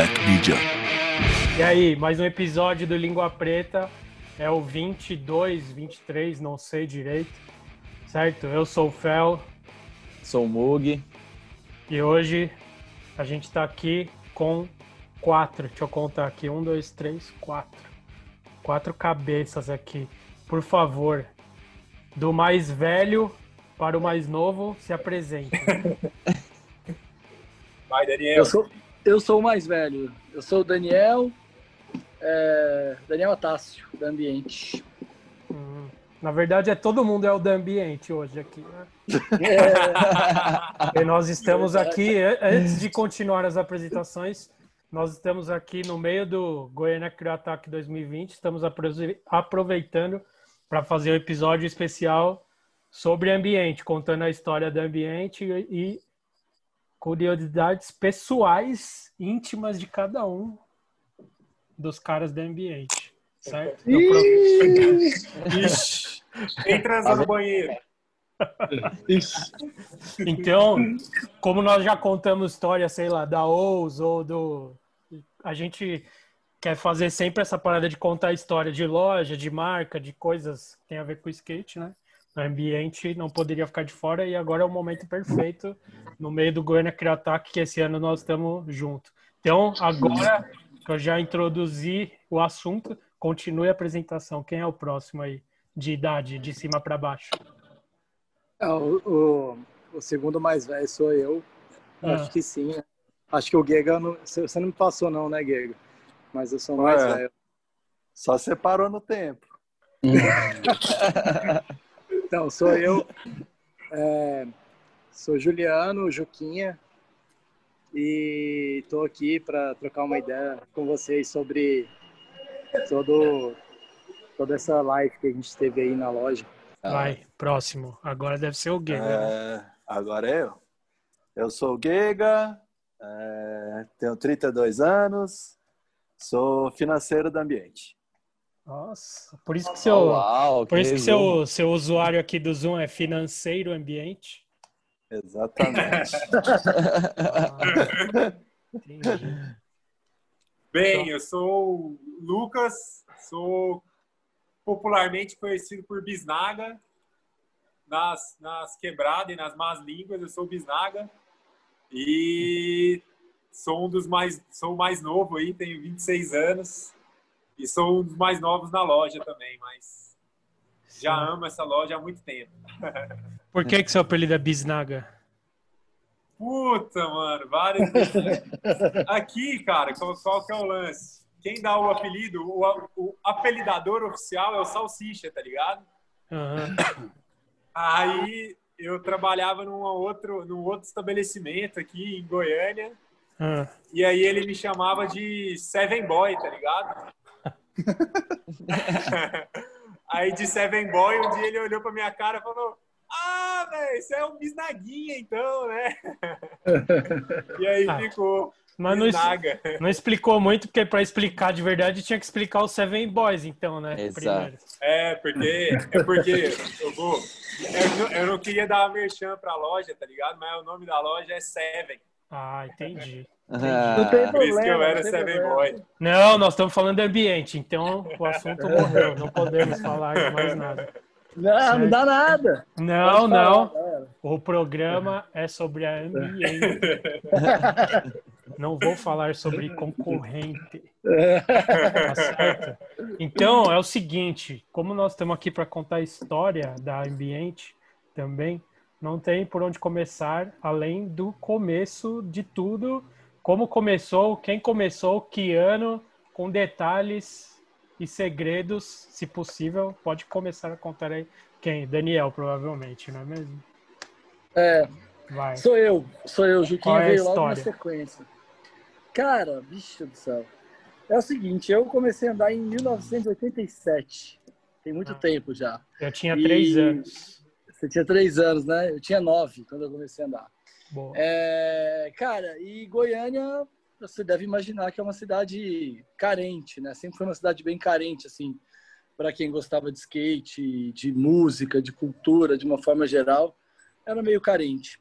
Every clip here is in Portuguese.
Black Media. E aí, mais um episódio do Língua Preta. É o 22, 23, não sei direito. Certo? Eu sou o Fel. Sou o Mug. E hoje a gente tá aqui com quatro. Deixa eu contar aqui. Um, dois, três, quatro. Quatro cabeças aqui. Por favor, do mais velho para o mais novo, se apresente. Vai, Daniel. Eu sou, eu sou o mais velho. Eu sou o Daniel. é, Daniel Atácio, da Ambiente. Hum, Na verdade, é todo mundo é o do ambiente hoje aqui, né? É, E nós estamos aqui, antes de continuar as apresentações, nós estamos aqui no meio do Goiânia Crio Ataque 2020, estamos aprove- aproveitando para fazer um episódio especial sobre ambiente, contando a história do ambiente e curiosidades pessoais, íntimas de cada um dos caras do ambiente, certo? Pro- Ixi, quem transou no banheiro? Então, como nós já contamos história, sei lá, da OUS ou do. A gente quer fazer sempre essa parada de contar história de loja, de marca, de coisas que tem a ver com skate, né? O ambiente não poderia ficar de fora e agora é o momento perfeito no meio do Goiânia Criataque, que esse ano nós estamos juntos. Então, agora que eu já introduzi o assunto, continue a apresentação. Quem é o próximo aí? De idade, de cima para baixo. é, o, o- o segundo mais velho sou eu. Ah. Acho que sim. né? Acho que o Gega, não, você não me passou não, né, Gega? Mas eu sou o mais Ué. velho. Só separou no tempo. Então, sou eu. é, sou Juliano, Juquinha. E estou aqui para trocar uma ideia com vocês sobre todo, toda essa live que a gente teve aí na loja. Vai, próximo. Agora deve ser o Gui, né? É, agora é eu. Eu sou o Giga, é, tenho 32 anos, sou financeiro do ambiente. Nossa, por isso que seu, Uau, por isso que seu, seu usuário aqui do Zoom é financeiro ambiente. Exatamente. Ah, entendi. Bem, eu sou o Lucas, sou popularmente conhecido por Bisnaga. Nas, nas quebradas e nas más línguas, eu sou o Bisnaga. E sou um dos mais, sou o mais novo aí, tenho 26 anos. E sou um dos mais novos na loja também, mas já amo essa loja há muito tempo. Por que, que seu apelido é Bisnaga? Puta, mano, vários. Aqui, cara, qual, que é o lance? Quem dá o apelido, o, o apelidador oficial é o Salsicha, tá ligado? Aham. Aí eu trabalhava num outro, num outro estabelecimento aqui em Goiânia, Ah, e aí ele me chamava de Seven Boy, tá ligado? aí de Seven Boy, um dia ele olhou pra minha cara e falou: Ah, velho, você é um bisnaguinha então, né? e aí Ah, ficou. Mas não, não explicou muito, porque para explicar de verdade tinha que explicar os Seven Boys, então, né? Exato. Primeiro. É, porque, é porque eu vou. Eu não, eu não queria dar merchan pra loja, tá ligado? Mas o nome da loja é Seven. Ah, entendi. Não tem Ah, Por isso que eu problema, era Seven problema. Boy. Não, nós estamos falando de ambiente, então o assunto morreu. Não podemos falar de mais nada. Não, não dá nada. Não, Pode não. galera. O programa é sobre a ambiente. Não vou falar sobre concorrente. Tá certo? Então, é o seguinte: como nós estamos aqui para contar a história da ambiente também, não tem por onde começar além do começo de tudo. Como começou, quem começou, que ano, com detalhes e segredos, se possível, pode começar a contar aí. Quem? Daniel, provavelmente, não é mesmo? É, Vai. sou eu, sou eu. Juquinha Qual é a veio logo na sequência. Cara, bicho do céu. É o seguinte, eu comecei a andar em 1987. Tem muito Ah. tempo já. Eu tinha E- três anos. Você tinha três anos, né? Eu tinha nove quando eu comecei a andar. É, cara, e Goiânia, você deve imaginar que é uma cidade carente, né? Sempre foi uma cidade bem carente, assim, para quem gostava de skate, de música, de cultura, de uma forma geral, era meio carente.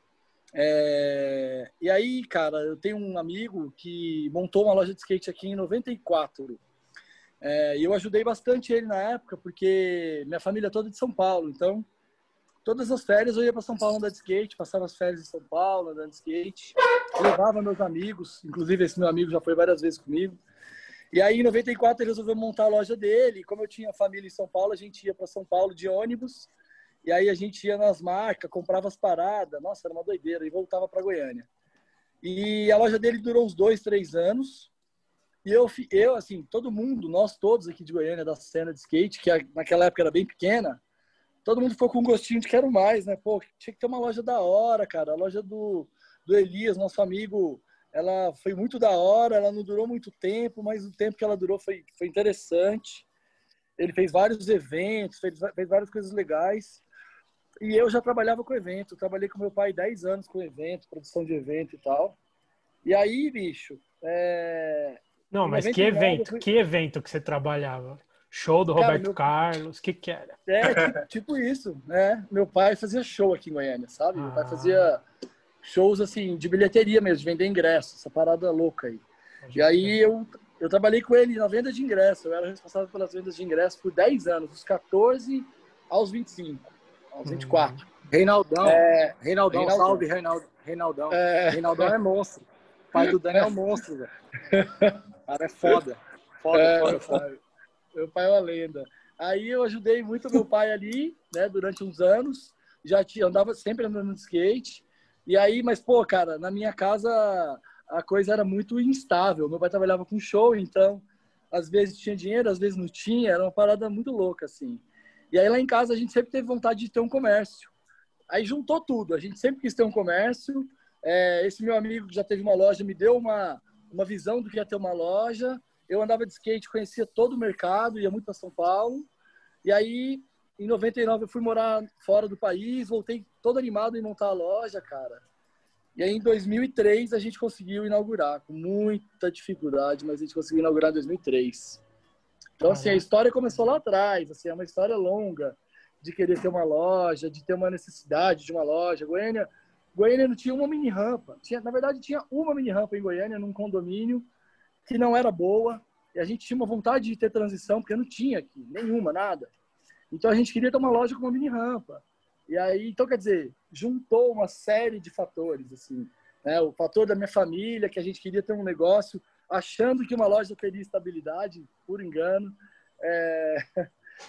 É... E aí, cara, eu tenho um amigo que montou uma loja de skate aqui em 94. É... E eu ajudei bastante ele na época, porque minha família é toda de São Paulo. Então, todas as férias eu ia para São Paulo andar de skate, passava as férias em São Paulo andando de skate. Levava meus amigos, inclusive esse meu amigo já foi várias vezes comigo. E aí, em 94, ele resolveu montar a loja dele. Como eu tinha família em São Paulo, a gente ia para São Paulo de ônibus. E aí a gente ia nas marcas, comprava as paradas. Nossa, era uma doideira. E voltava para Goiânia. E a loja dele durou uns dois, três anos. E eu, eu, assim, todo mundo, nós todos aqui de Goiânia, da cena de skate, que naquela época era bem pequena, todo mundo ficou com um gostinho de quero mais, né? Pô, tinha que ter uma loja da hora, cara. A loja do, do Elias, nosso amigo ela foi muito da hora, ela não durou muito tempo, mas o tempo que ela durou foi, foi interessante. Ele fez vários eventos, fez, fez várias coisas legais. E eu já trabalhava com evento, trabalhei com meu pai 10 anos com evento, produção de evento e tal. E aí, bicho. É... Não, mas que evento? Fui... Que evento que você trabalhava? Show do Cara, Roberto meu... Carlos? O que, que era? É, tipo, isso, né? Meu pai fazia show aqui em Goiânia, sabe? Ah. Meu pai ah. fazia shows assim de bilheteria mesmo, de vender ingressos, essa parada louca aí. E aí eu, eu trabalhei com ele na venda de ingressos, eu era responsável pelas vendas de ingressos por 10 anos, dos 14 aos 25, aos 24. Uhum. Reinaldão, é, Reinaldão, Reinaldão, salve Reinaldo, Reinaldão. É, Reinaldão é monstro. O pai do Daniel é monstro, velho. O cara é foda. Foda, é, foda, foda. Meu pai é uma lenda. Aí eu ajudei muito meu pai ali, né, durante uns anos. Já tinha, andava sempre andando de skate. E aí, mas, pô, cara, na minha casa a coisa era muito instável. Meu pai trabalhava com show, então às vezes tinha dinheiro, às vezes não tinha. Era uma parada muito louca, assim. E aí lá em casa a gente sempre teve vontade de ter um comércio. Aí juntou tudo. A gente sempre quis ter um comércio. É, esse meu amigo que já teve uma loja me deu uma, uma visão do que ia ter uma loja. Eu andava de skate, conhecia todo o mercado, ia muito para São Paulo. E aí em 99 eu fui morar fora do país, voltei todo animado em montar a loja, cara. E aí em 2003 a gente conseguiu inaugurar, com muita dificuldade, mas a gente conseguiu inaugurar em 2003. Então, assim, a história começou lá atrás, assim, é uma história longa de querer ter uma loja, de ter uma necessidade de uma loja. Goiânia, Goiânia não tinha uma mini rampa. Tinha, na verdade, tinha uma mini rampa em Goiânia, num condomínio, que não era boa. E a gente tinha uma vontade de ter transição, porque não tinha aqui, nenhuma, nada. Então a gente queria ter uma loja com uma mini rampa. E aí, então quer dizer, juntou uma série de fatores assim, né? O fator da minha família, que a gente queria ter um negócio, achando que uma loja teria estabilidade, por engano. É...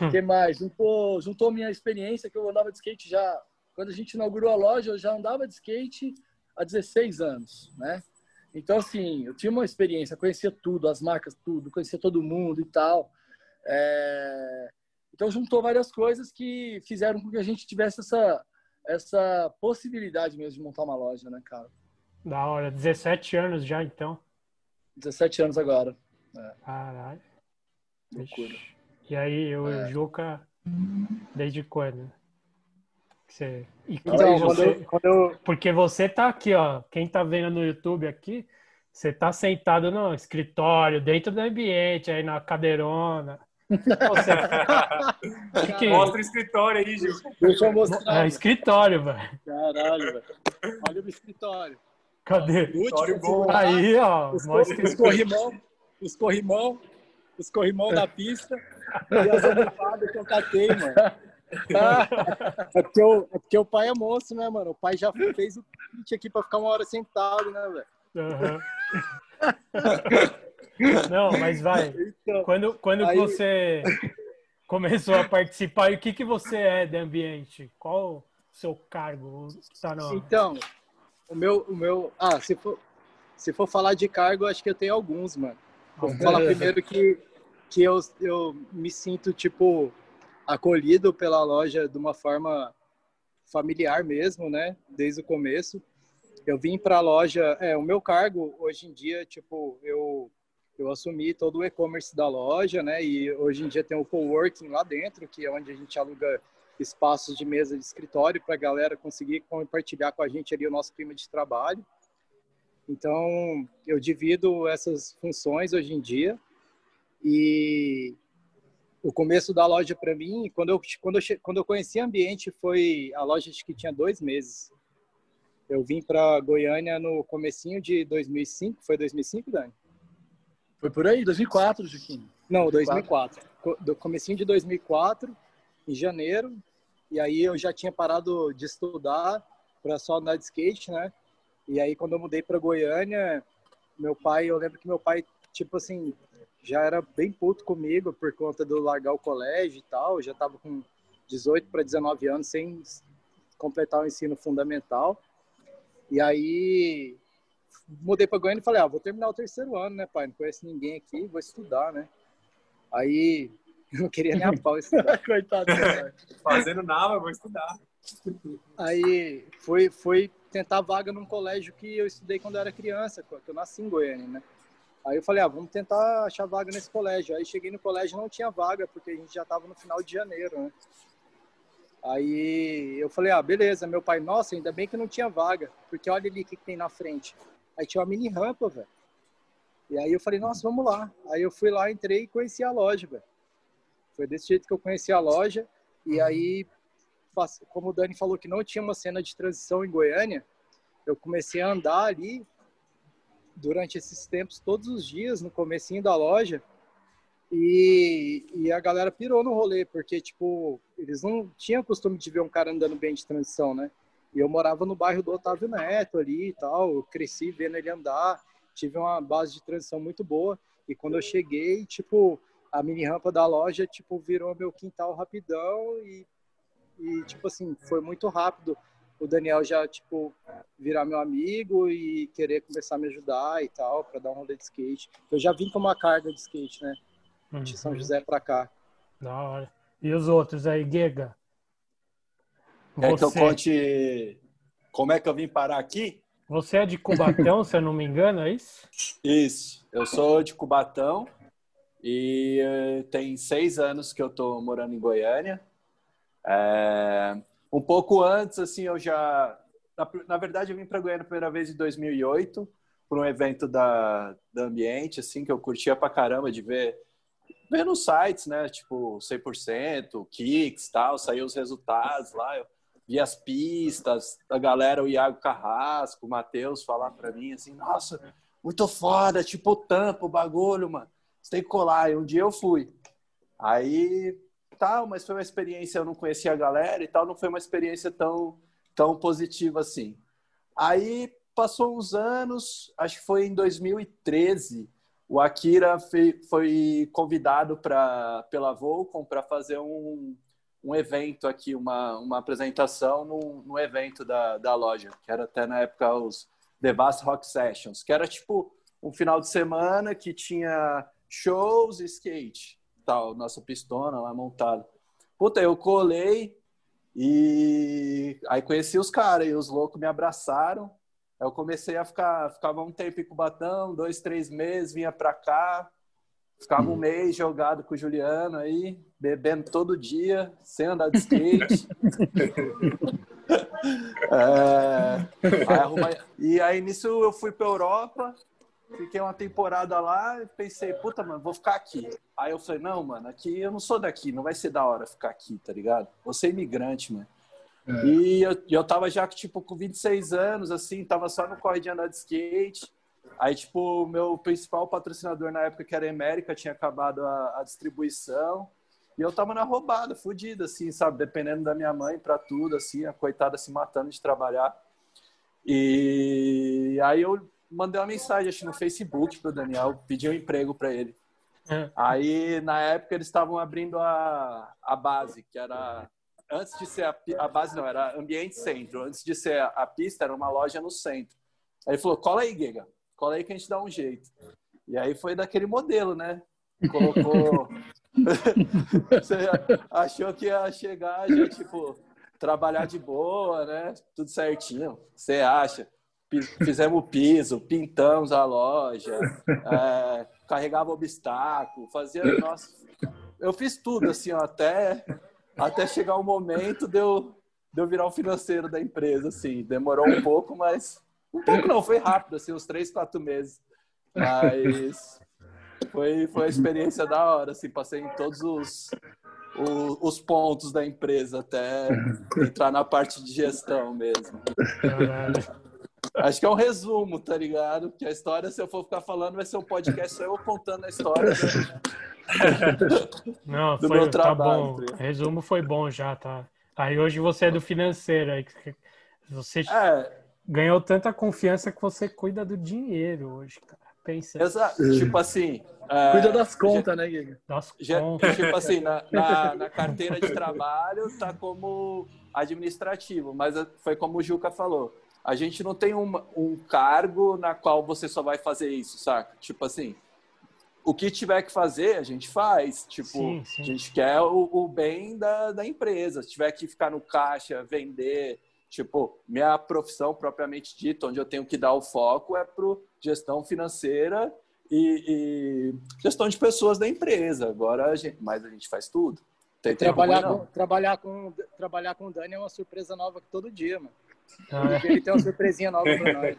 Hum. que mais? Juntou, juntou minha experiência que eu andava de skate já quando a gente inaugurou a loja, eu já andava de skate há 16 anos, né? Então, assim, eu tinha uma experiência, conhecia tudo, as marcas, tudo, conhecia todo mundo e tal. É... Então juntou várias coisas que fizeram com que a gente tivesse essa essa possibilidade mesmo de montar uma loja, né, cara? Da hora, 17 anos já então. 17 anos agora. É. Caralho. Loucura. E aí, o é. Juca, desde quando? Você... E que então, você... Quando eu, quando eu... Porque você tá aqui, ó. Quem tá vendo no YouTube aqui, você tá sentado no escritório, dentro do ambiente, aí na cadeirona. que Mostra o escritório aí, Gil. Deixa eu mostrar. É escritório, velho. Caralho, velho. Olha o escritório. Cadê? escritório bom. Aí, ó. Os, os corrimão, os corrimão, os corrimão da pista e as almofadas que eu catei, mano. É, porque o, é porque o pai é monstro, né, mano? O pai já fez o kit aqui pra ficar uma hora sentado, né, velho? Uhum. Não, mas vai. Então, quando quando aí... você começou a participar, e o que, que você é de ambiente? Qual o seu cargo? Tá no... Então, o meu, o meu. Ah, se for, se for falar de cargo, acho que eu tenho alguns, mano. Vou falar primeiro que, que eu, eu me sinto, tipo, acolhido pela loja de uma forma familiar mesmo, né? Desde o começo. Eu vim para a loja, é, o meu cargo hoje em dia, tipo, eu eu assumi todo o e-commerce da loja, né? E hoje em dia tem o coworking lá dentro, que é onde a gente aluga espaços de mesa de escritório para a galera conseguir compartilhar com a gente ali o nosso clima de trabalho. Então, eu divido essas funções hoje em dia. E o começo da loja para mim, quando eu, quando, eu, quando eu conheci o ambiente, foi a loja que tinha dois meses. Eu vim para Goiânia no comecinho de 2005. Foi 2005, Dani? Foi por aí, 2004, Juquinho. Não, 2004. Do comecinho de 2004, em janeiro. E aí eu já tinha parado de estudar para só andar de skate, né? E aí quando eu mudei para Goiânia, meu pai, eu lembro que meu pai, tipo assim, já era bem puto comigo por conta do largar o colégio e tal. Eu já tava com 18 para 19 anos sem completar o ensino fundamental. E aí mudei para Goiânia e falei, ah, vou terminar o terceiro ano, né, pai? Não conheço ninguém aqui, vou estudar, né? Aí eu não queria nem a pau estudar. Coitado. Cara. Fazendo nada, vou estudar. Aí foi, foi tentar vaga num colégio que eu estudei quando eu era criança, que eu nasci em Goiânia, né? Aí eu falei, ah, vamos tentar achar vaga nesse colégio. Aí cheguei no colégio não tinha vaga, porque a gente já estava no final de janeiro, né? Aí eu falei, ah, beleza. Meu pai, nossa, ainda bem que não tinha vaga, porque olha ali o que, que tem na frente. Aí tinha uma mini rampa, velho. E aí eu falei, nossa, vamos lá. Aí eu fui lá, entrei e conheci a loja, velho. Foi desse jeito que eu conheci a loja. E aí, como o Dani falou que não tinha uma cena de transição em Goiânia, eu comecei a andar ali durante esses tempos, todos os dias, no comecinho da loja. E, e a galera pirou no rolê, porque, tipo, eles não tinham costume de ver um cara andando bem de transição, né? E eu morava no bairro do Otávio Neto ali e tal, eu cresci vendo ele andar, tive uma base de transição muito boa. E quando eu cheguei, tipo, a mini rampa da loja, tipo, virou meu quintal rapidão e, e tipo assim, foi muito rápido o Daniel já, tipo, virar meu amigo e querer começar a me ajudar e tal, para dar um rolê de skate. Eu já vim com uma carga de skate, né? De São uhum. José para cá. Da hora. E os outros aí, Gega? É que eu conte como é que eu vim parar aqui? Você é de Cubatão, se eu não me engano, é isso? Isso. Eu sou de Cubatão e eh, tem seis anos que eu tô morando em Goiânia. É... Um pouco antes, assim, eu já... Na, na verdade, eu vim para Goiânia a primeira vez em 2008, por um evento da, da Ambiente, assim, que eu curtia pra caramba de ver ver nos sites, né? Tipo, 100%, Kicks, tal, saiu os resultados lá. Eu vi as pistas, a galera, o Iago Carrasco, o Matheus falar para mim assim: nossa, muito foda, tipo tampa o bagulho, mano. Você tem que colar. E um dia eu fui. Aí, tal, mas foi uma experiência, eu não conhecia a galera e tal, não foi uma experiência tão, tão positiva assim. Aí, passou uns anos, acho que foi em 2013 o Akira foi convidado pra, pela Volcom para fazer um, um evento aqui, uma, uma apresentação no, no evento da, da loja, que era até na época os The Vast Rock Sessions, que era tipo um final de semana que tinha shows e skate, tal, nossa pistona lá montada. Puta, eu colei e aí conheci os caras e os loucos me abraçaram eu comecei a ficar, ficava um tempo em Cubatão, dois, três meses, vinha para cá, ficava um mês jogado com o Juliano aí, bebendo todo dia, sem andar de skate. é, aí arruma... E aí nisso eu fui para Europa, fiquei uma temporada lá e pensei, puta, mano, vou ficar aqui. Aí eu falei, não, mano, aqui eu não sou daqui, não vai ser da hora ficar aqui, tá ligado? Vou ser imigrante, mano. É. E eu, eu tava já, tipo, com 26 anos, assim, tava só no corre de andar de skate. Aí, tipo, o meu principal patrocinador na época, que era a América, tinha acabado a, a distribuição. E eu tava na roubada, fodida, assim, sabe? Dependendo da minha mãe para tudo, assim, a coitada se matando de trabalhar. E aí eu mandei uma mensagem, acho, no Facebook pro Daniel, pedi um emprego para ele. É. Aí, na época, eles estavam abrindo a, a base, que era antes de ser a, a, base, não, era ambiente centro. Antes de ser a, a, pista, era uma loja no centro. Aí ele falou: cola aí, Giga, cola aí que a gente dá um jeito. E aí foi daquele modelo, né? Colocou. Você achou que ia chegar já, tipo, trabalhar de boa, né? Tudo certinho. Você acha? Fizemos o piso, pintamos a loja, é, carregava obstáculo, fazia. Nossa, eu fiz tudo, assim, ó, até até chegar o momento de eu, de eu virar o financeiro da empresa, assim. Demorou um pouco, mas... Um pouco não, foi rápido, assim, uns três, quatro meses. Mas foi, foi uma experiência da hora, assim. Passei em todos os, o, os pontos da empresa até entrar na parte de gestão mesmo. Caralho. Acho que é um resumo, tá ligado? Porque a história, se eu for ficar falando, vai ser um podcast só eu contando a história. Não, do foi, meu tá trabalho. Tá bom. Resumo foi bom já, tá? Aí hoje você é do financeiro, aí você é. ganhou tanta confiança que você cuida do dinheiro hoje, cara. Pensa. Exato. Tipo assim. É, cuida das contas, né, Giga? Das contas. Tipo assim, na, na, na carteira de trabalho tá como administrativo, mas foi como o Juca falou a gente não tem um, um cargo na qual você só vai fazer isso, saca? Tipo assim, o que tiver que fazer, a gente faz. Tipo, sim, sim. a gente quer o, o, bem da, da empresa. Se tiver que ficar no caixa, vender, tipo, minha profissão propriamente dita, onde eu tenho que dar o foco é para gestão financeira e, e, gestão de pessoas da empresa. Agora, a gente, mas a gente faz tudo. Tem trabalhar, com, trabalhar, com, trabalhar com o Dani é uma surpresa nova todo dia, mano. Ah, Ele tem uma surpresinha nova para nós.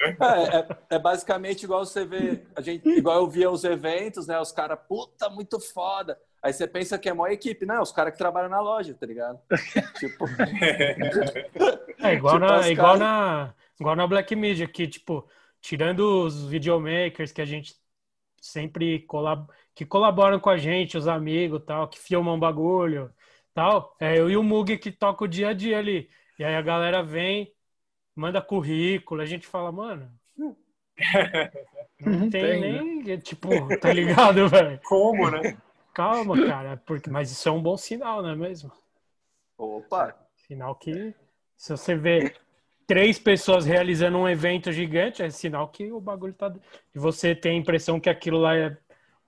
É, é, é, basicamente igual você vê, a gente, igual eu via os eventos, né? Os caras, puta, muito foda. Aí você pensa que é maior equipe, não, os caras que trabalham na loja, tá ligado? tipo. É igual, tipo, na, igual, na, igual na Black Media, que, tipo, tirando os videomakers que a gente sempre colab que colaboram com a gente, os amigos tal, que filmam bagulho tal, é eu e o Mug que toca o dia a dia ali. E aí a galera vem, manda currículo, a gente fala, mano. Não tem, tem nem, né? tipo, tá ligado, velho? Como, né? Calma, cara, porque, mas isso é um bom sinal, não é mesmo? Opa! Sinal que, se você vê três pessoas realizando um evento gigante, é sinal que o bagulho tá. E você tem a impressão que aquilo lá é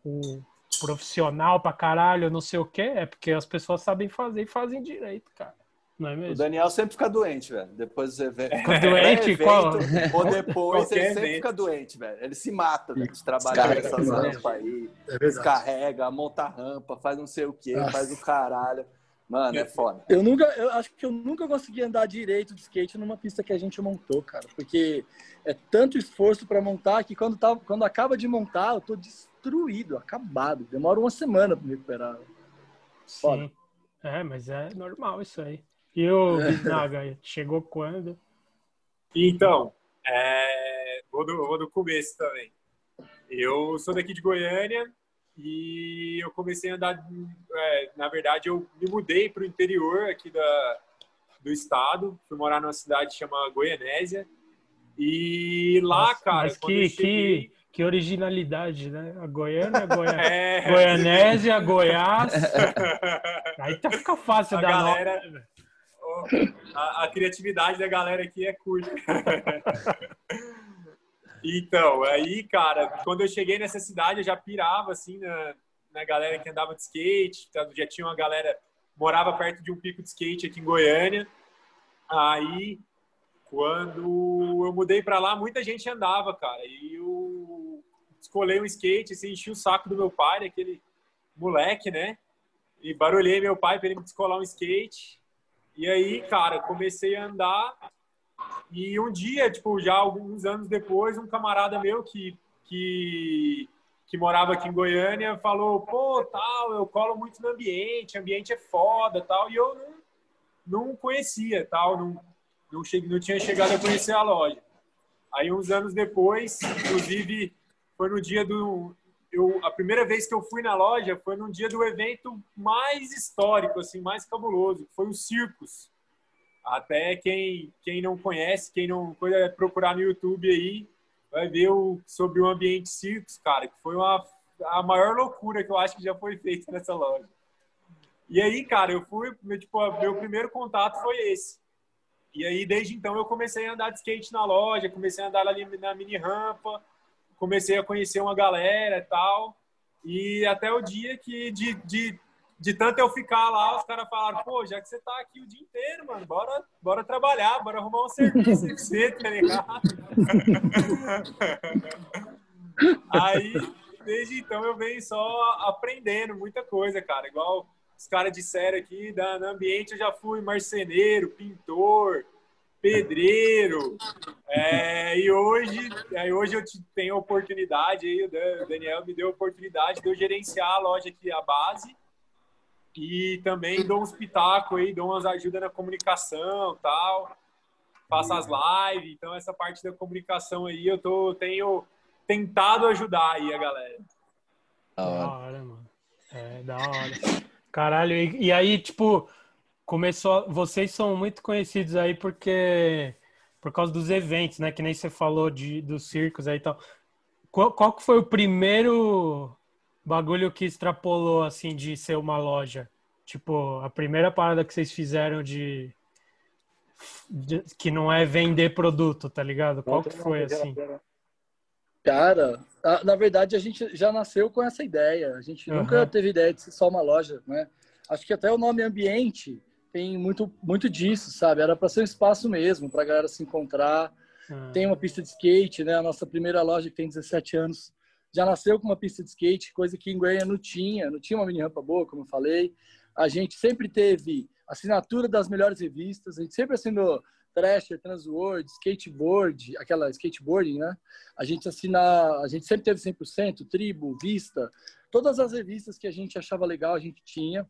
o profissional pra caralho, não sei o quê, é porque as pessoas sabem fazer e fazem direito, cara. Não é mesmo? O Daniel sempre fica doente, velho. Depois do evento. Fica doente? Evento, Qual? Ou depois ele sempre evento. fica doente, velho. Ele se mata velho, de trabalhar nessas rampas aí. É descarrega, monta rampa, faz não sei o quê, Nossa. faz o caralho. Mano, é foda. Eu nunca, eu acho que eu nunca consegui andar direito de skate numa pista que a gente montou, cara. Porque é tanto esforço para montar que quando, tá, quando acaba de montar, eu tô destruído, acabado. Demora uma semana para me recuperar. Foda. Sim. É, mas é normal isso aí. E o Bisnaga, chegou quando? Então, é... vou, do, vou do começo também. Eu sou daqui de Goiânia e eu comecei a andar. É, na verdade, eu me mudei para o interior aqui da, do estado, fui morar numa cidade chamada Goianésia. E lá, Nossa, cara. Mas que, cheguei... que, que originalidade, né? A Goiânia, Goiá... é... Goianésia, Goiás. Aí tá fica fácil a da galera. A, a, criatividade da galera aqui é curta. então, aí, cara, quando eu cheguei nessa cidade, eu já pirava, assim, na, na galera que andava de skate. Já tinha uma galera, morava perto de um pico de skate aqui em Goiânia. Aí, quando eu mudei para lá, muita gente andava, cara. E eu escolhi um skate, assim, enchi o saco do meu pai, aquele moleque, né? E barulhei meu pai para ele me descolar um skate. E aí, cara, comecei a andar e um dia, tipo, já alguns anos depois, um camarada meu que, que, que morava aqui em Goiânia falou, pô, tal, eu colo muito no ambiente, ambiente é foda, tal, e eu não, não conhecia, tal, não, não, não tinha chegado a conhecer a loja. Aí, uns anos depois, inclusive, foi no dia do, eu, a primeira vez que eu fui na loja foi num dia do evento mais histórico, assim, mais cabuloso, foi o Circus. Até quem, quem não conhece, quem não pode procurar no YouTube aí, vai ver o, sobre o ambiente Circus, cara, que foi uma, a maior loucura que eu acho que já foi feita nessa loja. E aí, cara, eu fui, tipo, meu primeiro contato foi esse. E aí, desde então, eu comecei a andar de skate na loja, comecei a andar ali na mini rampa, comecei a conhecer uma galera e tal. E até o dia que, de, de, de tanto eu ficar lá, os caras falaram: pô, já que você tá aqui o dia inteiro, mano, bora, bora trabalhar, bora arrumar um serviço pra você, tá ligado? Aí, desde então, eu venho só aprendendo muita coisa, cara. Igual os caras disseram aqui, da, no ambiente eu já fui marceneiro, pintor, pedreiro. É, e hoje, aí hoje eu tenho a oportunidade, aí, o Daniel me deu a oportunidade de eu gerenciar a loja aqui, a base. E também dou uns pitacos aí, dou umas ajudas na comunicação tal. Faço as lives. Então, essa parte da comunicação aí, eu tô, tenho tentado ajudar aí a galera. Da hora, mano. É, da hora. Caralho, e, e aí, tipo, começou. Vocês são muito conhecidos aí porque. Por causa dos eventos, né? Que nem você falou de, dos circos aí e tal. Qual, qual que foi o primeiro bagulho que extrapolou, assim, de ser uma loja? Tipo, a primeira parada que vocês fizeram de, de que não é vender produto, tá ligado? Qual que foi, assim? Cara, na verdade a gente já nasceu com essa ideia. A gente uhum. nunca teve ideia de ser só uma loja, né? Acho que até o nome ambiente tem muito, muito disso, sabe? Era para ser um espaço mesmo, para a galera se encontrar. Uhum. Tem uma pista de skate, né? A nossa primeira loja, que tem 17 anos, já nasceu com uma pista de skate, coisa que em Goiânia não tinha. Não tinha uma mini rampa boa, como eu falei. A gente sempre teve assinatura das melhores revistas, a gente sempre assinou Thrasher, Transworld, Skateboard, aquela skateboarding, né? A gente assina, a gente sempre teve 100%, Tribo, Vista, todas as revistas que a gente achava legal a gente tinha.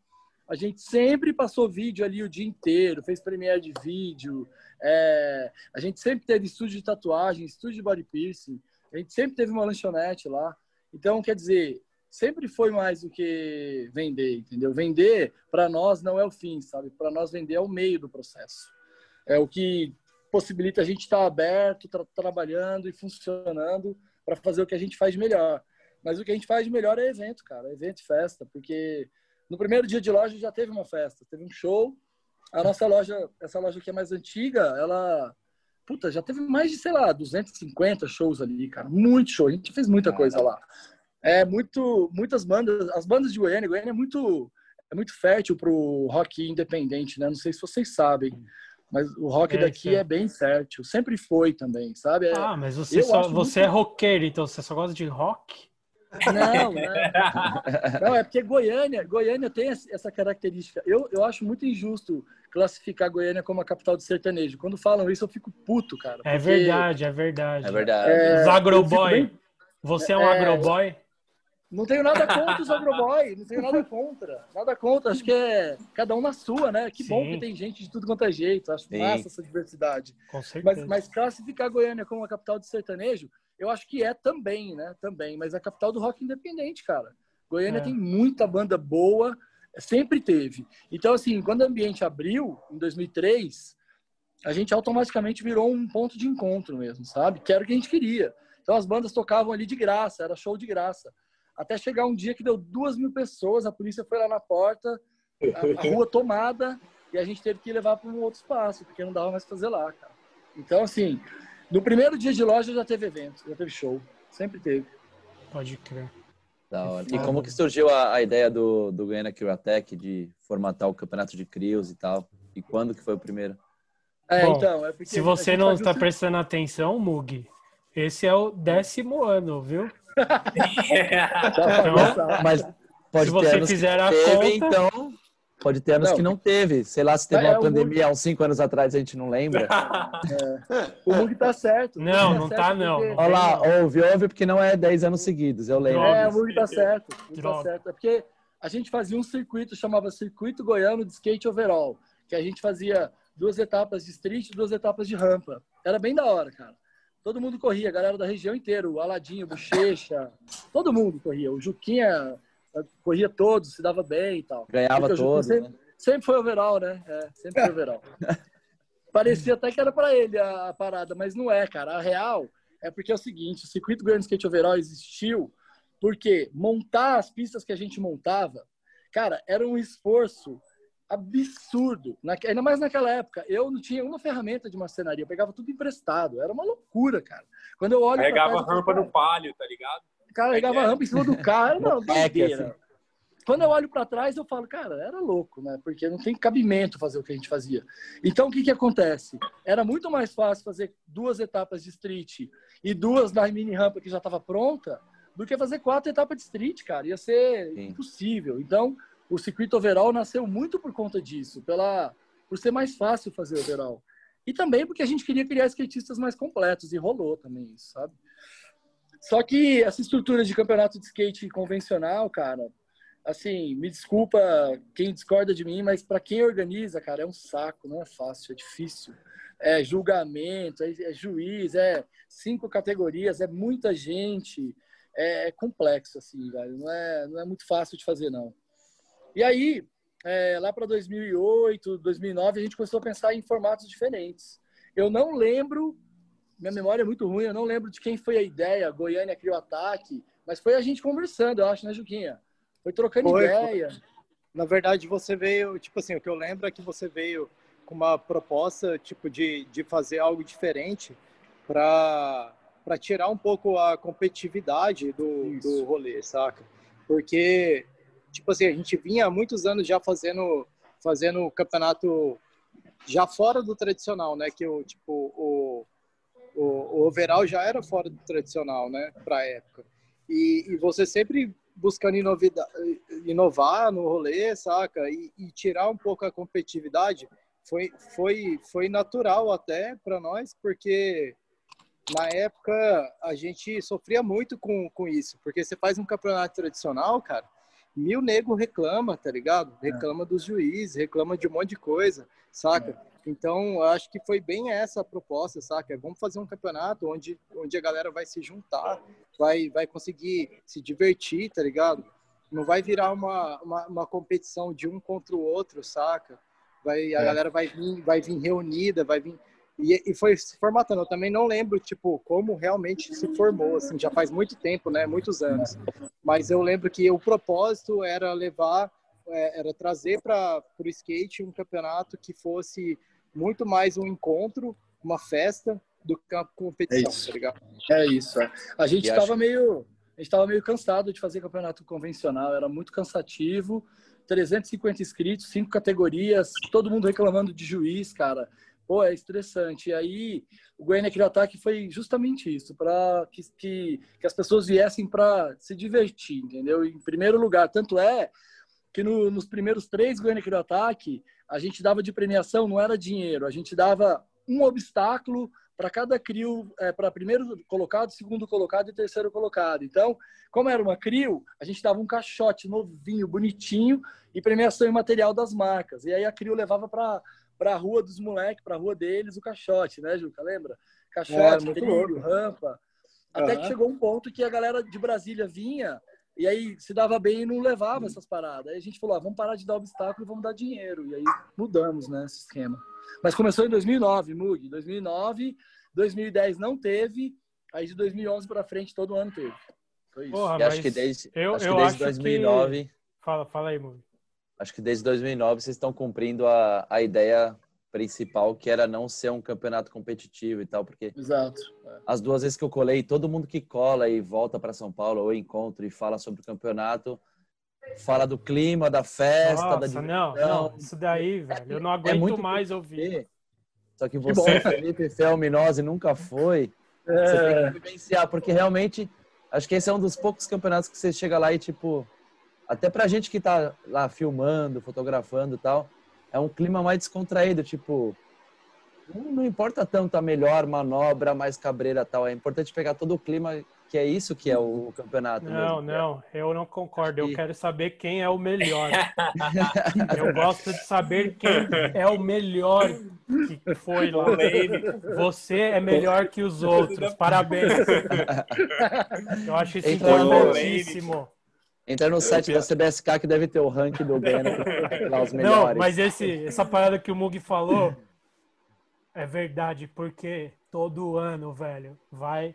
A gente sempre passou vídeo ali o dia inteiro, fez premiere de vídeo. É, a gente sempre teve estúdio de tatuagem, estúdio de body piercing. A gente sempre teve uma lanchonete lá. Então, quer dizer, sempre foi mais do que vender, entendeu? Vender, para nós, não é o fim, sabe? Para nós, vender é o meio do processo é o que possibilita a gente estar aberto, tra trabalhando e funcionando para fazer o que a gente faz de melhor. Mas o que a gente faz de melhor é evento, cara, evento e festa, porque no primeiro dia de loja já teve uma festa, teve um show. A nossa loja, essa loja que é mais antiga, ela puta, já teve mais de, sei lá, 250 shows ali, cara, muito show. A gente fez muita coisa lá. É muito, muitas bandas, as bandas de Goiânia, Goiânia é muito é muito fértil pro rock independente, né? Não sei se vocês sabem. Mas o rock é, daqui é. é bem fértil, sempre foi também, sabe? É, ah, mas você, só, você muito... é roqueiro, então você só gosta de rock? Não, não. não, é porque Goiânia, Goiânia tem essa característica. Eu, eu acho muito injusto classificar Goiânia como a capital do sertanejo. Quando falam isso, eu fico puto, cara. É verdade, é verdade. É verdade. É, Os agroboy. Bem... Você é um é, agroboy? Não tenho nada contra os agroboy, não tenho nada contra. Nada contra, acho que é cada um na sua, né? Que Sim. bom que tem gente de tudo quanto é jeito, acho Sim. massa essa diversidade. Com certeza. Mas, mas classificar Goiânia como a capital do sertanejo, eu acho que é também, né? Também, mas é a capital do rock independente, cara. Goiânia é. tem muita banda boa, sempre teve. Então, assim, quando o ambiente abriu, em 2003, a gente automaticamente virou um ponto de encontro mesmo, sabe? Que era o que a gente queria. Então, as bandas tocavam ali de graça, era show de graça. Até chegar um dia que deu duas mil pessoas, a polícia foi lá na porta, a, a rua tomada, e a gente teve que levar para um outro espaço, porque não dava mais fazer lá, cara. Então, assim, no primeiro dia de loja já teve evento, já teve show. Sempre teve. Pode crer. Da hora. E como que surgiu a, a ideia do, do Goiânia Curatec de formatar o campeonato de crios e tal? E quando que foi o primeiro? É, Bom, então, é se você não está prestando atenção, Mug, esse é o décimo ano, viu? então, mas pode se você fizer a teve, conta... então pode ter anos não. que não teve. Sei lá se teve é, uma pandemia há uns cinco anos atrás, a gente não lembra. É. O Mug tá certo. Não, não tá, não. Porque... Olha lá, ouve, ouve, porque não é 10 anos seguidos, eu lembro. É, o Mug tá certo. O tá certo. É porque a gente fazia um circuito, chamava Circuito Goiano de Skate Overall, que a gente fazia duas etapas de street e duas etapas de rampa. Era bem da hora, cara. Todo mundo corria, a galera da região inteira, o Aladinho, o Bochecha, todo mundo corria. O Juquinha corria todos, se dava bem e tal. Ganhava todos. Sempre, né? sempre, foi overall, né? É, sempre foi overall. Parecia até que era para ele a, a, parada, mas não é, cara. A real é porque é o seguinte: o circuito Grand Skate Overall existiu porque montar as pistas que a gente montava, cara, era um esforço absurdo. Ainda mais naquela época, eu não tinha uma ferramenta de marcenaria, eu pegava tudo emprestado. Era uma loucura, cara. Quando eu olho. Carregava trás, rampa no palio, tá ligado? Carregava é, rampa em cima do carro, não, doideira. Assim. Quando eu olho para trás, eu falo, cara, era louco, né? Porque não tem cabimento fazer o que a gente fazia. Então, o que que acontece? Era muito mais fácil fazer duas etapas de street e duas na mini rampa que já estava pronta do que fazer quatro etapas de street, cara. Ia ser Sim. impossível. Então, o circuito overall nasceu muito por conta disso, pela por ser mais fácil fazer overall. E também porque a gente queria criar skatistas mais completos e rolou também isso, sabe? Só que essa estrutura de campeonato de skate convencional, cara, assim, me desculpa quem discorda de mim, mas para quem organiza, cara, é um saco, não é fácil, é difícil. É julgamento, é, é juiz, é cinco categorias, é muita gente, é, é complexo, assim, velho. Não é, não é muito fácil de fazer, não. E aí, é, lá para 2008, 2009, a gente começou a pensar em formatos diferentes. Eu não lembro, minha memória é muito ruim, eu não lembro de quem foi a ideia, Goiânia criou ataque, mas foi a gente conversando, eu acho, né, Juquinha? Foi trocando foi, ideia. Foi. Na verdade, você veio, tipo assim, o que eu lembro é que você veio com uma proposta, tipo, de, de fazer algo diferente para para tirar um pouco a competitividade do, do rolê, saca? Porque, tipo assim, a gente vinha há muitos anos já fazendo fazendo campeonato já fora do tradicional, né? Que o tipo o, o, o overall já era fora do tradicional, né? Para época. E, e você sempre buscando inovar no rolê, saca? E, e, tirar um pouco a competitividade foi, foi, foi natural até para nós, porque na época a gente sofria muito com, com isso, porque você faz um campeonato tradicional, cara, mil nego reclama, tá ligado? Reclama é. dos juízes, reclama de um monte de coisa, saca? É. Então, acho que foi bem essa a proposta, saca? Vamos fazer um campeonato onde, onde a galera vai se juntar, vai, vai conseguir se divertir, tá ligado? Não vai virar uma, uma, uma competição de um contra o outro, saca? Vai, a é. galera vai vir, vai vir reunida, vai vir... E, e, foi se formatando. Eu também não lembro, tipo, como realmente se formou, assim, já faz muito tempo, né? Muitos anos. Mas eu lembro que o propósito era levar, é, era trazer para o skate um campeonato que fosse muito mais um encontro, uma festa, do que uma competição, é tá ligado? É isso. É. A gente estava acho... meio. A gente estava meio cansado de fazer campeonato convencional, era muito cansativo. 350 inscritos, cinco categorias, todo mundo reclamando de juiz, cara. Pô, é estressante. E aí, o Goiânia Criou Ataque foi justamente isso, para que, que, que, as pessoas viessem para se divertir, entendeu? Em primeiro lugar, tanto é que no, nos primeiros três Goiânia Criou Ataque, a gente dava de premiação, não era dinheiro, a gente dava um obstáculo para cada CRIO, é, para primeiro colocado, segundo colocado e terceiro colocado. Então, como era uma CRIO, a gente dava um caixote novinho, bonitinho e premiação em material das marcas. E aí a CRIO levava para a rua dos moleques, para a rua deles, o caixote, né, Juca? Lembra? Caixote, é, trilho, rampa. Até uhum. que chegou um ponto que a galera de Brasília vinha e aí se dava bem e não levava essas paradas. Aí a gente falou, ah, vamos parar de dar obstáculo e vamos dar dinheiro. E aí mudamos, né, esse esquema. Mas começou em 2009, Mug. 2009, 2010 não teve. Aí de 2011 para frente todo ano teve. Foi isso. Porra, acho que desde, eu, acho eu que desde 2009. Que... Fala, fala aí, Mug. Acho que desde 2009 vocês estão cumprindo a, a ideia principal, que era não ser um campeonato competitivo e tal, porque Exato. É. as duas vezes que eu colei, todo mundo que cola e volta para São Paulo ou encontra e fala sobre o campeonato, fala do clima, da festa, Nossa, da diversão. Não, não, isso daí, velho, eu não é aguento é mais ouvir. Só que você, que Felipe Felminose, nunca foi. É. Você tem que vivenciar, porque realmente, acho que esse é um dos poucos campeonatos que você chega lá e, tipo, até pra gente que tá lá filmando, fotografando e tal, é um clima mais descontraído, tipo, não importa tanto a melhor manobra, mais cabreira tal, é importante pegar todo o clima que é isso que é o campeonato. Não, mesmo. não, eu não concordo. Eu quero saber quem é o melhor. eu gosto de saber quem é o melhor que foi lá. Você é melhor que os outros. Parabéns. Eu acho isso importantíssimo. Entra no site da CBSK que deve ter o ranking do Gana lá os melhores. Não, mas esse, essa parada que o Mug falou é verdade, porque todo ano, velho, vai.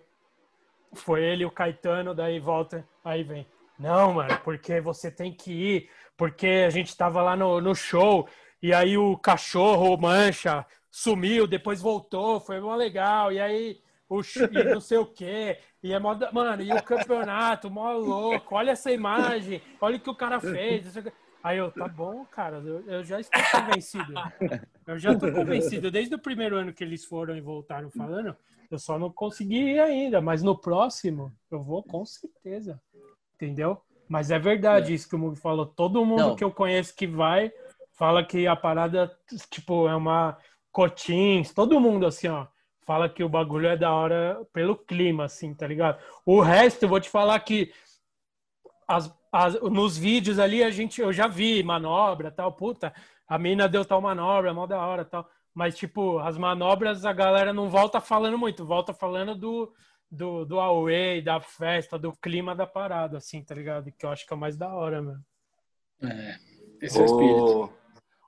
Foi ele o Caetano, daí volta, aí vem. Não, mano, porque você tem que ir, porque a gente tava lá no, no show e aí o cachorro mancha sumiu, depois voltou, foi mó legal, e aí o e não sei o quê. E é mó, mano, e o campeonato, mó louco, olha essa imagem, olha o que o cara fez. Aí eu, tá bom, cara, eu, eu já estou convencido. Eu já estou convencido. Desde o primeiro ano que eles foram e voltaram falando, eu só não consegui ir ainda, mas no próximo eu vou com certeza. Entendeu? Mas é verdade é. isso que o Mugi falou. Todo mundo não. que eu conheço que vai fala que a parada, tipo, é uma cotins, todo mundo assim, ó fala que o bagulho é da hora pelo clima, assim, tá ligado? O resto, eu vou te falar que as, as, nos vídeos ali a gente, eu já vi manobra tal, puta, a mina deu tal manobra, mó da hora tal. Mas, tipo, as manobras a galera não volta falando muito, volta falando do, do, do away, da festa, do clima da parada, assim, tá ligado? Que eu acho que é o mais da hora, mano. É, esse é o espírito.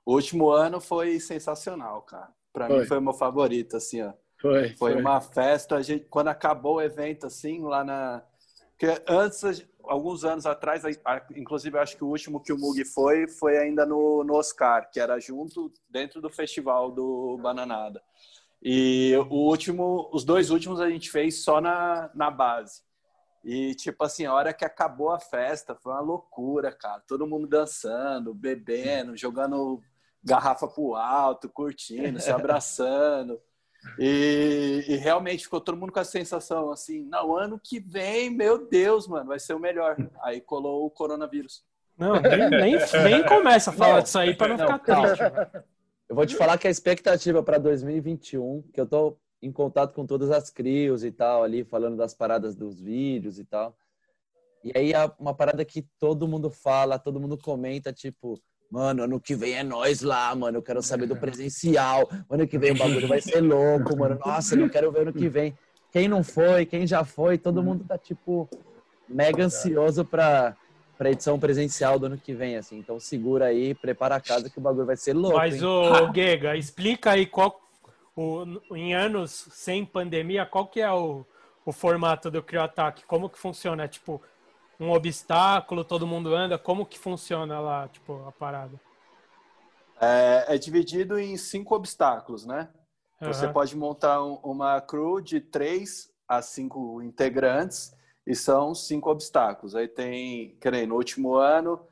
O último ano foi sensacional, cara. Pra foi. mim foi o meu favorito, assim, ó. Foi, foi, foi. uma festa, a gente, quando acabou o evento, assim, lá na... Porque antes, alguns anos atrás, inclusive acho que o último que o Mug foi, foi ainda no, no Oscar, que era junto, dentro do festival do Bananada. E o último, os dois últimos a gente fez só na, na base. E, tipo assim, a hora que acabou a festa, foi uma loucura, cara. Todo mundo dançando, bebendo, jogando garrafa pro alto, curtindo, se abraçando. E, e, realmente ficou todo mundo com a sensação assim, não, ano que vem, meu Deus, mano, vai ser o melhor. Aí colou o coronavírus. Não, nem, nem, nem começa a falar não, disso aí para não, não, ficar triste. Eu vou te falar que a expectativa para 2021, que eu tô em contato com todas as crios e tal, ali, falando das paradas dos vídeos e tal. E aí, uma parada que todo mundo fala, todo mundo comenta, tipo, mano, ano que vem é nós lá, mano, eu quero saber do presencial, ano que vem o bagulho vai ser louco, mano, nossa, eu não quero ver ano que vem. Quem não foi, quem já foi, todo mundo tá, tipo, mega ansioso pra, pra edição presencial do ano que vem, assim. Então segura aí, prepara a casa que o bagulho vai ser louco. Mas, ô, Gega, explica aí qual o, em anos sem pandemia, qual que é o, o formato do CrioAttack? Como que funciona? É, tipo, um obstáculo, todo mundo anda? Como que funciona lá, tipo, a parada? É, é dividido em cinco obstáculos, né? Uhum. Você pode montar um, uma crew de três a cinco integrantes e são cinco obstáculos. Aí tem, querendo, no último ano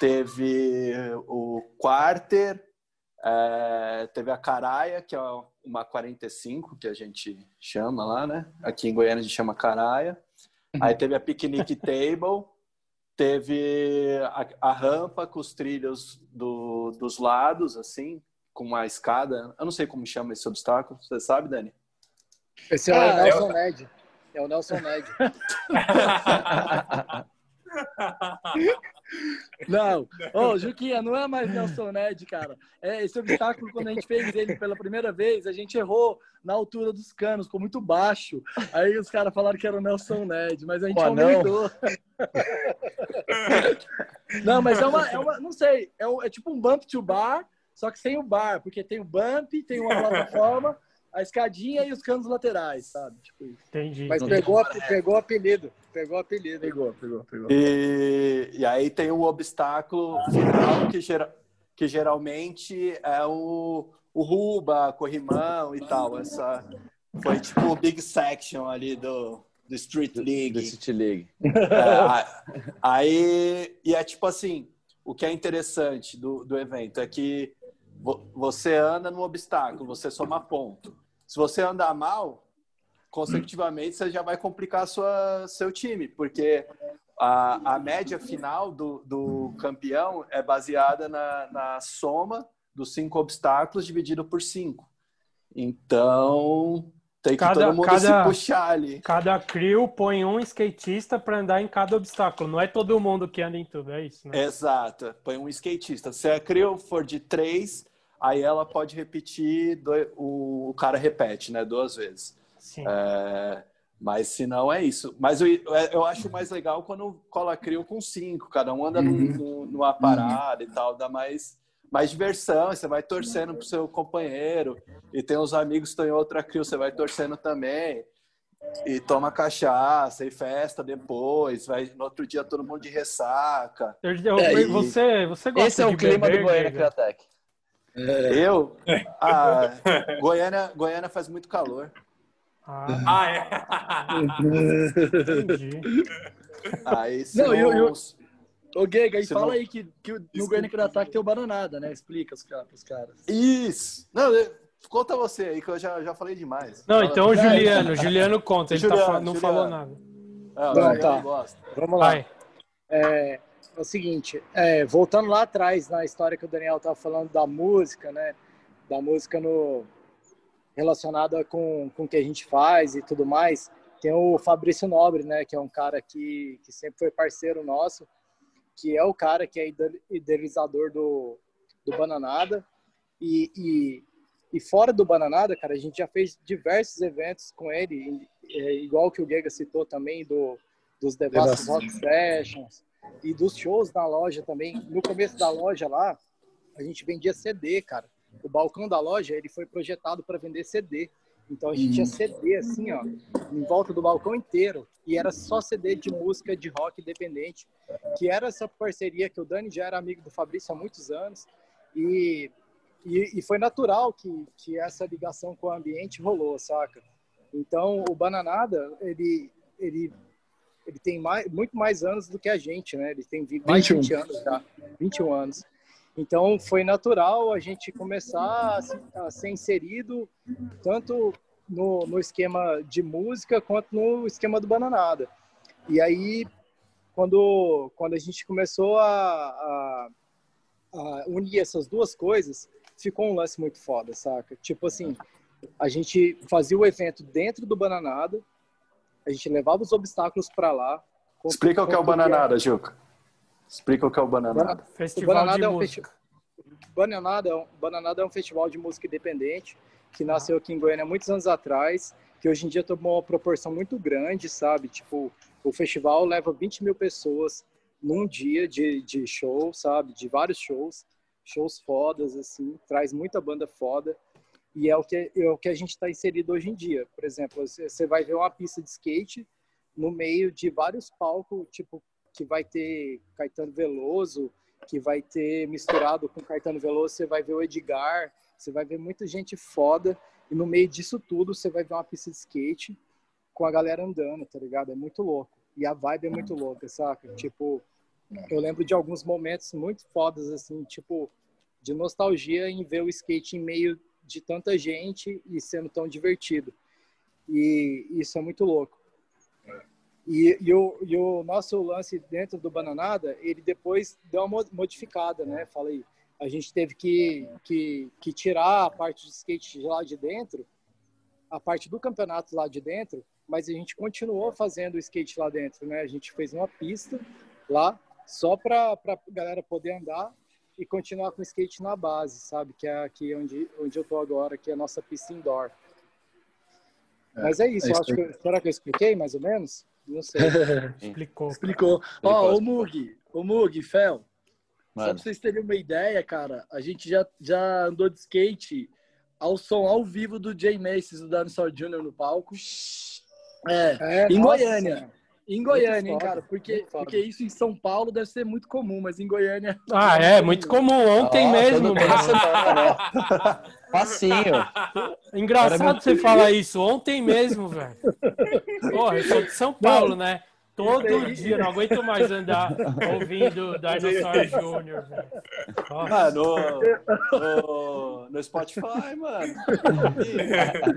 teve o Quarter, é, teve a Caraia, que é uma 45, que a gente chama lá, né? Aqui em Goiânia a gente chama Caraia. Aí teve a Picnic Table, teve a, a, rampa com os trilhos do, dos lados, assim, com uma escada. Eu não sei como chama esse obstáculo. Você sabe, Dani? Esse é o ah, Nelson eu... Ned. É o Nelson Ned. Não, ô, oh, Juquinha, não é mais Nelson Ned, cara. É, esse obstáculo, quando a gente fez ele pela primeira vez, a gente errou na altura dos canos, ficou muito baixo. Aí os caras falaram que era o Nelson Ned, mas a gente Pô, aumentou. Não. não, mas é uma, é uma não sei, é, é tipo um bump to bar, só que sem o bar, porque tem o bump, tem uma plataforma, a escadinha e os canos laterais, sabe? Tipo isso. Entendi. Mas pegou, pegou apelido. Pegou apelido. Pegou, pegou, pegou. E, e aí tem o obstáculo final que, gera, que geralmente é o, o Ruba, Corrimão e tal. Essa foi tipo o big section ali do, do Street League. Do City League. É, aí, e é tipo assim, o que é interessante do, do evento é que você anda no obstáculo, você soma ponto. Se você andar mal, consecutivamente você já vai complicar sua, seu time, porque a, a média final do, do campeão é baseada na, na soma dos cinco obstáculos dividido por cinco. Então, tem que cada, todo mundo cada, se puxar ali. Cada crew põe um skatista para andar em cada obstáculo. Não é todo mundo que anda em tudo, é isso, né? Exato. Põe um skatista. Se a crew for de três, aí ela pode repetir, do, o, o, cara repete, né? Duas vezes. Sim. É, mas se não, é isso. Mas eu, eu acho mais legal quando cola crio com cinco, cada um anda uhum. numa parada uhum. e tal, dá mais, mais diversão, você vai torcendo pro seu companheiro, e tem uns amigos que estão em outra crio, você vai torcendo também. E toma cachaça e festa depois, vai no outro dia todo mundo de ressaca. Eu, eu, é, você, você gosta Esse é o clima beber, do Goiânia Criatec. É. Eu? Ah, Goiânia, Goiânia faz muito calor. Ah, ah é? Entendi. Aí Não, eu, eu... Ô, Gega, aí fala aí que, que no Goiânia que ataque tem o Bananada, né? Explica os pros caras. Isso! Não, conta você aí, que eu já, já falei demais. Não, fala então o Juliano, o Juliano conta, ele tá Juliano, tá, não Juliano. falou nada. Não, não tá. Gosta. Vamos lá. É, é o seguinte, é, voltando lá atrás na história que o Daniel estava falando da música, né? Da música no relacionada com, com o que a gente faz e tudo mais, tem o Fabrício Nobre, né? Que é um cara que, que sempre foi parceiro nosso que é o cara que é idealizador do, do Bananada. E, e, e, fora do Bananada, cara, a gente já fez diversos eventos com ele, igual que o Gega citou também, do, dos Devassos Rock Sessions e dos shows na loja também. No começo da loja lá, a gente vendia CD, cara. O balcão da loja, ele foi projetado para vender CD. Então a gente tinha CD assim, ó, em volta do balcão inteiro. E era só CD de música de rock independente, que era essa parceria que o Dani já era amigo do Fabrício há muitos anos. E, e, e foi natural que, que essa ligação com o ambiente rolou, saca? Então o Bananada, ele, ele, ele tem mais, muito mais anos do que a gente, né? Ele tem mais de 20 anos já, 21 anos. Então foi natural a gente começar a, ser inserido tanto no, no, esquema de música quanto no esquema do Bananada. E aí, quando, quando a gente começou a, a, a unir essas duas coisas, ficou um lance muito foda, saca? Tipo assim, a gente fazia o evento dentro do Bananada, a gente levava os obstáculos para lá. Explica o que é o Bananada, Juca. Explica o que é o Bananada. Festival o Bananada de é um música. Bananada, é um, Bananada é um festival de música independente que nasceu aqui em Goiânia muitos anos atrás, que hoje em dia tomou uma proporção muito grande, sabe? Tipo, o festival leva 20 mil pessoas num dia de, de show, sabe? De vários shows, shows fodas, assim, traz muita banda foda. E é o que, é o que a gente está inserido hoje em dia. Por exemplo, você vai ver uma pista de skate no meio de vários palcos, tipo que vai ter Caetano Veloso, que vai ter misturado com Caetano Veloso, você vai ver o Edgar, você vai ver muita gente foda, e no meio disso tudo você vai ver uma pista de skate com a galera andando, tá ligado? É muito louco. E a vibe é muito louca, saca? Tipo, eu lembro de alguns momentos muito fodas, assim, tipo, de nostalgia em ver o skate em meio de tanta gente e sendo tão divertido. E isso é muito louco. E, e, o, e o nosso lance dentro do Bananada, ele depois deu uma modificada, né? Falei, a gente teve que, que, que tirar a parte de skate lá de dentro, a parte do campeonato lá de dentro, mas a gente continuou fazendo o skate lá dentro, né? A gente fez uma pista lá só para a galera poder andar e continuar com o skate na base, sabe? Que é aqui onde, onde eu tô agora, que é a nossa pista indoor. É, Mas é isso, é acho que, será que eu expliquei mais ou menos? Não sei. Explicou. Explicou. Ó, oh, o Mug, o Mug, Fel. Mano. Só pra vocês terem uma ideia, cara, a gente já, já andou de skate ao som ao vivo do Jay Macy's, do Dinosaur Jr. no palco. É, é em nossa. Goiânia. Em Goiânia, hein, cara? Porque, porque isso em São Paulo deve ser muito comum, mas em Goiânia. Ah, é, muito comum. Ontem mesmo, mano. Né? Facinho. Engraçado você falar isso. Ontem mesmo, velho. Porra, eu sou de São Paulo, né? Todo dia, não aguento mais andar ouvindo Dinosaur Jr.. Ah, no, no, no, Spotify, mano.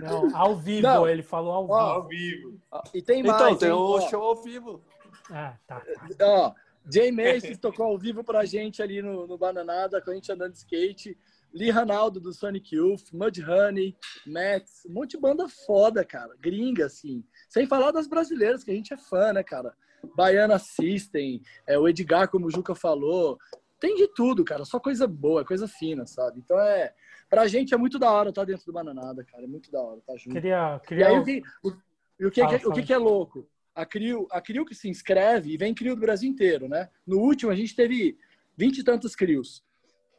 Não, ao vivo, não. ele falou ao vivo. Ao vivo. E tem então, mais. Então, tem o um show ao vivo. Ah, tá. Ó, Jay Macy's tocou ao vivo pra gente ali no, no Bananada, com a gente andando de skate. Lee Ranaldo do Sonic Youth, Mudhoney, Max, um monte de banda foda, cara. Gringa, assim. Sem falar das brasileiras, que a gente é fã, né, cara? Baiana System, é, o Edgar, como o Juca falou. Tem de tudo, cara. Só coisa boa, coisa fina, sabe? Então é. Pra gente é muito da hora estar tá dentro do Bananada, cara. É muito da hora, tá junto. Queria. queria... E aí, o, que, o, o, que, fala, o que, que é louco? A CRIO, a CRIO que se inscreve e vem CRIO do Brasil inteiro, né? No último, a gente teve vinte e tantos CRIOs.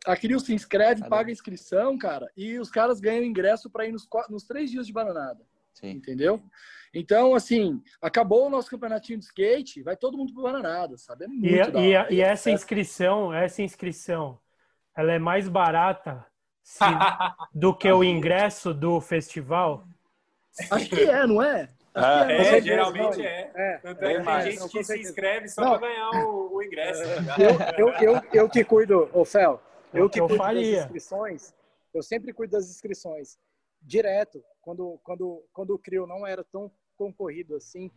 A CRIO se inscreve, Caramba. paga a inscrição, cara, e os caras ganham ingresso para ir nos, nos três dias de bananada. Sim. Entendeu? Então, assim, acabou o nosso campeonatinho de skate, vai todo mundo pro Bananada, sabe? É muito e, e, e, essa inscrição, essa inscrição, ela é mais barata se, do que o ingresso do festival? Acho que é, não é? Ah, é, é geralmente é. é. é tem gente que se inscreve só para ganhar o, o ingresso. Tá eu, eu, eu, eu, que cuido, ô Fel, eu que eu cuido faria. das inscrições, eu sempre cuido das inscrições direto, quando, quando, quando o CRIO não era tão concorrido assim,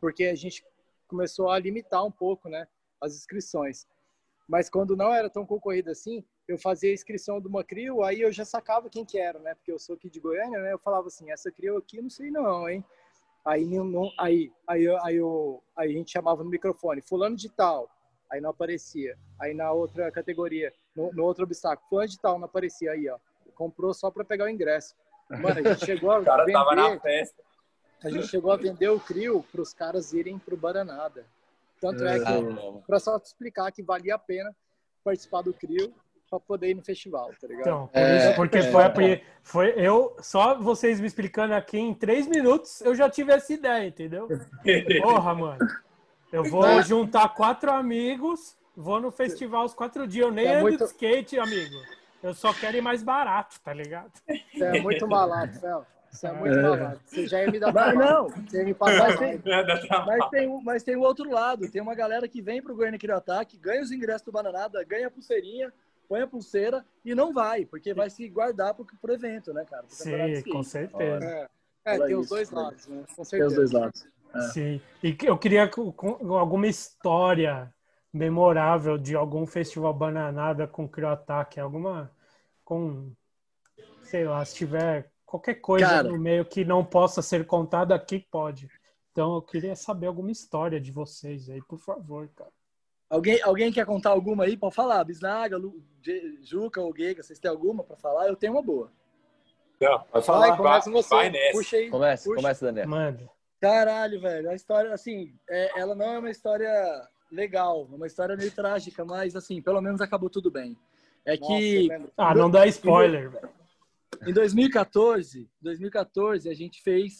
porque a gente começou a limitar um pouco, né, as inscrições. Mas quando não era tão concorrido assim, eu fazia a inscrição de uma CRIO, aí eu já sacava quem que era, né, porque eu sou aqui de Goiânia, né, eu falava assim, essa CRIO aqui, não sei não, hein. Aí, não, aí, aí, aí, eu, aí a gente chamava no microfone, fulano de tal, aí não aparecia. Aí na outra categoria, no, no outro obstáculo, fulano de tal, não aparecia aí, ó. Comprou só para pegar o ingresso. Mano, a gente chegou a O cara vender, tava na festa. a gente chegou a vender o Crio para os caras irem pro Bananada. Tanto é que, para só te explicar que valia a pena participar do Crio para poder ir no festival, tá ligado? Então, por É, isso, porque foi, a foi eu, só vocês me explicando aqui em três minutos, eu já tive essa ideia, entendeu? Porra, mano. Eu vou juntar quatro amigos, vou no festival os quatro dias. Eu nem É ando muito- de skate, amigo. Eu só quero ir mais barato, tá ligado? Você é muito malado, Fel. Você é muito malado. Você já ia me dar Mas não, Você ia me passar Mas trabalho. mas tem, o- mas tem o outro lado. Tem uma galera que vem pro Goiânia Criou Ataque, ganha os ingressos do Bananada, ganha a pulseirinha, põe a pulseira e não vai, porque vai se guardar pro, pro evento, né, cara? Sim, com certeza. É, é tem os dois lados, né? Com Tem os certeza. dois lados. Sim. E que- eu queria alguma história memorável de algum festival bananada com crioataque, alguma com sei lá, se tiver qualquer coisa Cara. no meio que não possa ser contada aqui, pode. Então eu queria saber alguma história de vocês aí, por favor, cara. Alguém, alguém quer contar alguma aí? Pode falar. Bisnaga, Lu, Juca ou Geiga, vocês têm alguma pra falar? Eu tenho uma boa. Não, Vai Vai, falar. começa vai- você. vai nessa. Puxa aí. Começa, Puxa. começa, Daniel. Manda. Caralho, velho. A história, assim, é- ela não é uma história legal, é uma história meio trágica, mas, assim, pelo menos acabou tudo bem. É Nossa, que eu lembro. Ah, não dá spoiler, velho. em 2014, 2014, a gente fez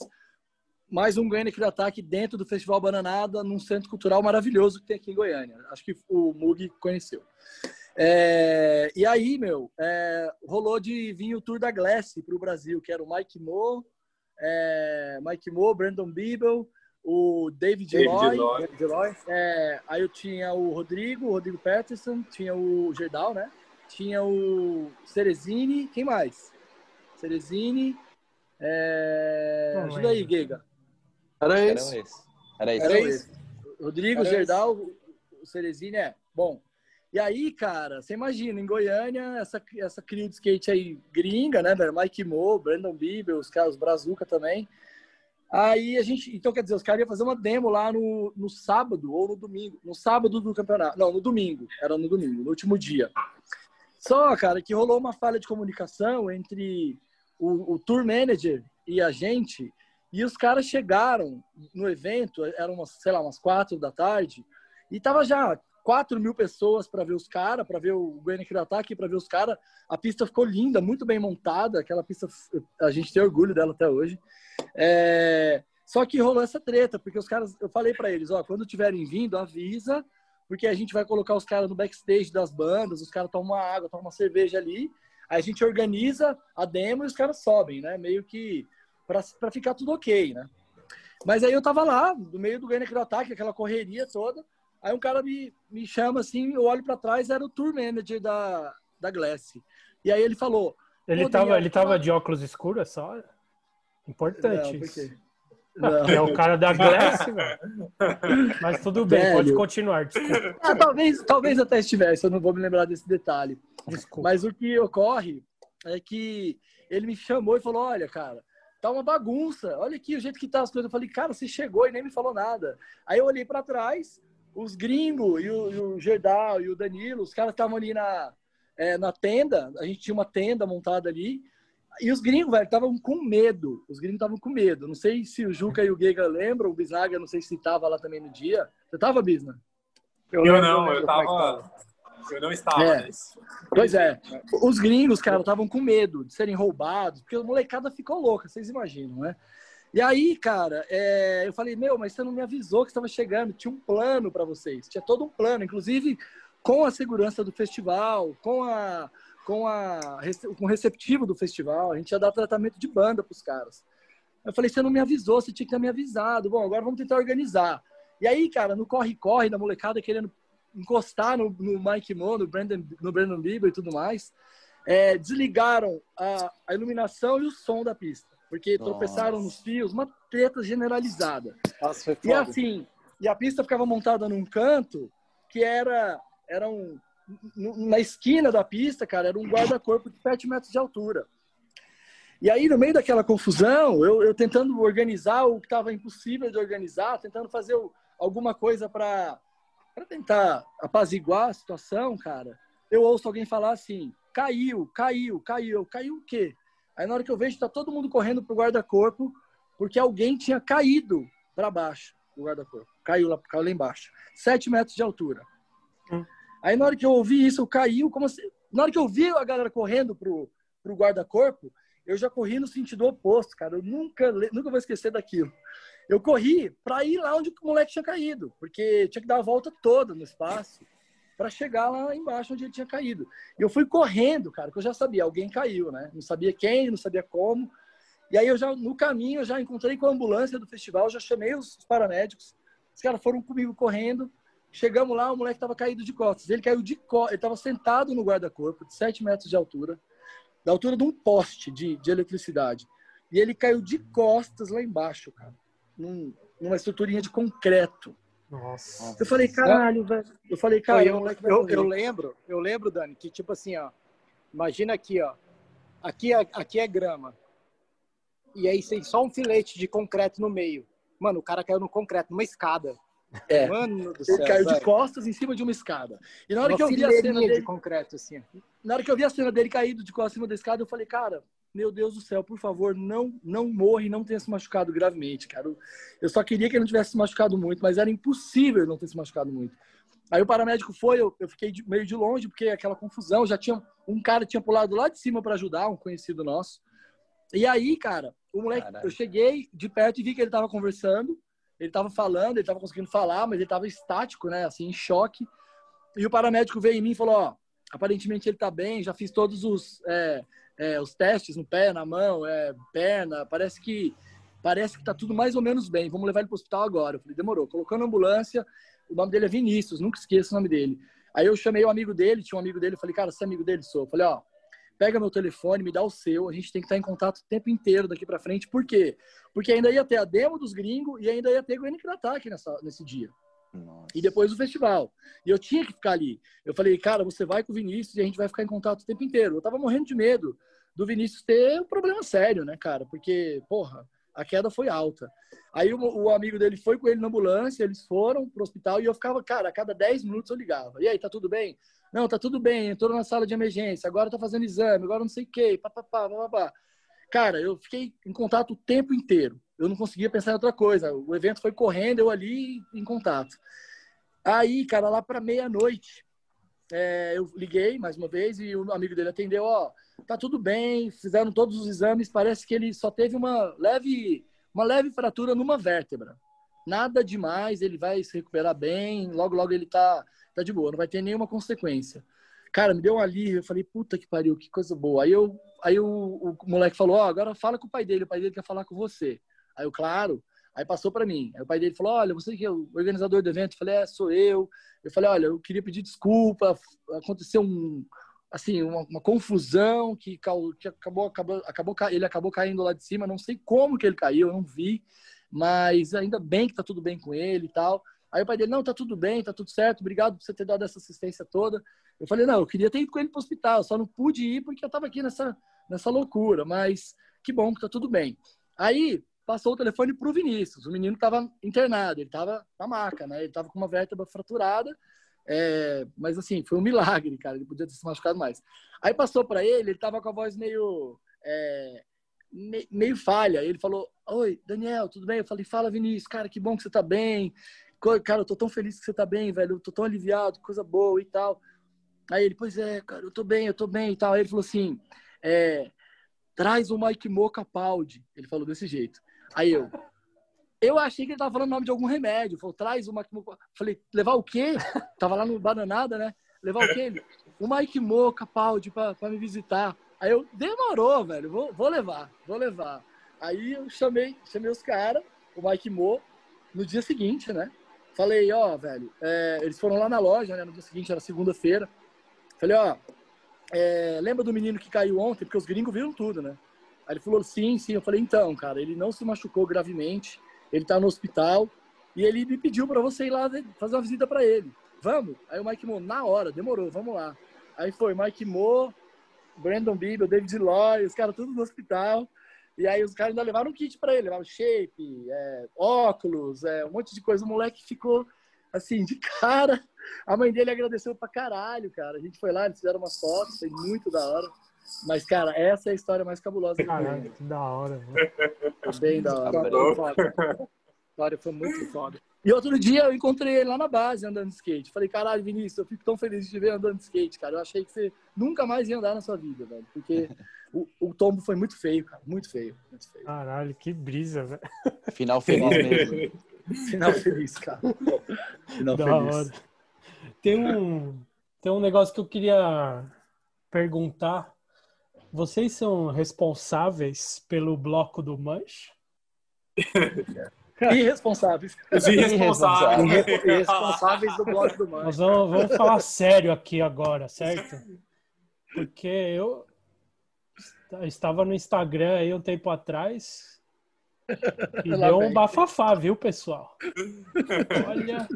mais um Goiânia Cria Ataque dentro do Festival Bananada, num centro cultural maravilhoso que tem aqui em Goiânia. Acho que o Mug conheceu. É, e aí, meu, é, rolou de vir o Tour da Glass para o Brasil, que era o Mike Mo, é, Mike Mo, Brandon Beeble, o David, David. David Lloyd. é, aí eu tinha o Rodrigo, o Rodrigo Peterson, tinha o Gerdau, né? Tinha o Cerezini, quem mais? Cerezini. É... Não Ajuda aí. Geiga. Era esse. Era isso. Era esse. Rodrigo, Era Gerdau, o Cerezini é. Bom. E aí, cara, você imagina, em Goiânia, essa, essa crio de skate aí gringa, né, velho? Mike Mo, Brandon Bieber, os caras, os Brazuca também. Aí a gente, então quer dizer, os caras iam fazer uma demo lá no, no sábado ou no domingo. No sábado do campeonato. Não, no domingo. Era no domingo, no último dia. Só, cara, que rolou uma falha de comunicação entre o, o tour manager e a gente. E os caras chegaram no evento, eram umas, sei lá, umas quatro da tarde, e tava já 4 mil pessoas para ver os caras, para ver o Cria Ataque, para ver os caras. A pista ficou linda, muito bem montada. Aquela pista, a gente tem orgulho dela até hoje. É, Só que rolou essa treta, porque os caras, eu falei para eles, ó, quando tiverem vindo, avisa, porque a gente vai colocar os caras no backstage das bandas, os caras tomam uma água, tomam uma cerveja ali, aí a gente organiza a demo e os caras sobem, né? Meio que para ficar tudo ok, né? Mas aí eu tava lá, no meio do Goiânia Cria Ataque, aquela correria toda, Aí um cara me, me chama assim, eu olho para trás, era o tour manager da, da Glass. E aí ele falou. Ele tava, ele tava de óculos escuros hora? Importante Não, isso. Ah, É o cara da Glass. Mas tudo bem, Velho. pode continuar. Desculpa. Ah, talvez, talvez até estivesse, eu não vou me lembrar desse detalhe. desculpa. Mas o que ocorre é que ele me chamou e falou: Olha, cara, tá uma bagunça. Olha aqui o jeito que tá as coisas. Eu falei: Cara, você chegou e nem me falou nada. Aí eu olhei para trás, os gringos e o, e o Gerdau e o Danilo, os caras estavam ali na, é, na tenda. A gente tinha uma tenda montada ali. E os gringos, velho, estavam com medo. Os gringos estavam com medo. Não sei se o Juca e o Geiga lembram, o Bisaga, não sei se tava lá também no dia. Você tava, Bisna? Eu não, lembro eu como é que tava. Eu não estava É. Pois é. Os gringos, cara, estavam com medo de serem roubados, porque a molecada ficou louca, vocês imaginam, né? E aí, cara, é, eu falei, meu, mas você não me avisou que estava chegando, tinha um plano para vocês, tinha todo um plano, inclusive com a segurança do festival, com a com a com o receptivo do festival, a gente ia dar tratamento de banda para os caras. Eu falei, você não me avisou, você tinha que ter me avisado. Bom, agora vamos tentar organizar. E aí, cara, no corre-corre da molecada querendo encostar no, no Mike Mo, no Brandon, no Brandon Bieber e tudo mais, é, desligaram a, a iluminação e o som da pista, porque Nossa. tropeçaram nos fios, uma treta generalizada. Nossa, E assim, e a pista ficava montada num canto que era, era um, na esquina da pista, cara, era um guarda-corpo de 7 metros de altura. E aí, no meio daquela confusão, eu, eu tentando organizar o que estava impossível de organizar, tentando fazer o- alguma coisa para para tentar apaziguar a situação, cara, eu ouço alguém falar assim: caiu, caiu, caiu. Caiu o quê? Aí na hora que eu vejo, tá todo mundo correndo pro guarda-corpo, porque alguém tinha caído para baixo do guarda-corpo. Caiu lá, caiu lá embaixo. Sete metros de altura. Aí na hora que eu ouvi isso, eu caiu, como se... Na hora que eu vi a galera correndo pro, pro guarda-corpo, eu já corri no sentido oposto, cara. Eu nunca, nunca vou esquecer daquilo. Eu corri para ir lá onde o moleque tinha caído, porque tinha que dar a volta toda no espaço para chegar lá embaixo onde ele tinha caído. E eu fui correndo, cara, porque eu já sabia, alguém caiu, né? Não sabia quem, não sabia como. E aí eu já no caminho eu já encontrei com a ambulância do festival, já chamei os paramédicos. Os caras foram comigo correndo. Chegamos lá, o moleque estava caído de costas. Ele caiu de costas, ele estava sentado no guarda-corpo, de 7 metros de altura, da altura de um poste de, de eletricidade. E ele caiu de costas lá embaixo, cara num, numa estruturinha de concreto. Nossa. Eu falei, caralho, velho. Eu falei, cara, eu, eu, eu, eu, lembro, eu lembro, Dani, que tipo assim, ó. Imagina aqui, ó. Aqui é, aqui é grama. E aí tem só um filete de concreto no meio. Mano, o cara caiu no concreto, numa escada. É. Mano do céu. Ele caiu velho. de costas em cima de uma escada. E na hora uma que eu vi a cena dele. de concreto, assim. Na hora que eu vi a cena dele caído de costas em cima da escada, eu falei, cara, meu Deus do céu, por favor, não não morra e não tenha se machucado gravemente, cara. Eu só queria que ele não tivesse se machucado muito, mas era impossível não ter se machucado muito. Aí o paramédico foi, eu, eu fiquei de, meio de longe, porque aquela confusão, já tinha um cara tinha pulado lá de cima para ajudar, um conhecido nosso. E aí, cara, o moleque, Caralho. eu cheguei de perto e vi que ele tava conversando, ele tava falando, ele tava conseguindo falar, mas ele tava estático, né, assim, em choque. E o paramédico veio em mim e falou, ó, aparentemente ele tá bem, já fiz todos os é, é, os testes no pé, na mão, é, perna, parece que parece que tá tudo mais ou menos bem. Vamos levar ele para o hospital agora. Eu falei, demorou. Colocando a ambulância, o nome dele é Vinícius, nunca esqueça o nome dele. Aí eu chamei o amigo dele, tinha um amigo dele, falei, cara, você é amigo dele? Sou. Eu falei, ó, pega meu telefone, me dá o seu, a gente tem que estar em contato o tempo inteiro daqui para frente. Por quê? Porque ainda ia ter a demo dos gringos e ainda ia ter o NK Ataque nessa, nesse dia. Nossa. E depois o festival. E eu tinha que ficar ali. Eu falei, cara, você vai com o Vinícius e a gente vai ficar em contato o tempo inteiro. Eu tava morrendo de medo do Vinícius ter um problema sério, né, cara? Porque, porra, a queda foi alta. Aí o, o, amigo dele foi com ele na ambulância, eles foram pro hospital e eu ficava, cara, a cada 10 minutos eu ligava. E aí, tá tudo bem? Não, tá tudo bem, entrou na sala de emergência, agora tá fazendo exame, agora não sei o quê, papapá, papapá. Cara, eu fiquei em contato o tempo inteiro eu não conseguia pensar em outra coisa. O evento foi correndo, eu ali em contato. Aí, cara, lá para meia-noite, é, eu liguei mais uma vez e o amigo dele atendeu, ó, tá tudo bem, fizeram todos os exames, parece que ele só teve uma leve, uma leve fratura numa vértebra. Nada demais, ele vai se recuperar bem, logo logo ele tá, tá de boa, não vai ter nenhuma consequência. Cara, me deu um alívio, eu falei, puta que pariu, que coisa boa. Aí eu, aí o, o moleque falou, ó, agora fala com o pai dele, o pai dele quer falar com você. Aí eu, claro. Aí passou para mim. Aí o pai dele falou: Olha, você que é o organizador do evento? Eu falei: É, sou eu. Eu falei: Olha, eu queria pedir desculpa. Aconteceu um, assim, uma, uma confusão que, que acabou, acabou, acabou, ele acabou caindo lá de cima. Não sei como que ele caiu, eu não vi. Mas ainda bem que tá tudo bem com ele e tal. Aí o pai dele: Não, tá tudo bem, tá tudo certo. Obrigado por você ter dado essa assistência toda. Eu falei: Não, eu queria ter ido com ele pro hospital. Só não pude ir porque eu tava aqui nessa, nessa loucura. Mas que bom que tá tudo bem. Aí passou o telefone para o Vinícius. O menino estava internado, ele estava na maca, né? Ele estava com uma vértebra fraturada, é... mas assim, foi um milagre, cara. Ele podia ter se machucado mais. Aí passou para ele, ele estava com a voz meio, é... meio falha. Ele falou: Oi, Daniel, tudo bem? Eu falei: Fala, Vinícius, cara, que bom que você está bem. Cara, eu tô tão feliz que você está bem, velho. Eu tô tão aliviado, coisa boa e tal. Aí ele, pois é, cara, eu tô bem, eu tô bem e tal. Aí ele falou assim: é, traz o Mike Moca Paldi. Ele falou desse jeito. Aí eu. Eu achei que ele tava falando o nome de algum remédio. Falou, traz o Mike Moca. Falei, levar o quê? Tava lá no Bananada, né? Levar o quê? O Mike Moca, Paldi, pra, pra me visitar. Aí eu, demorou, velho. Vou, vou levar, vou levar. Aí eu chamei, chamei os caras, o Mike Mo, no dia seguinte, né? Falei, ó, velho, é, eles foram lá na loja, né? No dia seguinte, era segunda-feira. Falei, ó, é, lembra do menino que caiu ontem? Porque os gringos viram tudo, né? Aí ele falou, sim, sim. Eu falei, então, cara, ele não se machucou gravemente, ele tá no hospital e ele me pediu para você ir lá fazer uma visita para ele. Vamos? Aí o Mike Mo, na hora, demorou, vamos lá. Aí foi Mike Mo, Brandon Bieber, David Lloyd, os caras tudo no hospital. E aí os caras ainda levaram um kit para ele, levaram shape, é, óculos, é, um monte de coisa. O moleque ficou assim, de cara. A mãe dele agradeceu pra caralho, cara. A gente foi lá, eles fizeram umas fotos, foi muito da hora. Mas, cara, essa é a história mais cabulosa que Caralho, que da hora. Mano. Foi bem da hora. Foi foi muito foda. E outro dia eu encontrei ele lá na base andando de skate. Falei, caralho, Vinícius, eu fico tão feliz de te ver andando de skate, cara. Eu achei que você nunca mais ia andar na sua vida, velho. Porque o, o tombo foi muito feio, cara. Muito feio. Muito feio. Caralho, que brisa, velho. Final feliz mesmo. Final feliz, cara. Final Da feliz. hora. Tem um, tem um negócio que eu queria perguntar. Vocês são responsáveis pelo bloco do Manche? Irresponsáveis. Os irresponsáveis. Irre- Irresponsáveis do bloco do Nós Manche. vamos, vamos falar sério aqui agora, certo? Porque eu estava no Instagram aí um tempo atrás e Lá deu um vem. bafafá, viu, pessoal? Olha,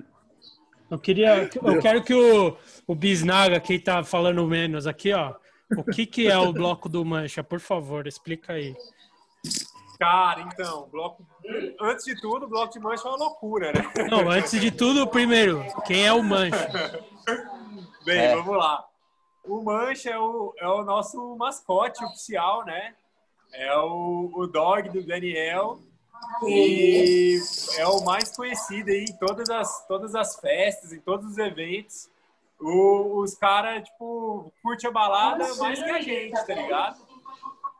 eu queria, eu quero que o, o Bisnaga, que tá falando menos aqui, ó, o que que é o bloco do Mancha? Por favor, explica aí. Cara, então, bloco. Antes de tudo, o bloco de mancha é uma loucura, né? Não, antes de tudo, primeiro, quem é o Mancha? Bem, É. vamos lá. O Mancha é o, é o nosso mascote oficial, né? É o, o dog do Daniel. E é o mais conhecido aí em todas as, todas as festas, em todos os eventos. O- os caras, tipo, curte a balada mais que a gente, tá ligado?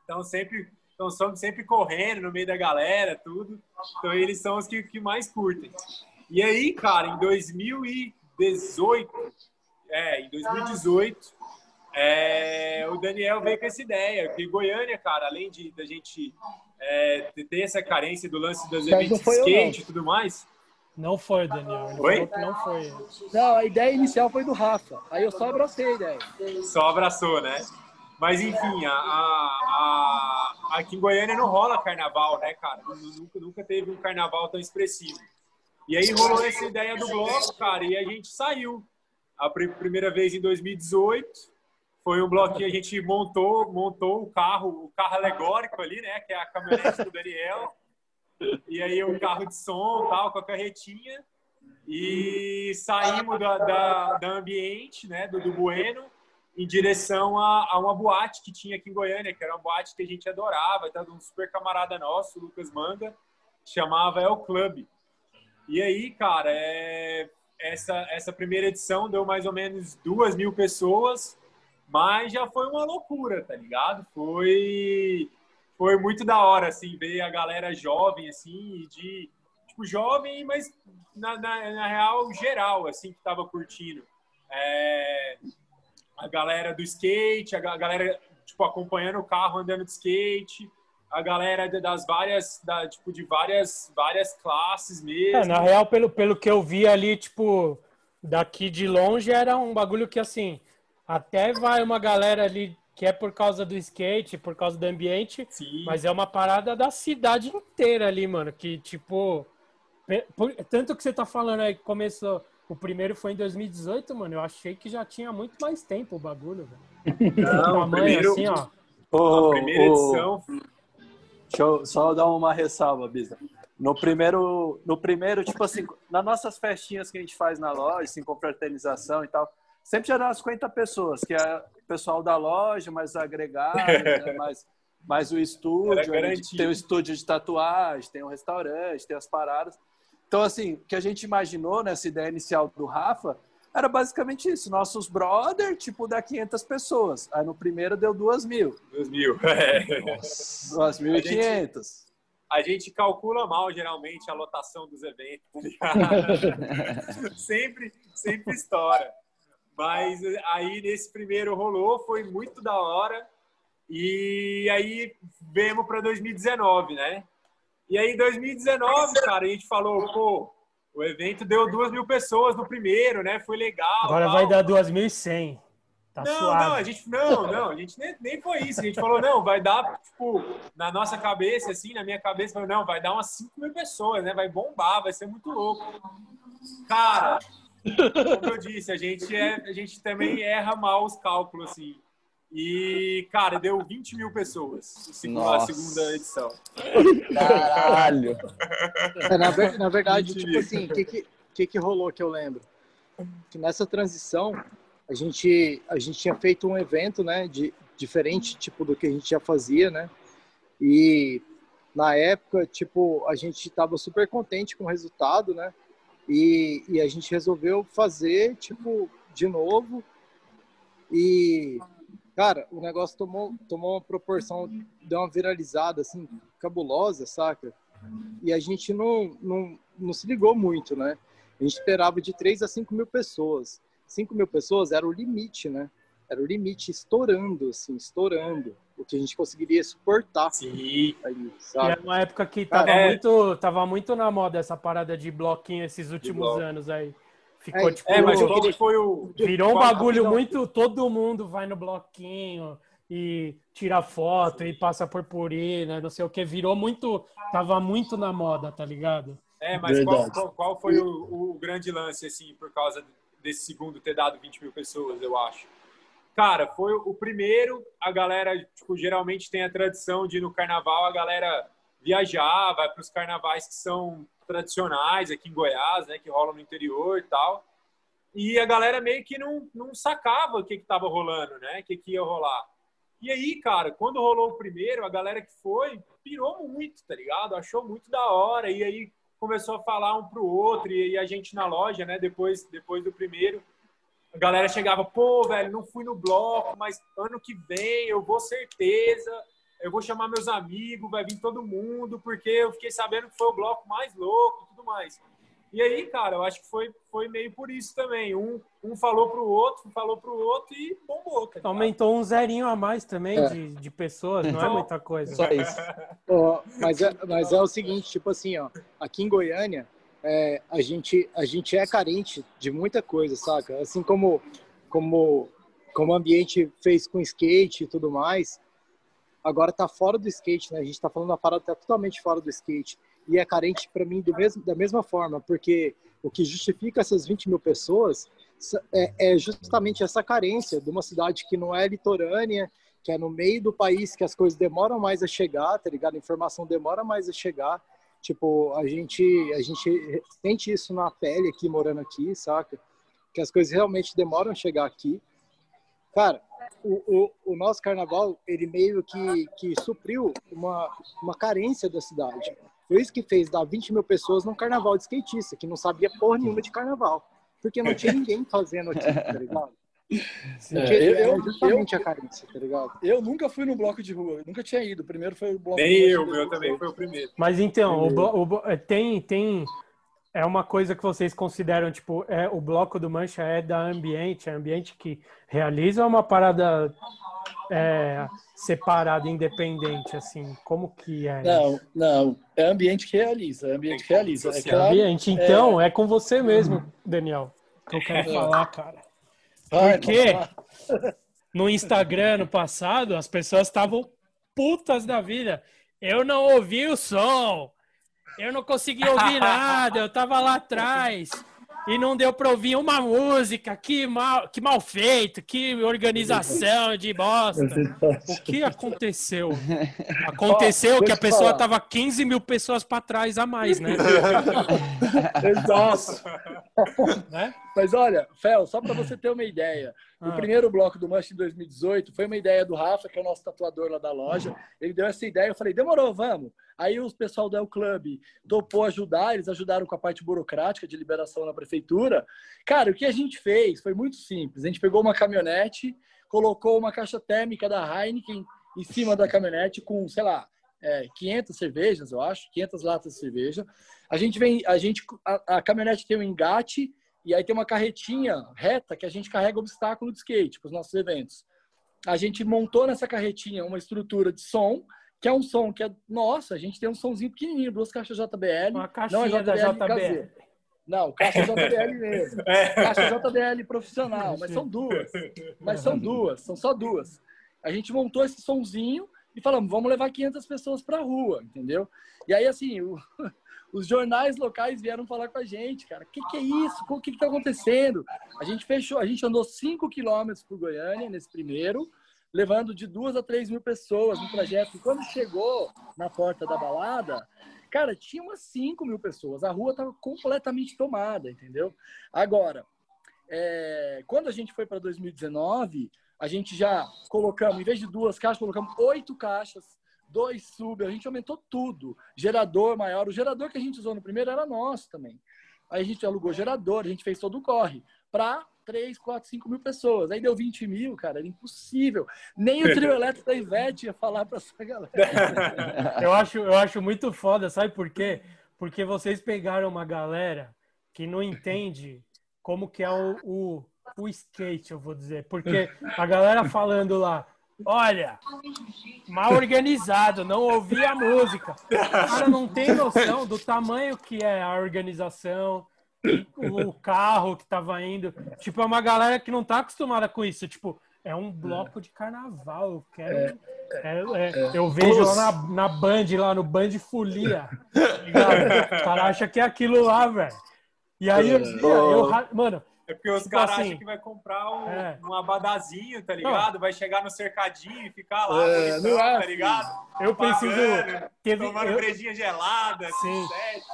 Então sempre, então somos sempre correndo no meio da galera, tudo. Então eles são os que, que mais curtem. E aí, cara, em 2018, é, em 2018, é, o Daniel veio com essa ideia. Que Goiânia, cara, além de da gente é, ter essa carência do lance dos não eventos de foi skate e tudo mais, Não foi, Daniel. Ele Oi? falou que não foi. Não, a ideia inicial foi do Rafa. Aí eu só abracei a ideia. só abraçou, né? Mas enfim, a, a- a- aqui em Goiânia não rola carnaval, né, cara? Nunca, nunca teve um carnaval tão expressivo. E aí rolou essa ideia do bloco, cara, e a gente saiu. A pri- primeira vez em 2018, foi um que a gente montou, montou o carro, o carro alegórico ali, né, que é a caminhonete do Daniel. E aí o carro de som, tal, com a carretinha. E saímos da, da, da ambiente, né, do, do Bueno, em direção a, a uma boate que tinha aqui em Goiânia, que era uma boate que a gente adorava, tá, de um super camarada nosso, Lucas Manga, chamava El Club. E aí, cara, é, essa, essa primeira edição deu mais ou menos duas mil pessoas, mas já foi uma loucura, tá ligado? Foi, foi muito da hora, assim, ver a galera jovem, assim, de, tipo, jovem, mas na, na, na real, geral, assim, que tava curtindo. É, a galera do skate, a ga- galera, tipo, acompanhando o carro andando de skate, a galera das várias, da, tipo, de várias, várias classes mesmo. É, na real, pelo, pelo que eu vi ali, tipo, daqui de longe era um bagulho que, assim, até vai uma galera ali que é por causa do skate, por causa do ambiente, Sim. mas é uma parada da cidade inteira ali, mano, que, tipo, tanto que você tá falando aí que começou, o primeiro foi em 2018, mano, eu achei que já tinha muito mais tempo o bagulho, velho. Não, o Tamanho primeiro- assim, ó. Ô, a primeira edição Deixa eu só dar uma ressalva, Bisa. No primeiro, no primeiro, tipo assim, nas nossas festinhas que a gente faz na loja, assim, com fraternização e tal, sempre já dá umas 50 pessoas, que é o pessoal da loja, mais agregado, né, mais, mais o estúdio, tem o estúdio de tatuagem, tem o restaurante, tem as paradas. Então, assim, o que a gente imaginou nessa ideia inicial do Rafa era basicamente isso, nossos brother, tipo, dá 500 pessoas. Aí no primeiro deu 2 mil, 2000. É. 2.500. A gente calcula mal, geralmente, a lotação dos eventos. tá ligado? sempre, sempre estoura. Mas aí, nesse primeiro rolou, foi muito da hora. E aí, vemos para 2019, né? E aí, 2019, cara, a gente falou, pô, o evento deu duas mil pessoas no primeiro, né? Foi legal. Agora tal. vai dar 2.100. Tá não, suave. não, a gente não, não, a gente nem, nem foi isso. A gente falou, não, vai dar, tipo, na nossa cabeça, assim, na minha cabeça, falou, não, vai dar umas 5 mil pessoas, né? Vai bombar, vai ser muito louco. Cara, como eu disse, a gente, é, a gente também erra mal os cálculos, assim. E, cara, deu 20 mil pessoas a segunda, edição. Caralho. É, na, ver- na verdade, Mentira. tipo assim, o que, que, que, que rolou que eu lembro? Que nessa transição a gente a gente tinha feito um evento, né, de diferente tipo do que a gente já fazia, né? E na época, tipo, a gente estava super contente com o resultado, né? E, e a gente resolveu fazer, tipo, de novo. E, cara, o negócio tomou, tomou uma proporção, deu uma viralizada, assim, cabulosa, saca? E a gente não, não, não se ligou muito, né? A gente esperava de 3 a 5 mil pessoas. 5 mil pessoas era o limite, né? Era o limite estourando, assim, estourando. O que a gente conseguiria suportar. Sim. Ali, sabe? E era uma época que tava, é. muito, tava muito na moda essa parada de bloquinho esses últimos anos aí. Ficou é, tipo. É, mas que foi o. Virou um bagulho muito. Todo mundo vai no bloquinho e tira foto e passa por purina, não sei o que. Virou muito. Tava muito na moda, tá ligado? É, mas qual, qual, qual, foi o, o, grande lance, assim, por causa desse segundo ter dado 20 mil pessoas, eu acho? Cara, foi o primeiro, a galera, tipo, geralmente tem a tradição de no carnaval a galera viajar, vai para os carnavais que são tradicionais aqui em Goiás, né, que rolam no interior e tal. E a galera meio que não, não sacava o que estava rolando, né, o que, que ia rolar. E aí, cara, quando rolou o primeiro, a galera que foi pirou muito, tá ligado? Achou muito da hora. E aí começou a falar um pro outro. E aí a gente na loja, né, depois, depois do primeiro, a galera chegava, pô, velho, não fui no bloco, mas ano que vem eu vou certeza. Eu vou chamar meus amigos, vai vir todo mundo, porque eu fiquei sabendo que foi o bloco mais louco e tudo mais. E aí, cara, eu acho que foi, foi meio por isso também. Um, um falou pro outro, falou pro outro e bombou. Tá Aumentou um zerinho a mais também é. de, de pessoas, não é então, muita coisa. Só isso. oh, mas, é, mas é o seguinte, tipo assim, ó, aqui em Goiânia, é, a, gente, a gente é carente de muita coisa, saca? Assim como, como, como o ambiente fez com skate e tudo mais, agora tá fora do skate, né? A gente tá falando uma parada tá totalmente fora do skate e é carente para mim do mesmo, da mesma forma, porque o que justifica essas 20 mil pessoas é, é, justamente essa carência de uma cidade que não é litorânea, que é no meio do país, que as coisas demoram mais a chegar, tá ligado? A informação demora mais a chegar. Tipo, a gente, a gente sente isso na pele aqui, morando aqui, saca? Que as coisas realmente demoram a chegar aqui. Cara, o, o, o, nosso carnaval, ele meio que, que supriu uma, uma carência da cidade. Foi isso que fez dar 20 mil pessoas num carnaval de skatista, que não sabia porra nenhuma de carnaval. Porque não tinha ninguém fazendo aqui, tá ligado? Sim, é, eu, eu, justamente eu, a carência, tá ligado? Eu nunca fui no bloco de rua, nunca tinha ido. O primeiro foi o bloco Nem eu, o meu também foi o primeiro. Mas então, o, o, é, tem, tem. É uma coisa que vocês consideram, tipo, é, o bloco do Mancha é da ambiente, é ambiente que realiza uma parada é, separado, independente, assim? Como que é? Não, isso? não. É ambiente que realiza. É ambiente que realiza. É claro, ambiente. Então, é... é com você mesmo, Daniel, que eu quero falar, cara. Porque no Instagram, no passado, as pessoas estavam putas da vida. Eu não ouvi o som. Eu não consegui ouvir nada. Eu tava lá atrás e não deu para ouvir uma música. Que mal, que mal feito, que organização de bosta. O que aconteceu? Aconteceu que a pessoa tava 15 mil pessoas para trás a mais, né? Exato. né? Mas olha, Fel, só para você ter uma ideia, ah. o primeiro bloco do Manche em 2018 foi uma ideia do Rafa, que é o nosso tatuador lá da loja. Ele deu essa ideia, eu falei, demorou, vamos. Aí os pessoal do El Club topou ajudar, eles ajudaram com a parte burocrática de liberação na prefeitura. Cara, o que a gente fez foi muito simples. A gente pegou uma caminhonete, colocou uma caixa térmica da Heineken em cima da caminhonete com, sei lá, é, 500 cervejas, eu acho, 500 latas de cerveja. A gente vem, a gente, a, a caminhonete tem um engate e aí tem uma carretinha reta que a gente carrega obstáculo de skate para os nossos eventos. A gente montou nessa carretinha uma estrutura de som que é um som que é nossa, a gente tem um somzinho pequenininho, duas caixas JBL, uma caixinha não é JBL da JBL. Não, caixa JBL mesmo. É. Caixa JBL profissional, mas são duas. Mas são duas, são só duas. A gente montou esse sonzinho e falamos, vamos levar 500 pessoas para a rua, entendeu? E aí, assim, o, os jornais locais vieram falar com a gente, cara, o que, que, é isso? O que está acontecendo? A gente fechou, a gente andou 5 quilômetros por Goiânia nesse primeiro, levando de duas a três mil pessoas no trajeto. E quando chegou na porta da balada, Cara, tinha umas 5 mil pessoas. A rua estava completamente tomada, entendeu? Agora, é, quando a gente foi para 2019, a gente já colocamos, em vez de duas caixas, colocamos oito caixas, dois sub, a gente aumentou tudo. Gerador maior. O gerador que a gente usou no primeiro era nosso também. Aí a gente alugou gerador, a gente fez todo o corre para 3, 4, 5 mil pessoas. Aí deu 20 mil, cara, era impossível. Nem o trio elétrico da Ivete ia falar para essa galera. eu, acho, eu acho muito foda, sabe por quê? Porque vocês pegaram uma galera que não entende como que é o, o, o skate, eu vou dizer. Porque a galera falando lá, olha, mal organizado, não ouvi a música. O cara não tem noção do tamanho que é a organização, o carro que tava indo. Tipo, é uma galera que não tá acostumada com isso. Tipo, é um bloco de carnaval. Eu quero. É, é, é, eu vejo lá na, na Band, lá no Band Folia. Tá o cara acha que é aquilo lá, velho. E aí, eu, eu, mano, é porque os tipo caras assim, acham que vai comprar um, é. um abadazinho, tá ligado? Não. Vai chegar no cercadinho e ficar lá, é, bonitão, não é tá assim. ligado? Eu preciso. Teve, tomando eu... brejinha gelada. Sim.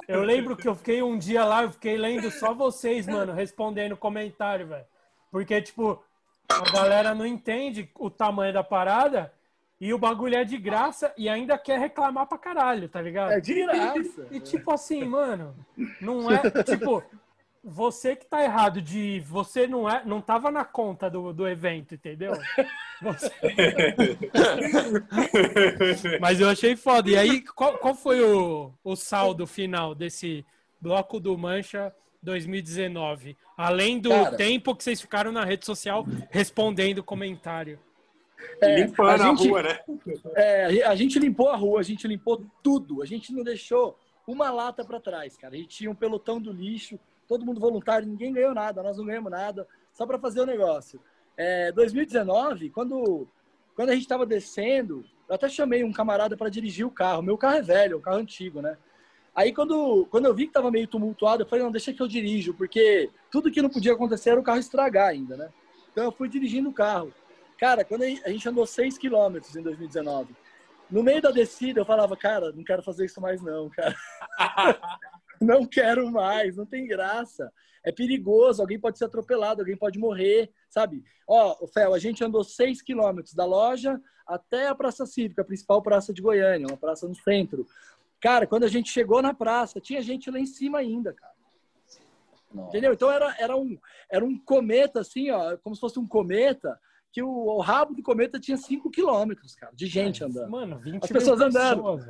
Eu lembro que eu fiquei um dia lá, eu fiquei lendo só vocês, mano, respondendo comentário, velho. Porque, tipo, a galera não entende o tamanho da parada e o bagulho é de graça e ainda quer reclamar pra caralho, tá ligado? É de graça. E, e tipo assim, mano, não é. Tipo, você que tá errado de você não é não tava na conta do, do evento, entendeu? Você... Mas eu achei foda. E aí, qual, qual foi o, o saldo final desse bloco do Mancha 2019? Além do Cara, tempo que vocês ficaram na rede social respondendo comentário. É, Limpando a, gente, a rua, né? É, a gente limpou a rua, a gente limpou tudo. A gente não deixou uma lata para trás, cara. A gente tinha um pelotão do lixo todo mundo voluntário, ninguém ganhou nada, nós não ganhamos nada, só para fazer o negócio. É, 2019, quando, quando a gente estava descendo, eu até chamei um camarada para dirigir o carro. Meu carro é velho, é um carro antigo, né? Aí quando, quando eu vi que estava meio tumultuado, eu falei, não, deixa que eu dirijo, porque tudo que não podia acontecer era o carro estragar ainda, né? Então eu fui dirigindo o carro. Cara, quando a gente andou 6 quilômetros em 2019, no meio da descida eu falava, cara, não quero fazer isso mais não, cara. não quero mais, não tem graça. É perigoso, alguém pode ser atropelado, alguém pode morrer, sabe? Ó, Fel, a gente andou seis quilômetros da loja até a Praça Cívica, a principal praça de Goiânia, uma praça no centro. Cara, quando a gente chegou na praça, tinha gente lá em cima ainda, cara. Nossa. Entendeu? Então era, era, um, era um cometa, assim, ó, como se fosse um cometa, que o, o rabo do cometa tinha 5 quilômetros, cara, de gente andando. Mano, 20 As pessoas andando. Pessoas,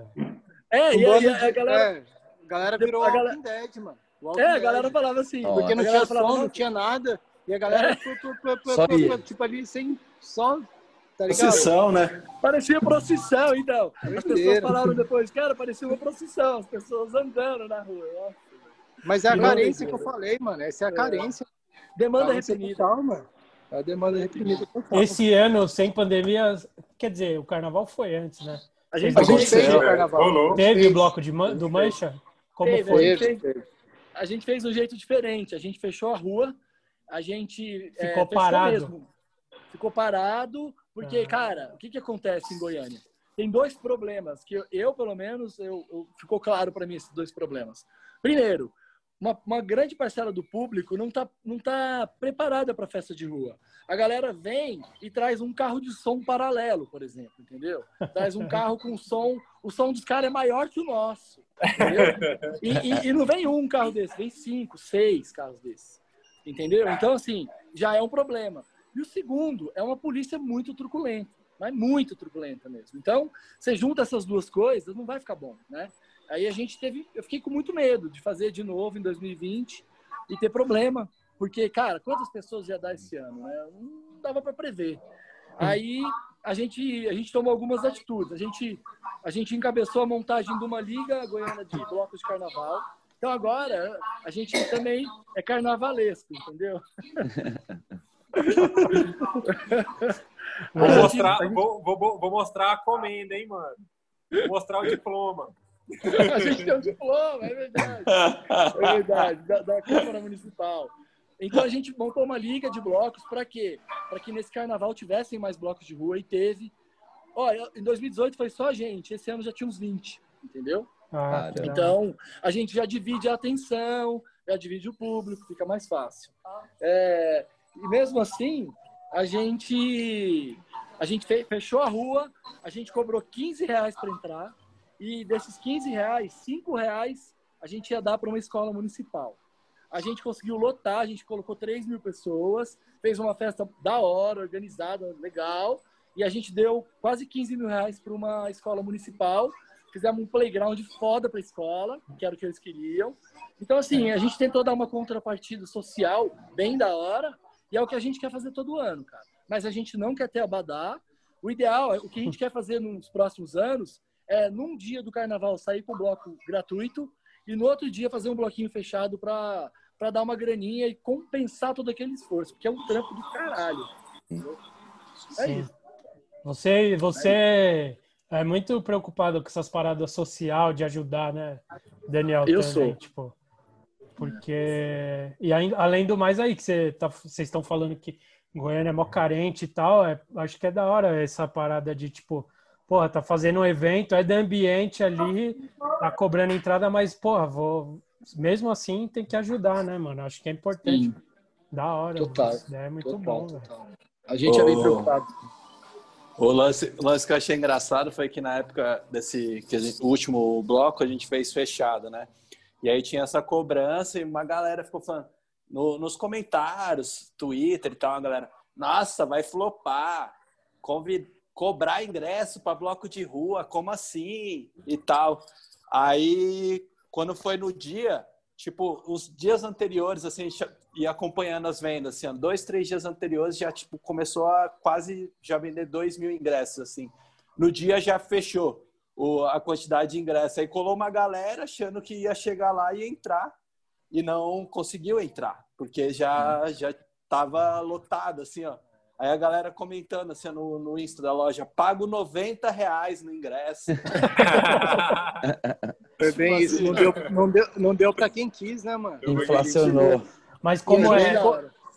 é, e, a, a galera. É a galera virou a galera... Walking Dead, mano. Walking é, a galera Dead. falava assim. Porque não tinha som, não tinha nada. E a galera, é. tipo ali, sem som, tá? Procissão, né? Parecia procissão, então. As pessoas falaram depois, cara, parecia uma procissão, as pessoas andando na rua. Mas é a carência que eu falei, mano. Essa é a é. carência. Demanda reprimida. Total, mano. É a demanda reprimida total. Esse ano, sem pandemia, quer dizer, o carnaval foi antes, né? A gente, a gente fez o carnaval. Teve o bloco de, do Mancha? Como teve, foi? A gente, fez, a gente fez um jeito diferente. A gente fechou a rua, a gente é, ficou é, parado. Mesmo. Ficou parado, porque, ah. cara, o que, que acontece em Goiânia? Tem dois problemas que eu, eu pelo menos, eu, eu ficou claro para mim esses dois problemas. Primeiro, uma, uma, grande parcela do público não está não tá preparada para festa de rua. A galera vem e traz um carro de som paralelo, por exemplo, entendeu? Traz um carro com som, o som dos caras é maior que o nosso. E, e, e, não vem um carro desse, vem cinco, seis carros desses. Entendeu? Então, assim, já é um problema. E o segundo é uma polícia muito truculenta, mas muito truculenta mesmo. Então, você junta essas duas coisas, não vai ficar bom, né? Aí a gente teve, eu fiquei com muito medo de fazer de novo em 2020 e ter problema, porque, cara, quantas pessoas ia dar esse ano, né? Não dava para prever. Aí a gente, a gente tomou algumas atitudes. A gente, a gente encabeçou a montagem de uma liga goiana de blocos de carnaval. Então agora a gente também é carnavalesco, entendeu? Vou mostrar, vou, vou, vou mostrar a comenda, hein, mano? Vou mostrar o diploma. a gente tem um diploma, é verdade. É verdade, da, da Câmara Municipal. Então a gente montou uma liga de blocos para quê? Para que nesse carnaval tivessem mais blocos de rua e teve. Olha, em 2018 foi só a gente, esse ano já tinha uns 20, entendeu? Ah, então, a gente já divide a atenção, já divide o público, fica mais fácil. É, e mesmo assim, a gente, a gente fechou a rua, a gente cobrou 15 reais para entrar, e desses 15 reais, 5 reais a gente ia dar para uma escola municipal. A gente conseguiu lotar, a gente colocou 3 mil pessoas, fez uma festa da hora, organizada, legal, e a gente deu quase 15 mil reais para uma escola municipal. Fizemos um playground foda para a escola, que era o que eles queriam. Então, assim, a gente tentou dar uma contrapartida social bem da hora, e é o que a gente quer fazer todo ano, cara. Mas a gente não quer ter abadá. O ideal, o que a gente quer fazer nos próximos anos, é num dia do carnaval sair com bloco gratuito e no outro dia fazer um bloquinho fechado para para dar uma graninha e compensar todo aquele esforço, porque é um trampo do caralho. É isso. Você, você é muito preocupado com essas paradas social de ajudar, né, Daniel? Eu também, sou. Tipo, porque e aí, além do mais aí que você tá, vocês estão falando que Goiânia é mó carente e tal, é, acho que é da hora essa parada de tipo, porra, tá fazendo um evento, é do ambiente ali, tá cobrando entrada, mas porra, vou mesmo assim tem que ajudar, né, mano? Acho que é importante. Sim. Da hora. Total. É muito total, bom, total. A gente oh. é bem preocupado. O lance, o lance que eu achei engraçado foi que na época desse que gente, o último bloco a gente fez fechado, né? E aí tinha essa cobrança e uma galera ficou falando no, nos comentários, Twitter e tal, a galera, nossa, vai flopar, convid, cobrar ingresso para bloco de rua, como assim? E tal. Aí, quando foi no dia, tipo, os dias anteriores, assim, ia acompanhando as vendas, assim, dois, três dias anteriores já, tipo, começou a quase já vender dois mil ingressos, assim. No dia já fechou o, a quantidade de ingressos. Aí colou uma galera achando que ia chegar lá e entrar e não conseguiu entrar, porque já hum. já estava lotado, assim, ó. Aí a galera comentando assim no, no Insta da loja, pago 90 reais no ingresso. Foi bem isso, não deu, não deu, não deu para quem quis, né, mano? Inflacionou. Mas como é,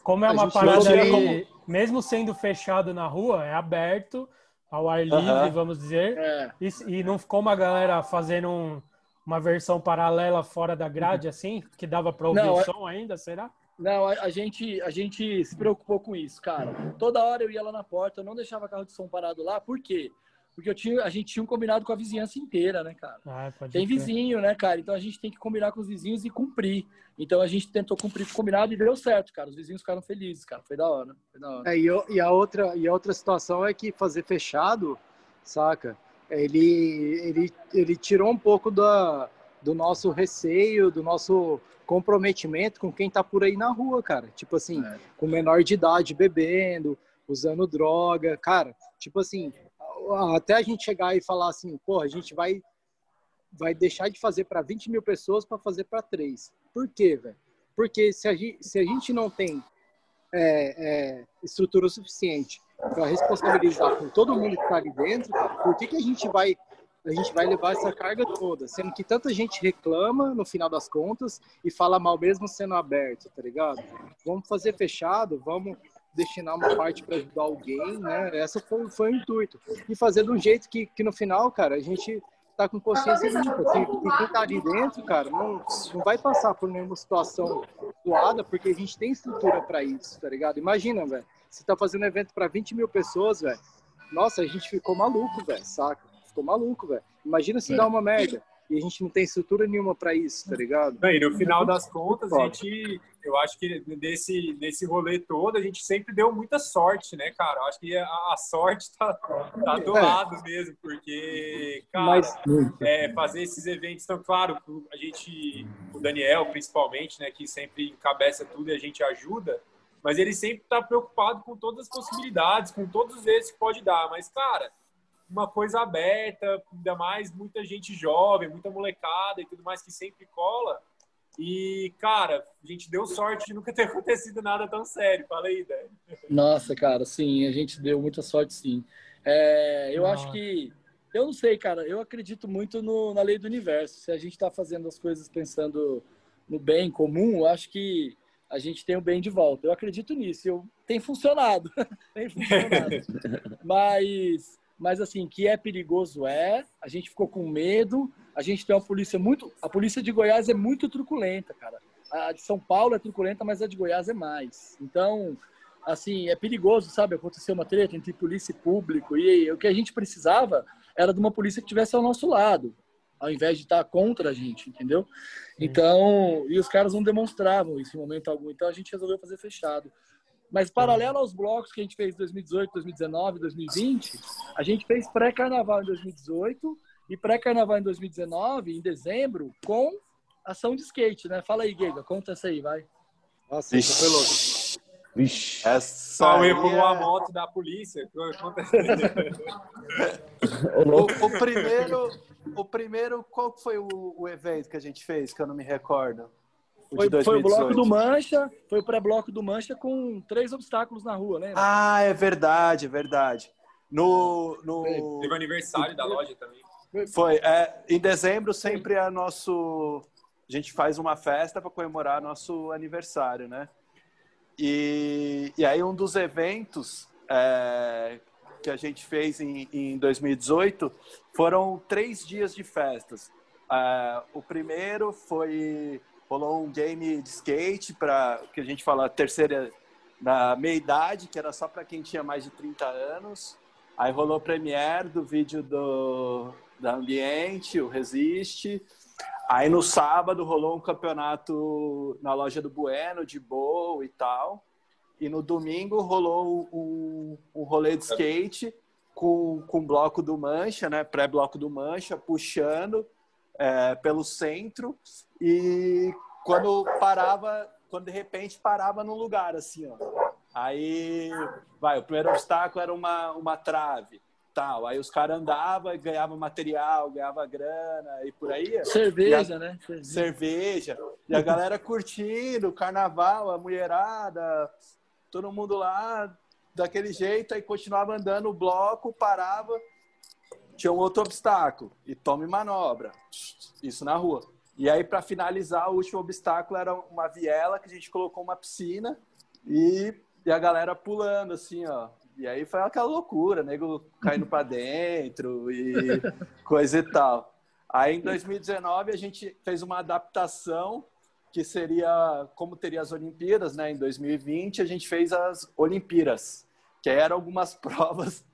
como é uma parada aí, mesmo sendo fechado na rua, é aberto, ao ar livre, uhum. vamos dizer. É. E, e, não ficou uma galera fazendo um, uma versão paralela fora da grade, uhum. assim, que dava para ouvir não, o é- som ainda, será? Não, a, a, gente, a gente se preocupou com isso, cara. Toda hora eu ia lá na porta, eu não deixava carro de som parado lá, por quê? Porque eu tinha, a gente tinha um combinado com a vizinhança inteira, né, cara? Ah, tem vizinho, né, cara? Então a gente tem que combinar com os vizinhos e cumprir. Então a gente tentou cumprir o combinado e deu certo, cara. Os vizinhos ficaram felizes, cara. Foi da hora. Foi da hora. É, e, e, a outra, e a outra situação é que fazer fechado, saca? Ele, ele, ele tirou um pouco da, do nosso receio, do nosso comprometimento com quem tá por aí na rua, cara. Tipo assim, é. com menor de idade bebendo, usando droga. Cara, tipo assim, até a gente chegar e falar assim, porra, a gente vai vai deixar de fazer para 20 mil pessoas para fazer para três. Por quê, velho? Porque se a, gente, se a gente não tem é, é, estrutura suficiente para responsabilizar com todo mundo que está ali dentro, cara, por que, que a gente vai a gente vai levar essa carga toda, sendo que tanta gente reclama no final das contas e fala mal mesmo sendo aberto, tá ligado? Vamos fazer fechado, vamos destinar uma parte para ajudar alguém, né? Essa foi, foi o intuito. E fazer de um jeito que, que no final, cara, a gente tá com consciência limpa. Que, que quem tá ali dentro, cara, não, não vai passar por nenhuma situação doada, porque a gente tem estrutura para isso, tá ligado? Imagina, velho, você tá fazendo um evento para 20 mil pessoas, velho. Nossa, a gente ficou maluco, velho, saca? Ficou maluco, velho. Imagina se é. dá uma merda e a gente não tem estrutura nenhuma para isso, tá ligado? e no final das contas, a gente, eu acho que desse, desse rolê todo, a gente sempre deu muita sorte, né, cara? Eu acho que a, a sorte tá, tá do é. lado mesmo, porque, cara, Mas... é, fazer esses eventos, então, claro, a gente, o Daniel, principalmente, né, que sempre encabeça tudo e a gente ajuda, mas ele sempre tá preocupado com todas as possibilidades, com todos os erros que pode dar. Mas, cara, uma coisa aberta, ainda mais muita gente jovem, muita molecada e tudo mais que sempre cola. E, cara, a gente deu sorte de nunca ter acontecido nada tão sério. Fala aí, Dani. Nossa, cara, sim, a gente deu muita sorte, sim. É, eu Nossa. acho que. Eu não sei, cara, eu acredito muito no, na lei do universo. Se a gente está fazendo as coisas pensando no bem comum, eu acho que a gente tem o bem de volta. Eu acredito nisso. Eu, tem funcionado. tem funcionado. Mas mas assim, que é perigoso é, a gente ficou com medo, a gente tem uma polícia muito, a polícia de Goiás é muito truculenta, cara. A de São Paulo é truculenta, mas a de Goiás é mais. Então, assim, é perigoso, sabe? Acontecer uma treta entre polícia e público e o que a gente precisava era de uma polícia que estivesse ao nosso lado, ao invés de estar contra a gente, entendeu? Então, e os caras não demonstravam isso em momento algum, então a gente resolveu fazer fechado. Mas paralelo aos blocos que a gente fez em 2018, 2019, 2020, a gente fez pré-carnaval em 2018 e pré-carnaval em 2019, em dezembro, com ação de skate, né? Fala aí, Giga, conta essa aí, vai. Nossa, isso foi louco. Vixe. Essa Alguém pulou é... a moto da polícia. o, o, primeiro, o primeiro, qual foi o, o evento que a gente fez, que eu não me recordo? Foi, foi, o bloco do Mancha, foi o pré-bloco do Mancha com três obstáculos na rua, né? Ah, é verdade, é verdade. No, no... Teve o aniversário da loja também. Foi. É, em dezembro sempre é nosso. A gente faz uma festa para comemorar nosso aniversário, né? E, e aí um dos eventos é, que a gente fez em, em 2018 foram três dias de festas. É, o primeiro foi rolou um game de skate para que a gente fala terceira na meia idade, que era só para quem tinha mais de 30 anos. Aí rolou premiere do vídeo do da Ambiente, o Resiste. Aí no sábado rolou um campeonato na loja do Bueno, de boa e tal. E no domingo rolou um, um rolê de skate com, com o bloco do Mancha, né? Pré-bloco do Mancha, puxando é, pelo centro e quando parava, quando de repente parava num lugar assim, ó. Aí, vai, o primeiro obstáculo era uma, uma trave, tal. Aí os caras andavam e ganhavam material, ganhava grana e por aí. Cerveja, a, né? Cerveja. E a galera curtindo carnaval, a mulherada, todo mundo lá daquele jeito, aí continuava andando o bloco, parava, tinha um outro obstáculo e tome manobra. Isso na rua. E aí, para finalizar, o último obstáculo era uma viela que a gente colocou uma piscina e, e a galera pulando, assim, ó. E aí foi aquela loucura, nego caindo para dentro e coisa e tal. Aí em 2019 a gente fez uma adaptação que seria como teria as Olimpíadas, né? Em 2020 a gente fez as Olimpíadas, que eram algumas provas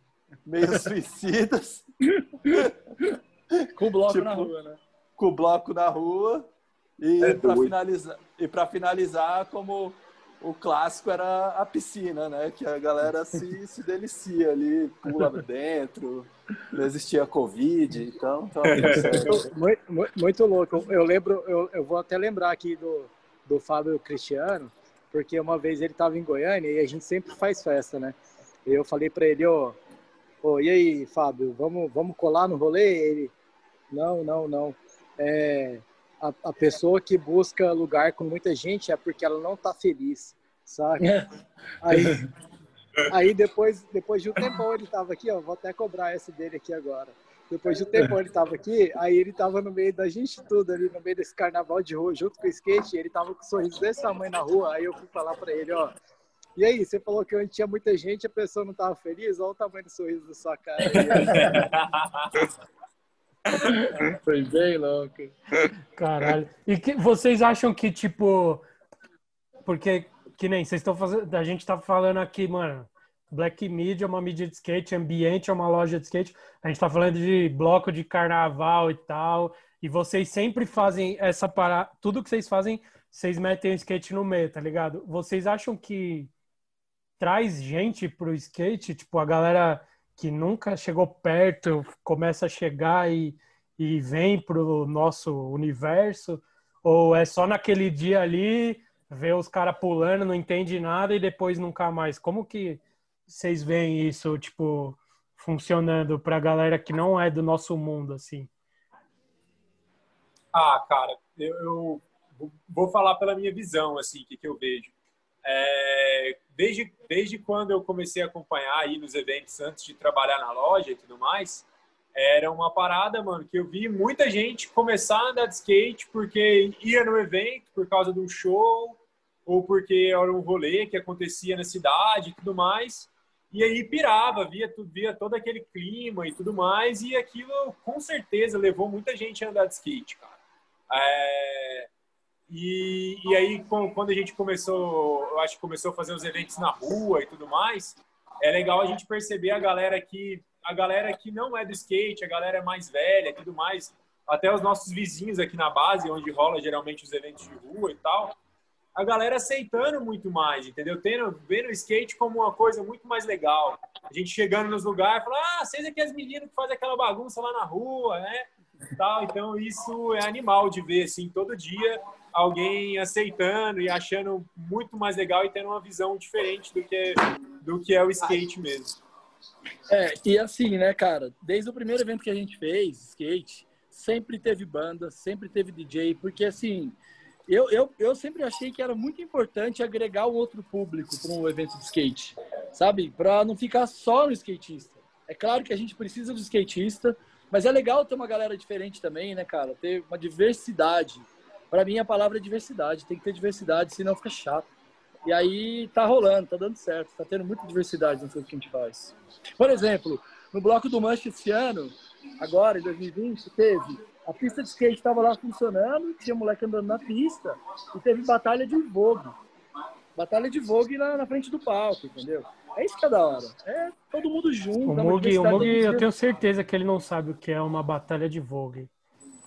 meio suicidas. Com o bloco tipo, na rua, né? Com o bloco na rua. E é para finalizar, e para finalizar, como o clássico era a piscina, né? Que a galera se, se delicia ali, pula dentro, não existia Covid, então. então muito, muito, muito, louco. Eu lembro, eu, eu vou até lembrar aqui do, do Fábio Cristiano, porque uma vez ele estava em Goiânia e a gente sempre faz festa, né? E eu falei para ele, ó, oh, oh, e aí, Fábio, vamos, vamos colar no rolê? Ele, não, não, não. É, a, a pessoa que busca lugar com muita gente é porque ela não está feliz, sabe? Aí, aí depois, depois de um tempo ele estava aqui, ó, vou até cobrar essa dele aqui agora. Depois de um tempo ele estava aqui, aí ele estava no meio da gente tudo ali, no meio desse carnaval de rua, junto com o skate, ele estava com um sorriso desse tamanho na rua, aí eu fui falar para ele, ó, e aí, você falou que onde tinha muita gente, a pessoa não estava feliz? Olha o tamanho do sorriso da sua cara. Foi bem louco. Caralho. E que, vocês acham que, tipo. Porque, que nem vocês estão fazendo. A gente tá falando aqui, mano. Black Media é uma mídia de skate, Ambiente é uma loja de skate. A gente tá falando de bloco de carnaval e tal. E vocês sempre fazem essa parada. Tudo que vocês fazem, vocês metem o skate no meio, tá ligado? Vocês acham que traz gente pro skate? Tipo, a galera que nunca chegou perto começa a chegar e, e vem pro nosso universo? Ou é só naquele dia ali, ver os caras pulando, não entende nada e depois nunca mais? Como que vocês veem isso, tipo, funcionando pra galera que não é do nosso mundo, assim? Ah, cara, eu, eu vou falar pela minha visão, assim, o que, que eu vejo. É, desde, desde quando eu comecei a acompanhar aí nos eventos antes de trabalhar na loja e tudo mais, era uma parada, mano, que eu vi muita gente começar a andar de skate porque ia no evento por causa de um show ou porque era um rolê que acontecia na cidade e tudo mais. E aí pirava, via, via todo aquele clima e tudo mais, e aquilo com certeza levou muita gente a andar de skate, cara. É, e, e aí, quando a gente começou, eu acho que começou a fazer os eventos na rua e tudo mais, é legal a gente perceber a galera que a galera que não é do skate, a galera mais velha e tudo mais, até os nossos vizinhos aqui na base, onde rola geralmente os eventos de rua e tal, a galera aceitando muito mais, entendeu? Tendo, vendo o skate como uma coisa muito mais legal. A gente chegando nos lugares, falando, ah, vocês aqui as meninas que fazem aquela bagunça lá na rua, né? Tal. Então, isso é animal de ver, assim, todo dia alguém aceitando e achando muito mais legal e tendo uma visão diferente do que, do que é o skate mesmo. É, e assim, né, cara, desde o primeiro evento que a gente fez, skate, sempre teve banda, sempre teve DJ, porque assim, eu, eu, eu sempre achei que era muito importante agregar um outro público para um evento de skate, sabe? Para não ficar só no skatista. É claro que a gente precisa do skatista, mas é legal ter uma galera diferente também, né, cara? Ter uma diversidade. Para mim, a palavra é diversidade. Tem que ter diversidade, senão fica chato. E aí tá rolando, tá dando certo. Tá tendo muita diversidade no que a gente faz. Por exemplo, no bloco do Manche esse ano, agora, em 2020, teve a pista de skate estava lá funcionando, tinha moleque andando na pista e teve batalha de Vogue. Batalha de Vogue na, na frente do palco, entendeu? É isso que é da hora. É todo mundo junto. O Mug, o Mug eu tenho certeza que ele não sabe o que é uma batalha de Vogue.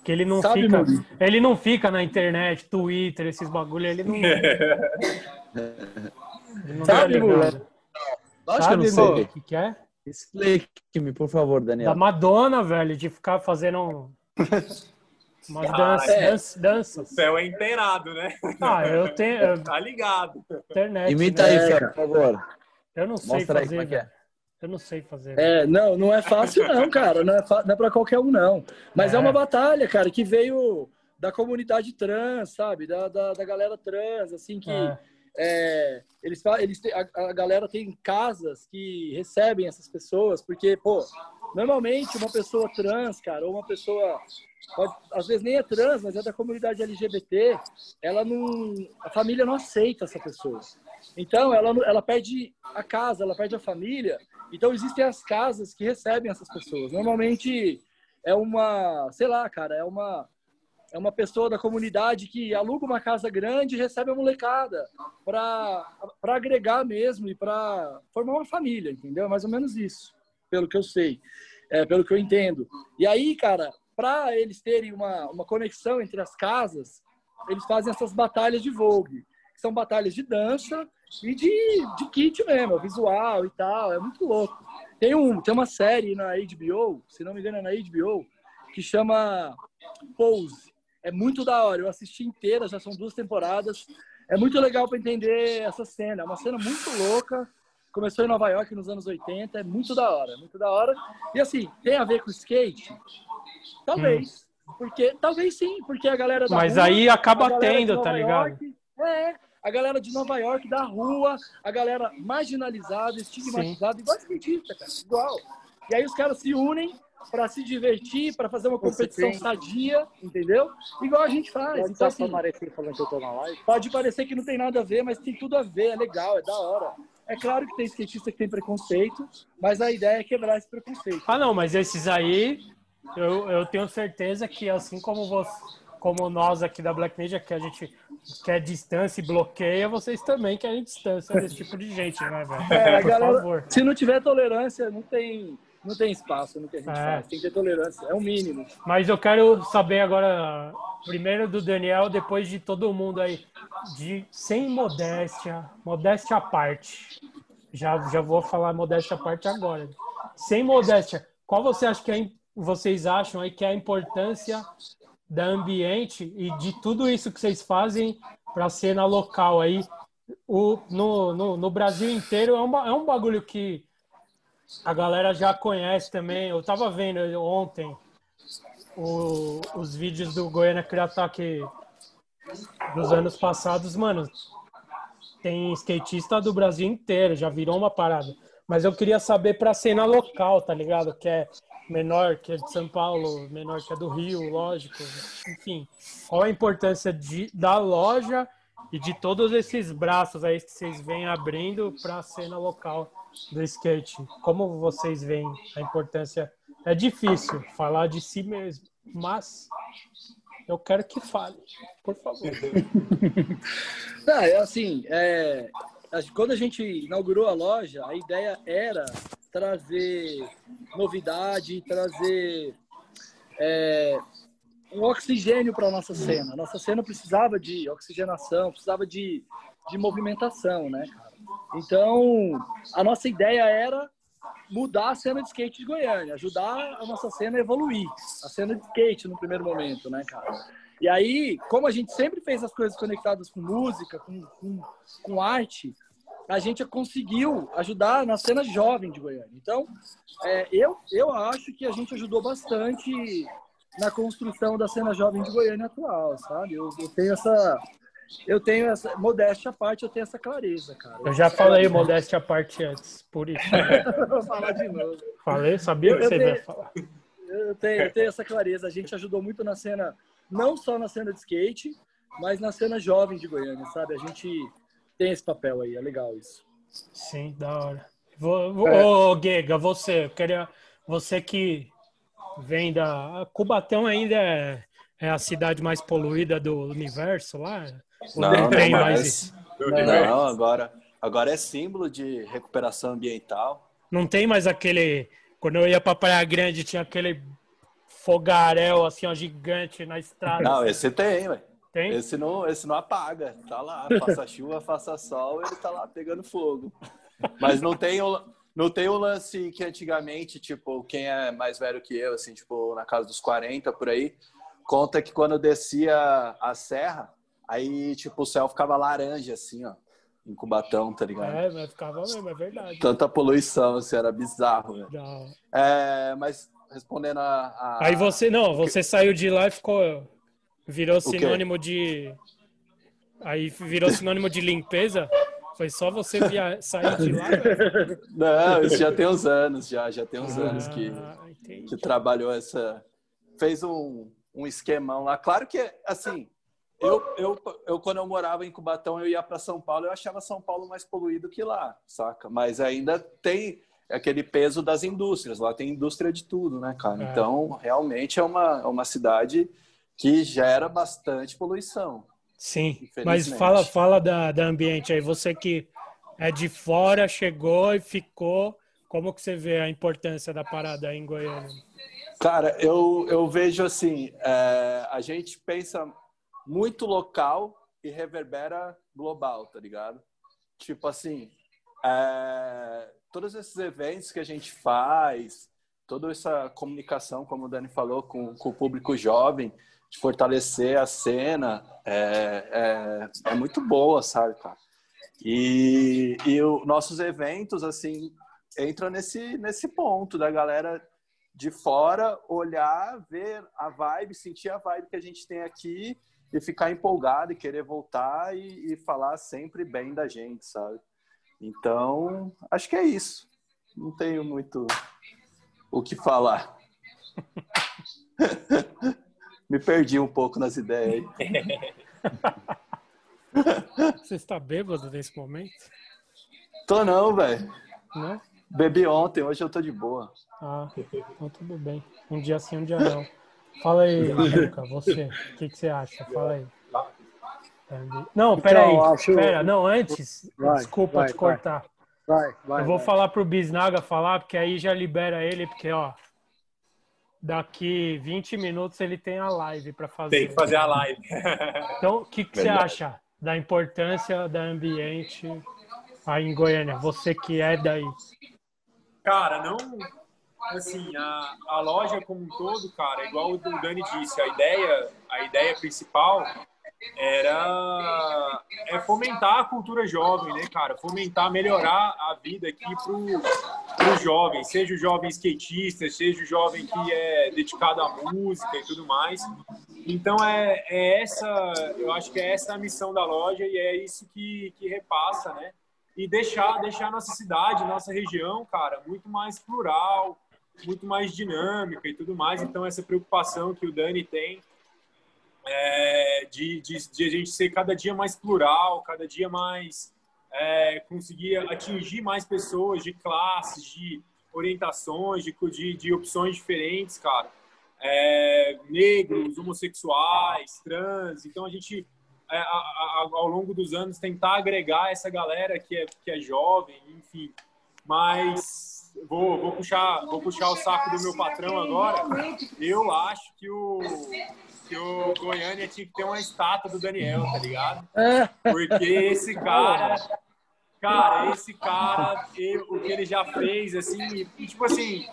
Que ele não Sabe, fica, ele não fica na internet, Twitter, esses bagulho, ele não. ele não Sabe, moleque? Acho que eu não sei. O que, que é? Explique-me, por favor, Daniel. Da Madonna, velho, de ficar fazendo umas danças, é. danças, danças. O céu é inteirado, né? Ah, eu tenho. Eu... Tá ligado. Internet. Imita né? aí, por favor. Eu não sei Mostra fazer. Aí, como é que é. Eu não sei fazer. É, não, não é fácil não, cara. Não é, não é para qualquer um, não. Mas é. é. uma batalha, cara, que veio da comunidade trans, sabe? Da, da, da galera trans, assim, que é. É, eles, eles a, a, galera tem casas que recebem essas pessoas, porque, pô, normalmente uma pessoa trans, cara, ou uma pessoa, pode, às vezes nem é trans, mas é da comunidade LGBT, ela não, a família não aceita essa pessoa. Então, ela, ela perde a casa, ela perde a família, então, existem as casas que recebem essas pessoas. Normalmente é uma, sei lá, cara, é uma é uma pessoa da comunidade que aluga uma casa grande e recebe a molecada para agregar mesmo e para formar uma família, entendeu? É mais ou menos isso, pelo que eu sei, é, pelo que eu entendo. E aí, cara, para eles terem uma, uma conexão entre as casas, eles fazem essas batalhas de Vogue, que são batalhas de dança e de, de kit mesmo, visual e tal. É muito louco. Tem, um, tem uma série na HBO, se não me engano é na HBO, que chama Pose. É muito da hora. Eu assisti inteira, já são duas temporadas. É muito legal para entender essa cena. É uma cena muito louca. Começou em Nova York nos anos 80. É muito da hora, muito da hora. E assim, tem a ver com skate? Talvez. Hum. Porque, talvez sim, porque a galera da Mas rua, aí acaba tendo, tá ligado? York, é, a galera de Nova York, da rua, a galera marginalizada, estigmatizada, Sim. igual skatista, cara, igual. E aí os caras se unem para se divertir, para fazer uma competição sadia, entendeu? Igual a gente faz. Pode, então, assim, falando que eu tô na live. pode parecer que não tem nada a ver, mas tem tudo a ver, é legal, é da hora. É claro que tem skatista que tem preconceito, mas a ideia é quebrar esse preconceito. Ah, não, mas esses aí, eu, eu tenho certeza que assim como você, como nós aqui da Black Media, que a gente quer distância e bloqueia, vocês também querem distância desse tipo de gente, né, velho? É, Por galera, favor. Se não tiver tolerância, não tem, não tem espaço no que a gente é. faz. Tem que ter tolerância, é o mínimo. Mas eu quero saber agora, primeiro do Daniel, depois de todo mundo aí, de sem modéstia, modéstia à parte. Já, já vou falar modéstia à parte agora. Sem modéstia, qual você acha que é, vocês acham aí que é a importância da ambiente e de tudo isso que vocês fazem para cena local aí. O, no, no, no, Brasil inteiro é um, é um bagulho que a galera já conhece também. Eu tava vendo ontem o, os vídeos do Goiânia Criataque dos anos passados, mano. Tem skatista do Brasil inteiro, já virou uma parada. Mas eu queria saber para a cena local, tá ligado? Que é menor que é de São Paulo, menor que é do Rio, lógico. Enfim, qual a importância de, da loja e de todos esses braços aí que vocês vêm abrindo para a cena local do skate. Como vocês veem a importância? É difícil falar de si mesmo, mas eu quero que fale, por favor. Não, é assim, é, quando a gente inaugurou a loja, a ideia era trazer novidade, trazer é, um oxigênio para a nossa cena. Nossa cena precisava de oxigenação, precisava de, de movimentação, né? Então, a nossa ideia era mudar a cena de skate de Goiânia, ajudar a nossa cena a evoluir, a cena de skate no primeiro momento, né, cara? E aí, como a gente sempre fez as coisas conectadas com música, com, com, com arte, a gente conseguiu ajudar na cena jovem de Goiânia. Então, é, eu, eu acho que a gente ajudou bastante na construção da cena jovem de Goiânia atual, sabe? Eu, eu tenho essa, eu tenho essa modéstia à parte, eu tenho essa clareza, cara. Eu já falei modéstia à parte antes, por isso. Vou falar de novo. Falei, sabia que você tenho, ia falar. Eu tenho, eu tenho essa clareza. A gente ajudou muito na cena, não só na cena de skate, mas na cena jovem de Goiânia, sabe? A gente tem esse papel aí, é legal isso. Sim, da hora. Vou, é. Ô, Gega, você, eu queria, você que vem da. Cubatão ainda é, é, a cidade mais poluída do universo lá? Não, não tem não mais. Não, agora, agora é símbolo de recuperação ambiental. Não tem mais aquele. Quando eu ia pra Praia Grande, tinha aquele fogaréu assim, ó, gigante na estrada. Não, esse tem, velho. Esse não, esse não apaga. Tá lá, faça chuva, faça sol, ele tá lá pegando fogo. Mas não tem o, não tem o lance que antigamente, tipo, quem é mais velho que eu, assim, tipo, na casa dos 40 por aí, conta que quando descia a serra, aí, tipo, o céu ficava laranja, assim, ó. Em Cubatão, tá ligado? É, mas ficava mesmo, é verdade. Tanta poluição, assim, era bizarro, né? É, mas respondendo a, a, Aí você, não, você saiu de lá e ficou Virou sinônimo de. Aí virou sinônimo de limpeza. Foi só você via... sair de lá? Não, isso já tem uns anos, já, já tem uns ah, anos que, que trabalhou essa. Fez um, um esquemão lá. Claro que, assim, eu, eu, eu quando eu morava em Cubatão, eu ia para São Paulo, eu achava São Paulo mais poluído que lá, saca? Mas ainda tem aquele peso das indústrias. Lá tem indústria de tudo, né, cara? É. Então, realmente é uma, é uma cidade que gera bastante poluição. Sim, mas fala, fala da, da ambiente aí. Você que é de fora, chegou e ficou. Como que você vê a importância da parada aí em Goiânia? Cara, eu, eu vejo assim, é, a gente pensa muito local e reverbera global, tá ligado? Tipo assim, é, todos esses eventos que a gente faz, toda essa comunicação, como o Dani falou, com, com o público jovem, de fortalecer a cena é, é, é muito boa, sabe, cara? E, e os nossos eventos, assim, entram nesse, nesse ponto da galera de fora olhar, ver a vibe, sentir a vibe que a gente tem aqui e ficar empolgado e querer voltar e, e falar sempre bem da gente, sabe? Então, acho que é isso. Não tenho muito o que falar. Me perdi um pouco nas ideias aí. Você está bêbado nesse momento? Tô não, velho. Não? Bebi ontem, hoje eu tô de boa. Ah, então tudo bem. Um dia sim, um dia não. Fala aí, Luca, você. O que, que você acha? Fala aí. Não, peraí. Então, acho... Pera, não, antes. Vai, desculpa vai, te cortar. Vai, vai. Eu vou falar pro Bisnaga falar, porque aí já libera ele, porque, ó, daqui 20 minutos ele tem a live para fazer. Tem que fazer a live. então, o que, que você acha da importância da ambiente aí em Goiânia? Você que é daí. Cara, não. Assim, a, a loja como um todo, cara, igual o Dani disse, a ideia, a ideia principal era é fomentar a cultura jovem, né, cara? Fomentar, melhorar a vida aqui pro, pro jovem, seja o jovem skatista, seja o jovem que é dedicado à música e tudo mais. Então é, é essa, eu acho que é essa a missão da loja e é isso que, que repassa, né? E deixar, deixar nossa cidade, nossa região, cara, muito mais plural, muito mais dinâmica e tudo mais. Então essa preocupação que o Dani tem é, de, de, de, a gente ser cada dia mais plural, cada dia mais é, conseguir atingir mais pessoas de classes, de orientações, de, de, de opções diferentes, cara. É, negros, homossexuais, trans. Então a gente, é, a, a, ao longo dos anos, tentar agregar essa galera que é, que é jovem, enfim. Mas vou, vou, puxar, vou puxar o saco do meu patrão agora. Eu acho que o, que o Goiânia tinha que ter uma estátua do Daniel, tá ligado? É. Porque esse cara Cara, esse cara, o que ele já fez, assim, tipo assim,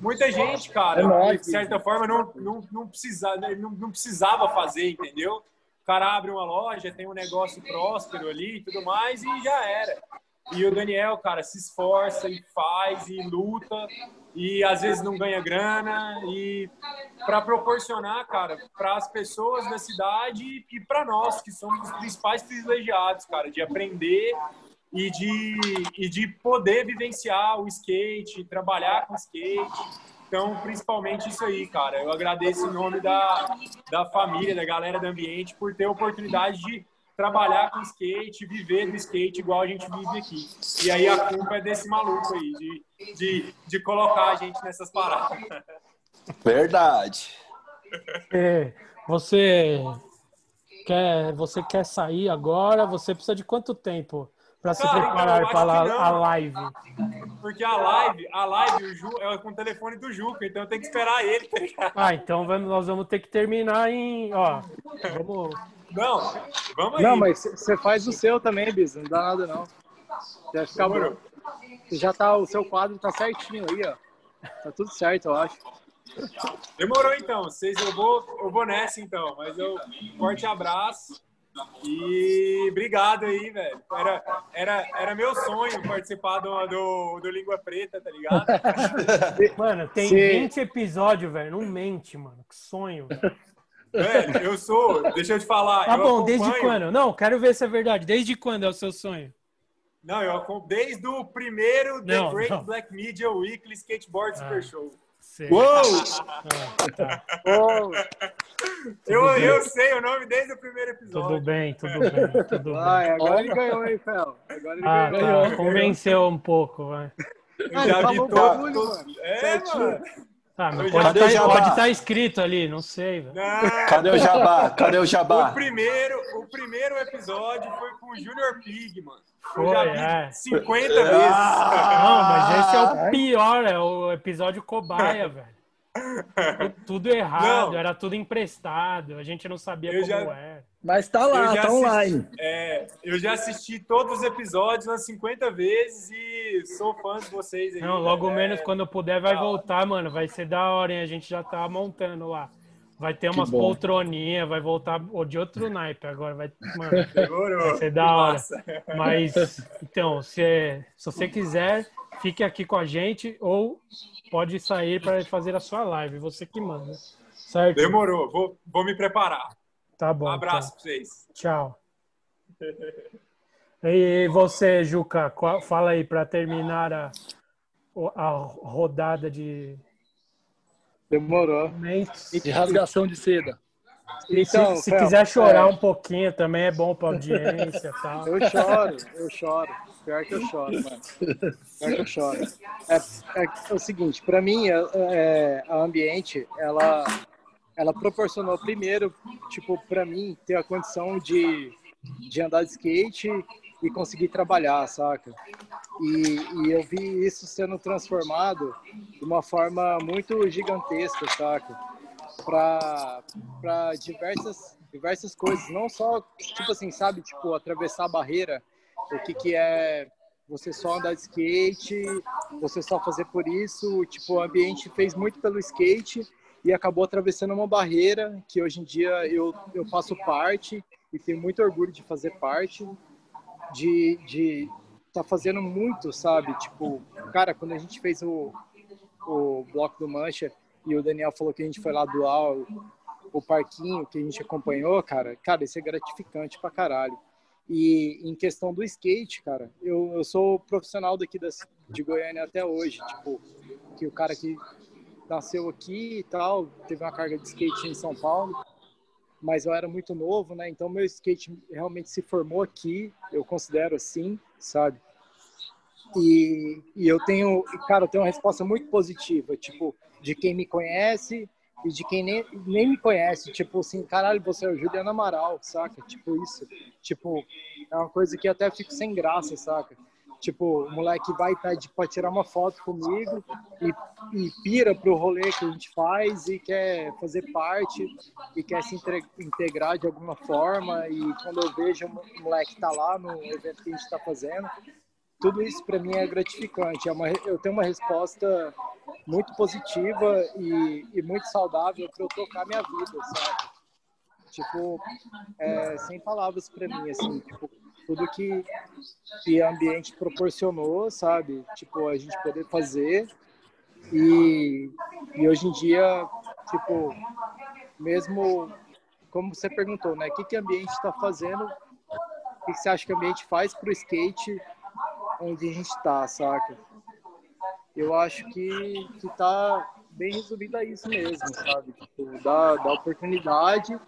muita gente, cara, é de certa forma, não, não, não, precisa, não, não precisava fazer, entendeu? O cara abre uma loja, tem um negócio próspero ali e tudo mais, e já era. E o Daniel, cara, se esforça e faz e luta e às vezes não ganha grana e para proporcionar, cara, para as pessoas da cidade e para nós que somos os principais privilegiados, cara, de aprender e de, e de poder vivenciar o skate, trabalhar com skate. Então, principalmente isso aí, cara. Eu agradeço em nome da, da família, da galera do ambiente, por ter a oportunidade de trabalhar com skate, viver do skate igual a gente vive aqui. E aí a culpa é desse maluco aí, de, de, de colocar a gente nessas paradas. Verdade. É, você quer, você quer sair agora? Você precisa de quanto tempo? para se preparar então, para a live. Porque a live, a live o Ju, é com o telefone do Juca, então eu tenho que esperar ele. Tá ah, então vamos, nós vamos ter que terminar em, ó, vamos Não, vamos aí. Não, mas você faz o seu também, Bis, não dá nada não. Já ficar bom. Já tá o seu quadro tá certinho aí, ó. Tá tudo certo, eu acho. Demorou então. Vocês eu vou eu vou nessa então, mas eu forte abraço. E obrigado aí, velho. Era, era, era meu sonho participar do, do, do Língua Preta, tá ligado? Mano, tem Sim. 20 episódios, velho. Não mente, mano. Que sonho. Velho, eu sou. Deixa eu te falar. Tá bom, acompanho... desde quando? Não, quero ver se é verdade. Desde quando é o seu sonho? Não, eu desde o primeiro The não, Great não. Black Media Weekly Skateboard ah. Super Show. Sei. Uou! Ah, tá. eu, eu sei o nome desde o primeiro episódio. Tudo bem, tudo bem, tudo vai, bem. Agora ele ganhou, hein, Fel? Agora ele ah, ganhou. Tá. Convenceu um pouco, vai. Eu já vi todo. É, mano. Tá, mas pode estar tá, tá escrito ali, não sei. Velho. Cadê o Jabá? Cadê o Jabá? O primeiro, o primeiro episódio foi com o Junior Pig, mano. Foi, eu já vi é. 50 vezes. Não, mas esse é o pior, é o episódio cobaia, velho. Tudo errado, não. era tudo emprestado, a gente não sabia eu como já... era. Mas tá lá, tá assisti, online. É, eu já assisti todos os episódios umas 50 vezes e sou fã de vocês aí. Não, logo é, menos quando puder vai voltar, mano. Vai ser da hora, hein? A gente já tá montando lá. Vai ter umas poltroninhas, vai voltar de outro naipe agora. Vai, mano, vai ser da hora. Mas, então, se, se você quiser, fique aqui com a gente ou pode sair para fazer a sua live. Você que manda. Certo? Demorou. Vou, vou me preparar. Tá bom. Um abraço tá. para vocês. Tchau. E você, Juca, fala aí para terminar a, a rodada de Demorou. De rasgação de seda. E então, se, se quiser chorar é... um pouquinho também é bom para audiência tal. Eu choro, eu choro. Pior que eu choro, mano. Pior que eu choro. É, é, é o seguinte, para mim, é, é, a ambiente, ela, ela proporcionou primeiro, tipo, para mim ter a condição de, de andar de skate e conseguir trabalhar, saca? E, e, eu vi isso sendo transformado de uma forma muito gigantesca, saca? Para diversas, diversas coisas, não só, tipo assim, sabe, tipo, atravessar a barreira, o que, que é você só andar de skate, você só fazer por isso, tipo, o ambiente fez muito pelo skate e acabou atravessando uma barreira que hoje em dia eu, eu faço parte e tenho muito orgulho de fazer parte de, de tá fazendo muito, sabe? Tipo, cara, quando a gente fez o, o bloco do Mancha e o Daniel falou que a gente foi lá doar o, o parquinho que a gente acompanhou, cara, cara, isso é gratificante pra caralho. E em questão do skate, cara, eu, eu sou profissional daqui das, de Goiânia até hoje, tipo, que o cara que nasceu aqui e tal, teve uma carga de skate em São Paulo. mas eu era muito novo, né? Então meu skate realmente se formou aqui, eu considero assim, sabe? E, e eu tenho, cara, eu tenho uma resposta muito positiva, tipo, de quem me conhece e de quem nem, nem me conhece, tipo assim, caralho, você é o Juliano Amaral, saca? Tipo isso, tipo, é uma coisa que até fico sem graça, saca? Tipo, o moleque vai tá, para tirar uma foto comigo e, e pira pro rolê que a gente faz e quer fazer parte e quer se integrar de alguma forma. E quando eu vejo o moleque tá lá no evento que a gente está fazendo, tudo isso para mim é gratificante. É uma, eu tenho uma resposta muito positiva e, e muito saudável para eu tocar minha vida, sabe? Tipo, é, sem palavras para mim, assim, tipo, tudo que, o ambiente proporcionou, sabe? Tipo, a gente poder fazer. E, e hoje em dia, tipo, mesmo como você perguntou, né? O que, que o ambiente está fazendo? O que, que você acha que o ambiente faz para o skate onde a gente está, saca? Eu acho que, que tá bem resumido a isso mesmo, sabe? Tipo, dá, dá oportunidade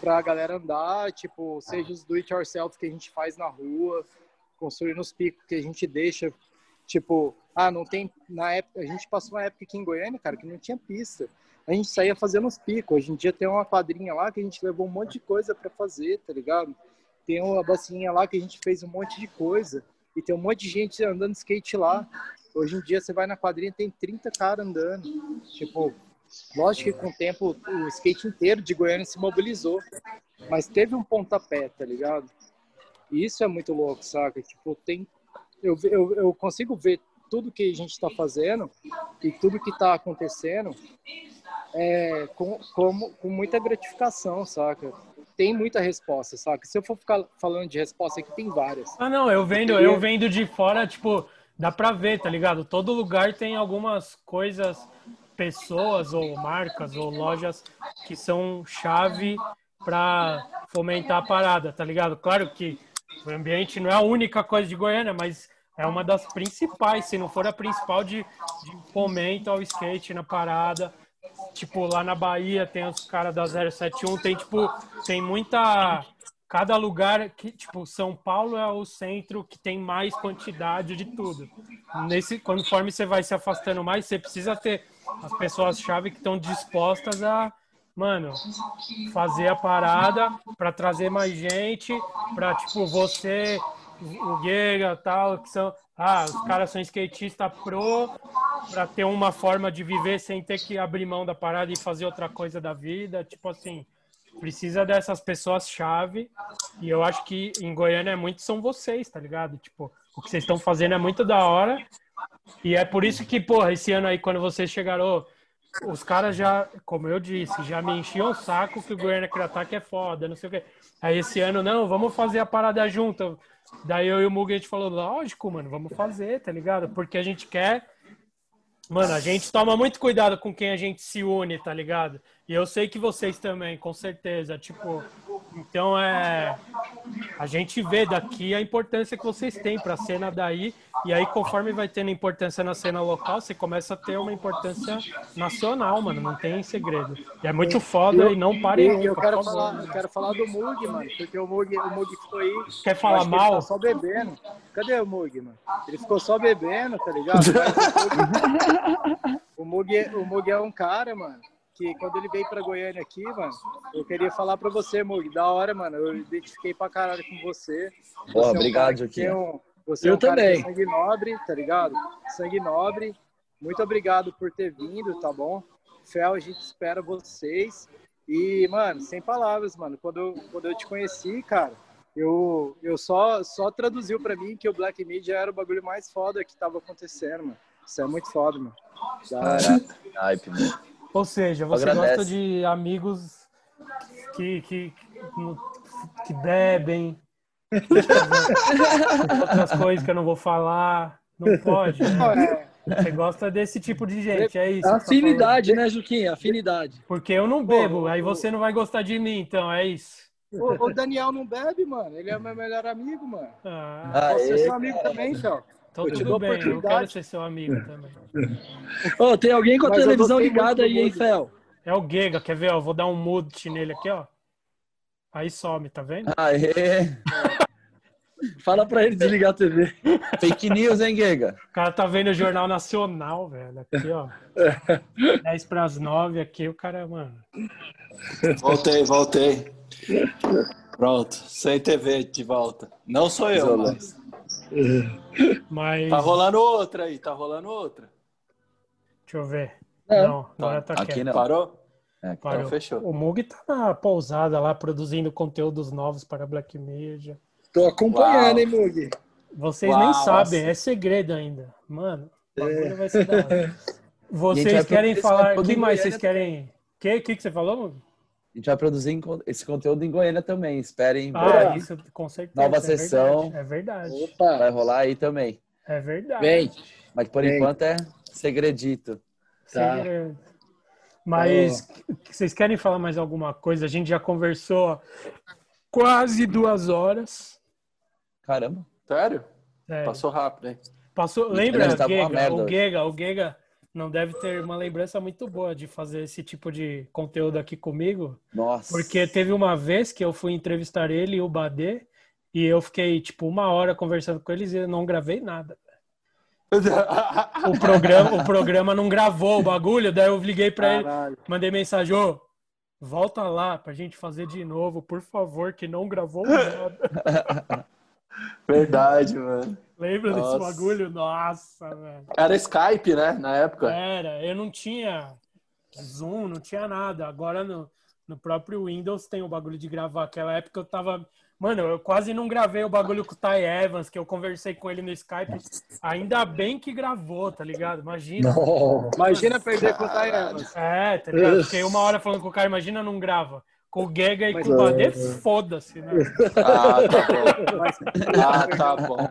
para a galera andar, tipo, seja os do it yourself que a gente faz na rua, construir nos picos que a gente deixa, tipo, ah, não tem, na época, a gente passou uma época aqui em Goiânia, cara, que não tinha pista. A gente saía fazendo os picos. Hoje em dia tem uma quadrinha lá que a gente levou um monte de coisa para fazer, tá ligado? Tem uma bacinha lá que a gente fez um monte de coisa. E tem um monte de gente andando skate lá. Hoje em dia você vai na quadrinha tem 30 caras andando. Tipo, Lógico que com o tempo o skate inteiro de Goiânia se mobilizou, mas teve um pontapé, tá ligado? E isso é muito louco, saca? Tipo, tem, eu, eu, eu consigo ver tudo que a gente está fazendo e tudo que está acontecendo é, com, com, com muita gratificação, saca? Tem muita resposta, saca? Se eu for ficar falando de resposta aqui, tem várias. Ah, não, eu vendo, eu vendo de fora, tipo, dá pra ver, tá ligado? Todo lugar tem algumas coisas pessoas ou marcas ou lojas que são chave para fomentar a parada, tá ligado? Claro que o ambiente não é a única coisa de Goiânia, mas é uma das principais, se não for a principal de, de fomento ao skate na parada. Tipo, lá na Bahia tem os caras da 071, tem tipo, tem muita cada lugar que, tipo, São Paulo é o centro que tem mais quantidade de tudo. Nesse, conforme você vai se afastando mais, você precisa ter as pessoas-chave que estão dispostas a, mano, fazer a parada para trazer mais gente, para tipo você, o Guega, tal, que são, ah, os caras são skatista pro para ter uma forma de viver sem ter que abrir mão da parada e fazer outra coisa da vida, tipo assim, precisa dessas pessoas-chave. E eu acho que em Goiânia é muito são vocês, tá ligado? Tipo, o que vocês estão fazendo é muito da hora. E é por isso que, porra, esse ano aí, quando vocês chegaram, os caras já, como eu disse, já me enchiam o saco que o Goiânia Criataque é foda, não sei o quê. Aí esse ano, não, vamos fazer a parada junto. Daí eu e o Mugi, a gente falou, lógico, mano, vamos fazer, tá ligado? Porque a gente quer Mano, a gente toma muito cuidado com quem a gente se une, tá ligado? E eu sei que vocês também, com certeza. Tipo, então é. A gente vê daqui a importância que vocês têm pra cena daí. E aí, conforme vai tendo importância na cena local, você começa a ter uma importância nacional, mano. Não tem segredo. E é muito foda eu, e não pare eu, eu quero falar, eu quero falar do Mug, mano. Porque o Mug, o Mug ficou aí. Quer falar mal? Ele só bebendo. Cadê o Mug, mano? Ele ficou só bebendo, tá ligado? o Mug, o Mug é um cara, mano que quando ele veio para Goiânia aqui, mano, eu queria falar para você, Mug, da hora, mano, eu identifiquei pra caralho com você. Pô, você obrigado, é um você eu é um também. sangue nobre, tá ligado? Sangue nobre. Muito obrigado por ter vindo, tá bom? Fel, a gente espera vocês. E, mano, sem palavras, mano. Quando eu, quando eu te conheci, cara, eu, eu só, só traduziu para mim que o Black Media era o bagulho mais foda que tava acontecendo, mano. Isso é muito foda, mano. Hype, mano. Ou seja, você gosta de amigos que, que, que, que bebem, Outras coisas que eu não vou falar. Não pode. Né? Você gosta desse tipo de gente, é isso. Afinidade, tá né, Juquinha? Afinidade. Porque eu não bebo, Pô, aí você não vai gostar de mim, então, é isso. O, o Daniel não bebe, mano. Ele é meu melhor amigo, mano. Ah, Você é seu amigo também, então. Então tudo bem, eu quero ser seu amigo também. oh, tem alguém com a Mas televisão ligada aí, hein, Fel? É o Gega, quer ver? Ó, vou dar um mute nele aqui, ó. Aí some, tá vendo? Aê! Fala pra ele desligar a TV. Fake news, hein, Giga? O cara tá vendo o Jornal Nacional, velho. Aqui, ó. 10 pras 9 aqui, o cara, mano. Voltei, voltei. Pronto, sem TV de volta. Não sou eu, Isolou. mas. Mas. Tá rolando outra aí, tá rolando outra. Deixa eu ver. Não. Não, não é tá Aqui quieto. não. Parou? É, Parou. Então fechou. O Mug tá na pousada lá, produzindo conteúdos novos para Black Media. Tô acompanhando, Uau. hein, Mug? Vocês Uau, nem sabem, nossa. é segredo ainda. Mano, o bagulho vai ser da hora. Vocês querem falar. esse O que mais vocês querem. O que, que, que você falou, Mug? A gente vai produzir esse conteúdo em Goiânia também. Esperem. Ah, breve. isso com certeza. Nova é sessão. Verdade, é verdade. Opa, Vai rolar aí também. É verdade. vem. Mas por Bem. enquanto é segredito. Tá. Segredo. Mas vocês querem falar mais alguma coisa? A gente já conversou quase duas horas. Caramba. Sério? É, Passou rápido, hein? passou, lembra, Gega? O. Gega, o Gega não deve ter uma lembrança muito boa de fazer esse tipo de conteúdo aqui comigo. Nossa. Porque teve uma vez que eu fui entrevistar ele e o Badê, e eu fiquei, tipo, uma hora conversando com eles e eu não gravei nada. O programa, o programa não gravou o bagulho, daí eu liguei pra ele, Caralho. mandei mensagem, ô, volta lá pra gente fazer de novo, por favor, que não gravou nada. Verdade, mano. Lembra desse Nossa. bagulho? Nossa, velho. Era Skype, né? Na época. Era, eu não tinha Zoom, não tinha nada. Agora no, no próprio Windows tem o bagulho de gravar. Aquela época eu tava. Mano, eu quase não gravei o bagulho com o Ty Evans, que eu conversei com ele no Skype. Ainda bem que gravou, tá ligado? Imagina. Imagina perder com o Ty Evans. É, tá ligado? Fiquei uma hora falando com o cara, imagina não grava. Com o Gega e Mas- com o Badê, foda-se, né? Ah, tá bom. Mas Ah, tá bom.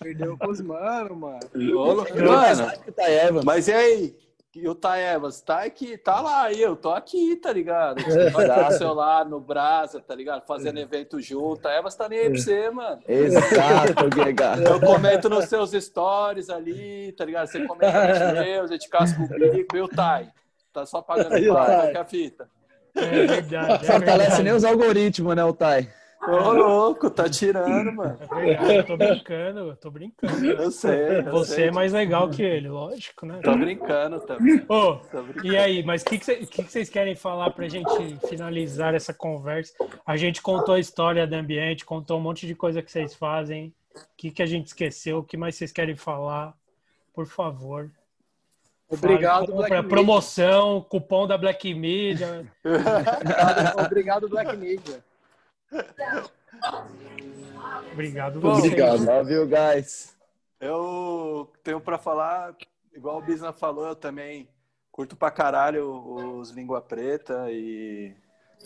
perdeu com os mano, mano. Mano, que tá mas e aí? E o Ty Evans? Tá aqui, tá lá, eu tô aqui, tá ligado? Tipo, vai dar o celular no Brasa, tá ligado? Fazendo evento junto. A Evans tá nem aí pra você, mano. Exato, Giga. Eu comento nos seus stories ali, tá ligado? Você comenta nos meus, a gente casca o bico. E o Ty? Tá só pagando pau, que é a fita? É verdade. É Fortalece verdade. nem os algoritmos, né, o Tai? Ô, louco, tá tirando, mano. É verdade, eu tô brincando, eu tô brincando. Eu sei, eu Você sei. é mais legal que ele, lógico, né? Tô brincando também. Ô, Tô brincando. e aí, mas o que, que, que que vocês querem falar pra gente finalizar essa conversa? A gente contou a história do ambiente, contou um monte de coisa que vocês fazem. O que, que a gente esqueceu? O que mais vocês querem falar? Por favor. Obrigado, Black Media. promoção, cupom da Black Media. Obrigado, obrigado, Black Media. Obrigado, Obrigado. vocês. Love you guys. Eu tenho pra falar, igual o Bisna falou, eu também curto pra caralho os Língua Preta e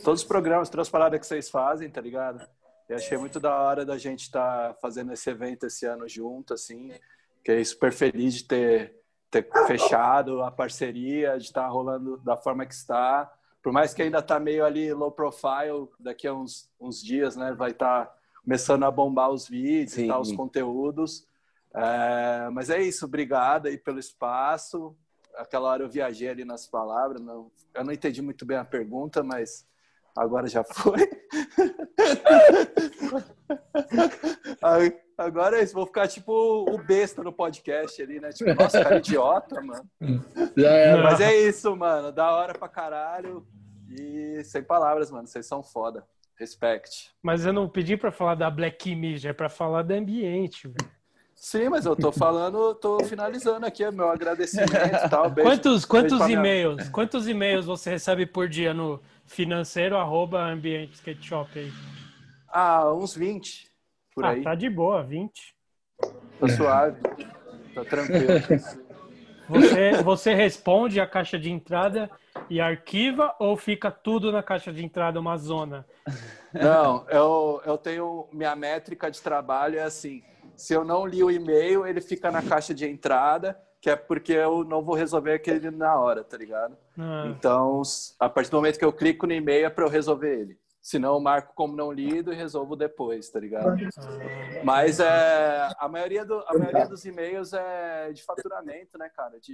todos os programas, todas as paradas que vocês fazem, tá ligado? Eu achei muito da hora da gente estar fazendo esse evento esse ano junto, assim. Fiquei super feliz de ter, ter fechado a parceria, de estar rolando da forma que está. Por mais que ainda tá meio ali low profile, daqui a uns, uns dias, né, vai estar começando a bombar os vídeos Sim. e tal, os conteúdos. É, mas é isso, obrigado aí pelo espaço. Aquela hora eu viajei ali nas palavras, não, eu não entendi muito bem a pergunta, mas agora já foi. Agora é isso, vou ficar tipo o besta no podcast ali, né? Tipo, nossa, cara idiota, mano. Já era. Mas é isso, mano, da hora pra caralho. E sem palavras, mano, vocês são foda. Respect. Mas eu não pedi pra falar da Black Media, é pra falar do ambiente. velho. Sim, mas eu tô falando, tô finalizando aqui o meu agradecimento e tal. Beijo, Quantos, quantos pra minha- e-mails? Quantos e-mails você recebe por dia no financeiro arroba ambiente skate shop aí? Ah, uns 20 por ah, aí. tá de boa, 20. Tá suave. Tá tranquilo. Você, você responde a caixa de entrada e arquiva ou fica tudo na caixa de entrada uma zona? Não, eu, eu tenho. Minha métrica de trabalho é assim: se eu não li o e-mail, ele fica na caixa de entrada, que é porque eu não vou resolver aquele na hora, tá ligado? Ah, Então, a partir do momento que eu clico no e-mail é para eu resolver ele. Senão eu marco como não lido e resolvo depois, tá ligado? ah, Mas é, a, maioria do, a maioria dos e-mails é de faturamento, né, cara? De,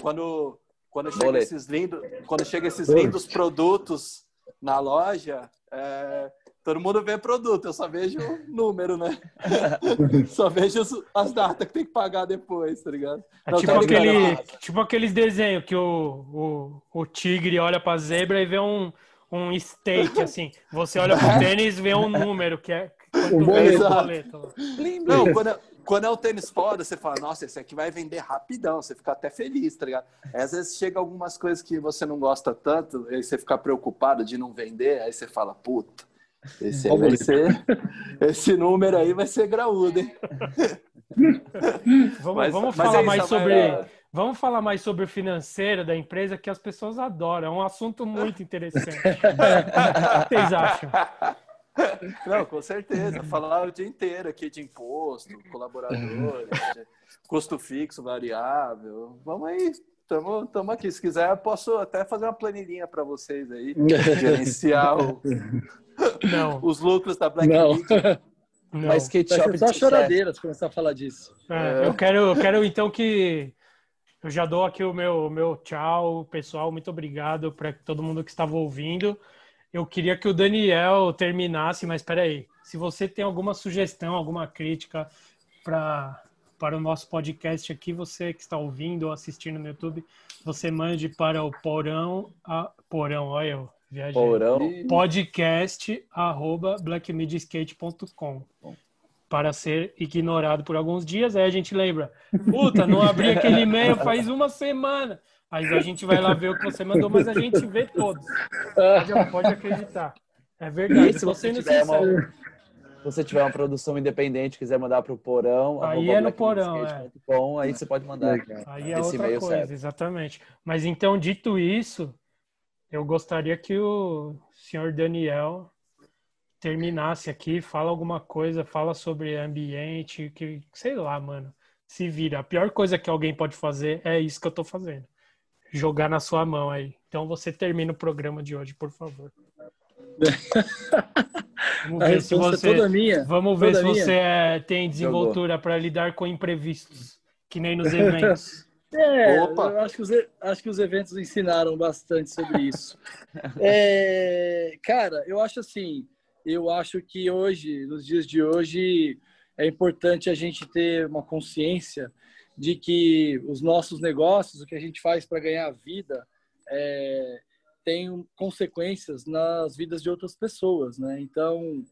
quando, quando, chega esses lindo, quando chega esses lindos produtos na loja, é, todo mundo vê produto, eu só vejo número, né? só vejo as datas que tem que pagar depois, tá ligado? É tipo, aquele, tipo aqueles desenhos que o, o, o tigre olha pra zebra e vê um, um steak, assim. Você olha pro tênis e vê um número, que é quanto boleto. boleto. Não, quando, quando é um tênis foda, você fala, nossa, esse aqui vai vender rapidão, você fica até feliz, tá ligado? Às vezes chega algumas coisas que você não gosta tanto, aí você fica preocupado de não vender, aí você fala, puta, esse, aí vai ser, esse número aí vai ser graúdo, hein? Vamos, mas, vamos mas falar é mais sobre. Vamos falar mais sobre o financeiro da empresa que as pessoas adoram. É um assunto muito interessante. o que vocês acham? Não, com certeza. Falar o dia inteiro aqui de imposto, colaboradores, custo fixo, variável. Vamos aí. Estamos aqui. Se quiser, posso até fazer uma planilhinha para vocês aí. gerenciar o, os lucros da Black Não. Não. Mas skate shop só choradeira se começar a falar disso. É, é. Eu, quero, eu quero então que eu já dou aqui o meu, meu tchau, pessoal. Muito obrigado para todo mundo que estava ouvindo. Eu queria que o Daniel terminasse, mas espera aí. Se você tem alguma sugestão, alguma crítica para para o nosso podcast aqui, você que está ouvindo ou assistindo no YouTube, você mande para o porão, a, porão, olha eu, viajei. Porão. Podcast arroba blackmediaskate.com para ser ignorado por alguns dias. Aí a gente lembra, puta, não abri aquele e-mail faz uma semana. Aí a gente vai lá ver o que você mandou, mas a gente vê todos. Pode, pode acreditar. É verdade. se você tiver uma, se você tiver uma produção independente, quiser mandar para o porão, aí é no porão, é. Com, aí você pode mandar. Aí é outra coisa, certo. exatamente. Mas então, dito isso, eu gostaria que o senhor Daniel terminasse aqui, fala alguma coisa, fala sobre ambiente, que sei lá, mano. Se vira. A pior coisa que alguém pode fazer é isso que eu tô fazendo jogar na sua mão aí. Então você termina o programa de hoje, por favor. Vamos ver se é você, é vamos ver se você é, tem desenvoltura para lidar com imprevistos, que nem nos eventos. É, Opa. eu acho que, os, acho que os eventos ensinaram bastante sobre isso. é, cara, eu acho assim, eu acho que hoje, nos dias de hoje, é importante a gente ter uma consciência de que os nossos negócios, o que a gente faz para ganhar vida, é, tem consequências nas vidas de outras pessoas, né? Então,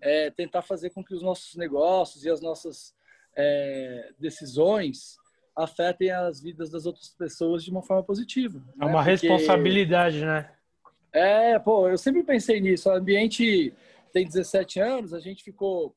é, tentar fazer com que os nossos negócios e as nossas é, decisões afetem as vidas das outras pessoas de uma forma positiva. É né? uma Porque... responsabilidade, né? É, pô, eu sempre pensei nisso. O ambiente tem 17 anos, a gente ficou,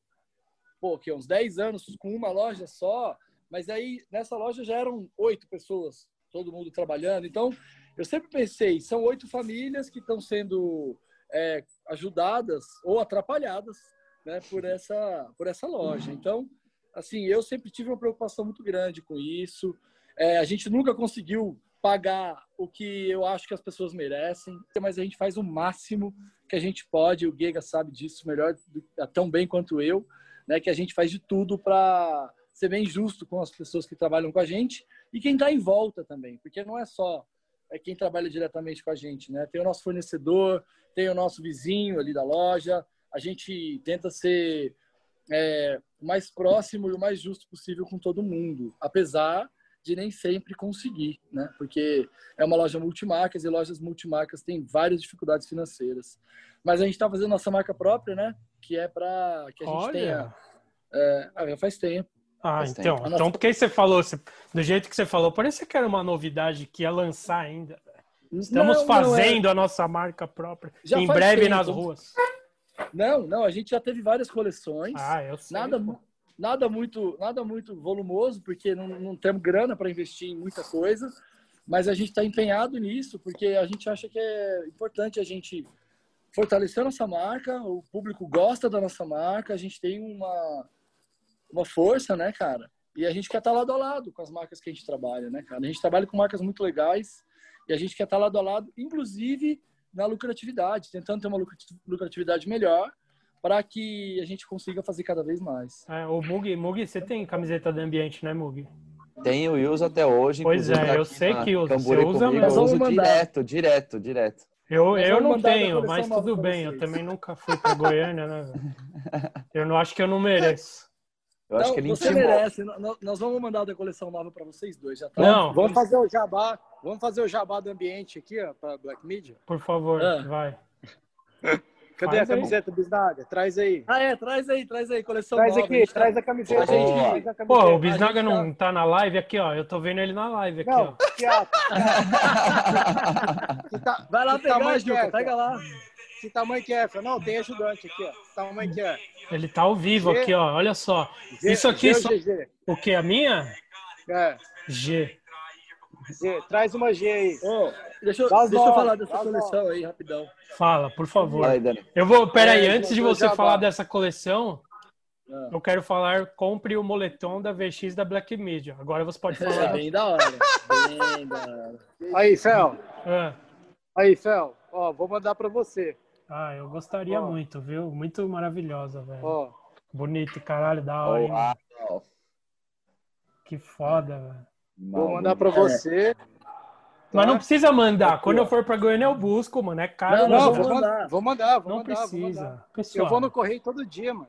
pô, que uns 10 anos com uma loja só, mas aí, nessa loja já eram oito pessoas, todo mundo trabalhando. Então, eu sempre pensei, são oito famílias que estão sendo é, ajudadas ou atrapalhadas né, por, essa, por essa loja. Então, assim, eu sempre tive uma preocupação muito grande com isso. É, a gente nunca conseguiu pagar o que eu acho que as pessoas merecem, mas a gente faz o máximo que a gente pode. O Giga sabe disso melhor, tão bem quanto eu, né? Que a gente faz de tudo para ser bem justo com as pessoas que trabalham com a gente e quem está em volta também, porque não é só é quem trabalha diretamente com a gente, né? Tem o nosso fornecedor, tem o nosso vizinho ali da loja. A gente tenta ser é, o mais próximo e o mais justo possível com todo mundo, apesar de nem sempre conseguir, né? Porque é uma loja multimarcas e lojas multimarcas têm várias dificuldades financeiras. Mas a gente está fazendo nossa marca própria, né? Que é para que a gente Olha. tenha. É, ah, faz tempo. Ah, então. Então, porque você falou, do jeito que você falou, parece que era uma novidade que ia lançar ainda. Estamos não, fazendo não é. a nossa marca própria. Já em breve tempo. nas ruas. Não, não, a gente já teve várias coleções. Ah, eu sei. Nada, nada muito, nada muito volumoso, porque não, não temos grana para investir em muita coisa. Mas a gente está empenhado nisso, porque a gente acha que é importante a gente fortalecer a nossa marca. O público gosta da nossa marca. A gente tem uma uma força, né, cara? E a gente quer estar lado a lado com as marcas que a gente trabalha, né, cara? A gente trabalha com marcas muito legais e a gente quer estar lado a lado, inclusive na lucratividade, tentando ter uma lucratividade melhor para que a gente consiga fazer cada vez mais. É, o Mugi, Mugi, você tem camiseta do ambiente, né, Mugi? Tenho e uso até hoje. Pois é, tá eu sei que usa. Você usa, mas uso direto, direto, direto. Eu, eu não tenho, mas tudo bem. Eu também nunca fui para Goiânia, né? Eu não acho que eu não mereço. Eu acho não, que ele você intimou. merece. Nós vamos mandar da coleção nova para vocês dois. Já tá? Não. Vamos fazer o jabá. Vamos fazer o jabá do ambiente aqui, ó, para Black Media. Por favor, ah. vai. Cadê Faz a camiseta, Bisnaga? Traz aí. Ah, é, traz aí, traz aí, coleção traz nova. Aqui, traz a camiseta. A gente, traz a camiseta. Pô, o Bisnaga não tá... tá na live aqui, ó. Eu tô vendo ele na live aqui, não, ó. tá, Vai lá pegar, Juca, é, pega lá. Que tamanho que é? Não, tem ajudante aqui, ó. Que tamanho que é? Ele tá ao vivo G, aqui, ó. Olha só. G, Isso aqui... G, só... O que, a minha? É. G. G. Traz uma G aí. Oh, deixa eu, deixa eu falar dessa coleção aí, rapidão. Fala, por favor. Vai, eu vou, peraí, é, antes de você falar dessa coleção, ah. eu quero falar, compre o moletom da VX da Black Media. Agora você pode falar. É, bem da hora. Bem da hora. Aí, Fel. Ah. Aí, Fel. Ó, vou mandar para você. Ah, eu gostaria oh. muito, viu? Muito maravilhosa, velho. Oh. Bonito, caralho, da hora. Oh, Que foda, velho. Vou mandar para você. Mas não precisa mandar. Quando eu for para Goiânia, eu busco, mano. É caro. Não, não vou mandar. Vou mandar, vou não mandar, precisa. Vou Pessoal. Eu vou no correio todo dia, mano.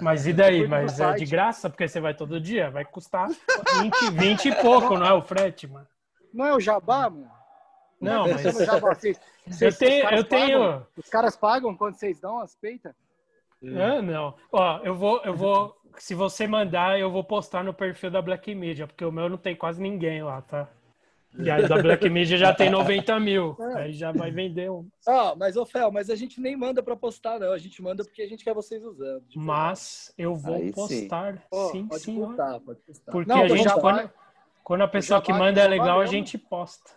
Mas e daí? Mas é de graça? Porque você vai todo dia? Vai custar 20, 20 e pouco, não é o frete, mano? Não é o jabá, mano? Não, mas... Vocês, vocês, eu tenho... Eu tenho... Pagam? Os caras pagam quando vocês dão as peitas? Não, não. Ó, eu vou... Eu vou... Se você mandar, eu vou postar no perfil da Black Media, porque o meu não tem quase ninguém lá, tá? E aí da Black Media já tem 90 mil. É. Aí já vai vender um. Ah, mas, ô Fel, mas a gente nem manda para postar, não. A gente manda porque a gente quer vocês usando. Mas eu vou aí postar. Sim, sim pode sim. Postar, pode postar. Porque não, a gente, quando, quando a pessoa que manda é legal, a gente posta.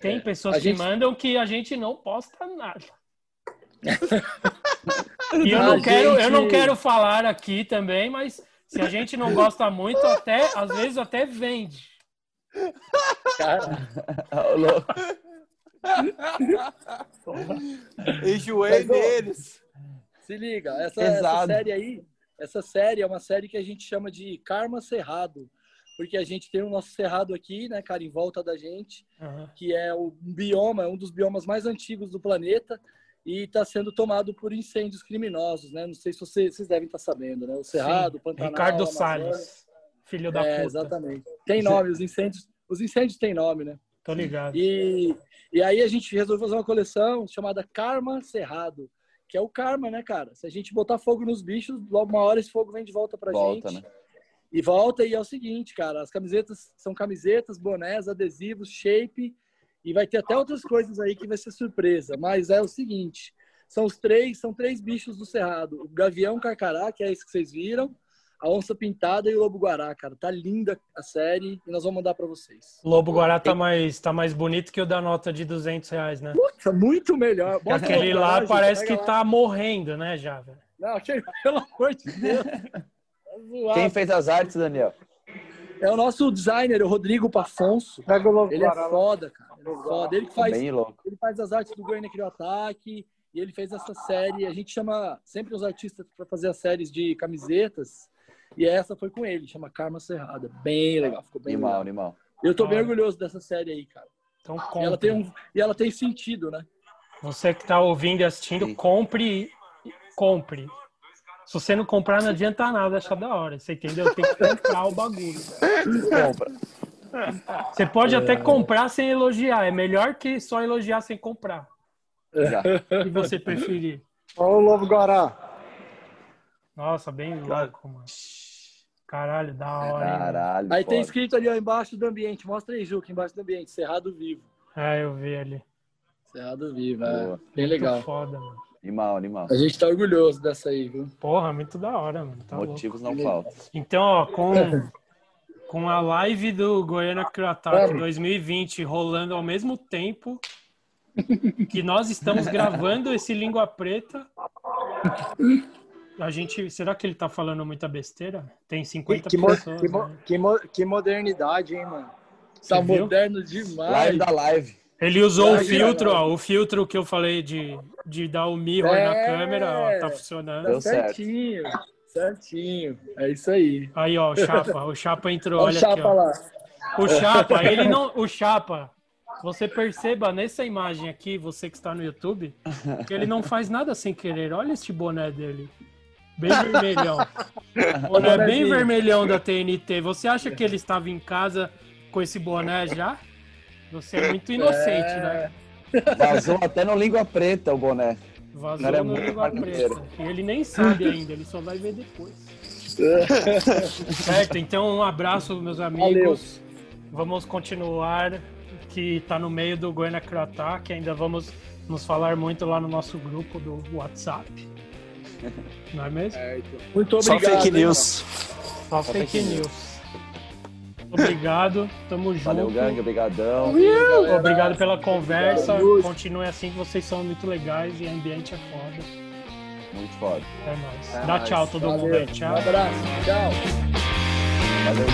Tem é. pessoas gente... que mandam que a gente não posta nada. e eu não, quero, gente... eu não quero falar aqui também, mas se a gente não gosta muito, até às vezes até vende. Cara, louco. Enjoei deles. Se liga, essa, essa, série aí, essa série é uma série que a gente chama de Karma Cerrado, porque a gente tem o nosso cerrado aqui, né, cara, em volta da gente, uhum. que é o bioma, é um dos biomas mais antigos do planeta e está sendo tomado por incêndios criminosos, né? Não sei se vocês, vocês devem estar sabendo, né? O Cerrado, Sim. o Pantanal, Ricardo Salles. Filho da é, puta. Exatamente. Tem nome, os incêndios, os incêndios têm nome, né? Tô ligado. E, e aí a gente resolveu fazer uma coleção chamada Karma Cerrado, que é o karma, né, cara? Se a gente botar fogo nos bichos, logo uma hora esse fogo vem de volta pra volta, gente. Né? E volta e é o seguinte, cara, as camisetas são camisetas, bonés, adesivos, shape e vai ter até outras coisas aí que vai ser surpresa, mas é o seguinte, são os três, são três bichos do cerrado, o gavião carcará, que é esse que vocês viram, a Onça Pintada e o Lobo Guará, cara. Tá linda a série e nós vamos mandar para vocês. Lobo Guará tá mais, tá mais bonito que o da nota de 200 reais, né? Puta, muito melhor. Bota aquele lá parece que lá. tá morrendo, né, já, velho? Não, aquele, pelo amor de Deus. Quem fez as artes, Daniel? É o nosso designer, o Rodrigo Pafonso. Ele é foda, cara. Ele é foda. Ele faz, ele faz as artes do Goiânia Criou Ataque e ele fez essa série. A gente chama sempre os artistas para fazer as séries de camisetas e essa foi com ele, chama Karma Serrada. Bem legal, ficou bem animal, legal. animal. Eu tô bem orgulhoso dessa série aí, cara. Então compre. E ela tem, um, e ela tem sentido, né? Você que tá ouvindo e assistindo, Sim. compre. Compre. Se você não comprar, não adianta nada achar da hora. Você entendeu? Tem que comprar o bagulho. Compra. Você pode é... até comprar sem elogiar. É melhor que só elogiar sem comprar. É. Se você preferir. Olha o Lobo Guará. Nossa, bem louco, mano. Caralho, da hora. Caralho. Aí tem escrito ali ó, embaixo do ambiente. Mostra aí, Juca, embaixo do ambiente. Cerrado Vivo. É, eu vi ali. Cerrado Vivo, é. Bem legal. Muito foda, mano. Animal, animal. A gente tá orgulhoso dessa aí, viu? Porra, muito da hora, mano. Tá Motivos louco. não faltam. Então, ó, com, com a live do Goiânia Crew Attack 2020 rolando ao mesmo tempo que nós estamos gravando esse Língua Preta, a gente, será que ele tá falando muita besteira? Tem 50 que, pessoas. Que, né? que, mo que, modernidade, hein, mano? Tá moderno demais. Live da live. Ele usou o filtro, ó, o filtro que eu falei de, de dar o mirror é, na câmera, ó, tá funcionando. Tá certinho, certinho. É isso aí. Aí, ó, o Chapa, o Chapa entrou, olha, olha o Chapa aqui, ó. lá. O Chapa, ele não, o Chapa, você perceba nessa imagem aqui, você que está no YouTube, que ele não faz nada sem querer. Olha este boné dele. Bem vermelhão. Boné bem vermelhão da TNT. Você acha que ele estava em casa com esse boné já? Você é muito inocente, é... né? Vazou até no Língua Preta o boné. Vazou é no Língua Preta. E ele nem sabe ainda, ele só vai ver depois. certo, então um abraço, meus amigos. Valeu. Vamos continuar, que está no meio do Goiânia Croatá, que ainda vamos nos falar muito lá no nosso grupo do WhatsApp. Não é mesmo? É, então. Muito obrigado. Só fake news. Só, Só fake, fake news. news. Obrigado, tamo junto. Valeu, gangue, obrigadão. Obrigado pela conversa. Continue assim que vocês são muito legais e o ambiente é foda. Muito foda. É nóis. É Dá tchau todo Valeu. mundo aí. Tchau. Um abraço. Tchau. Valeu.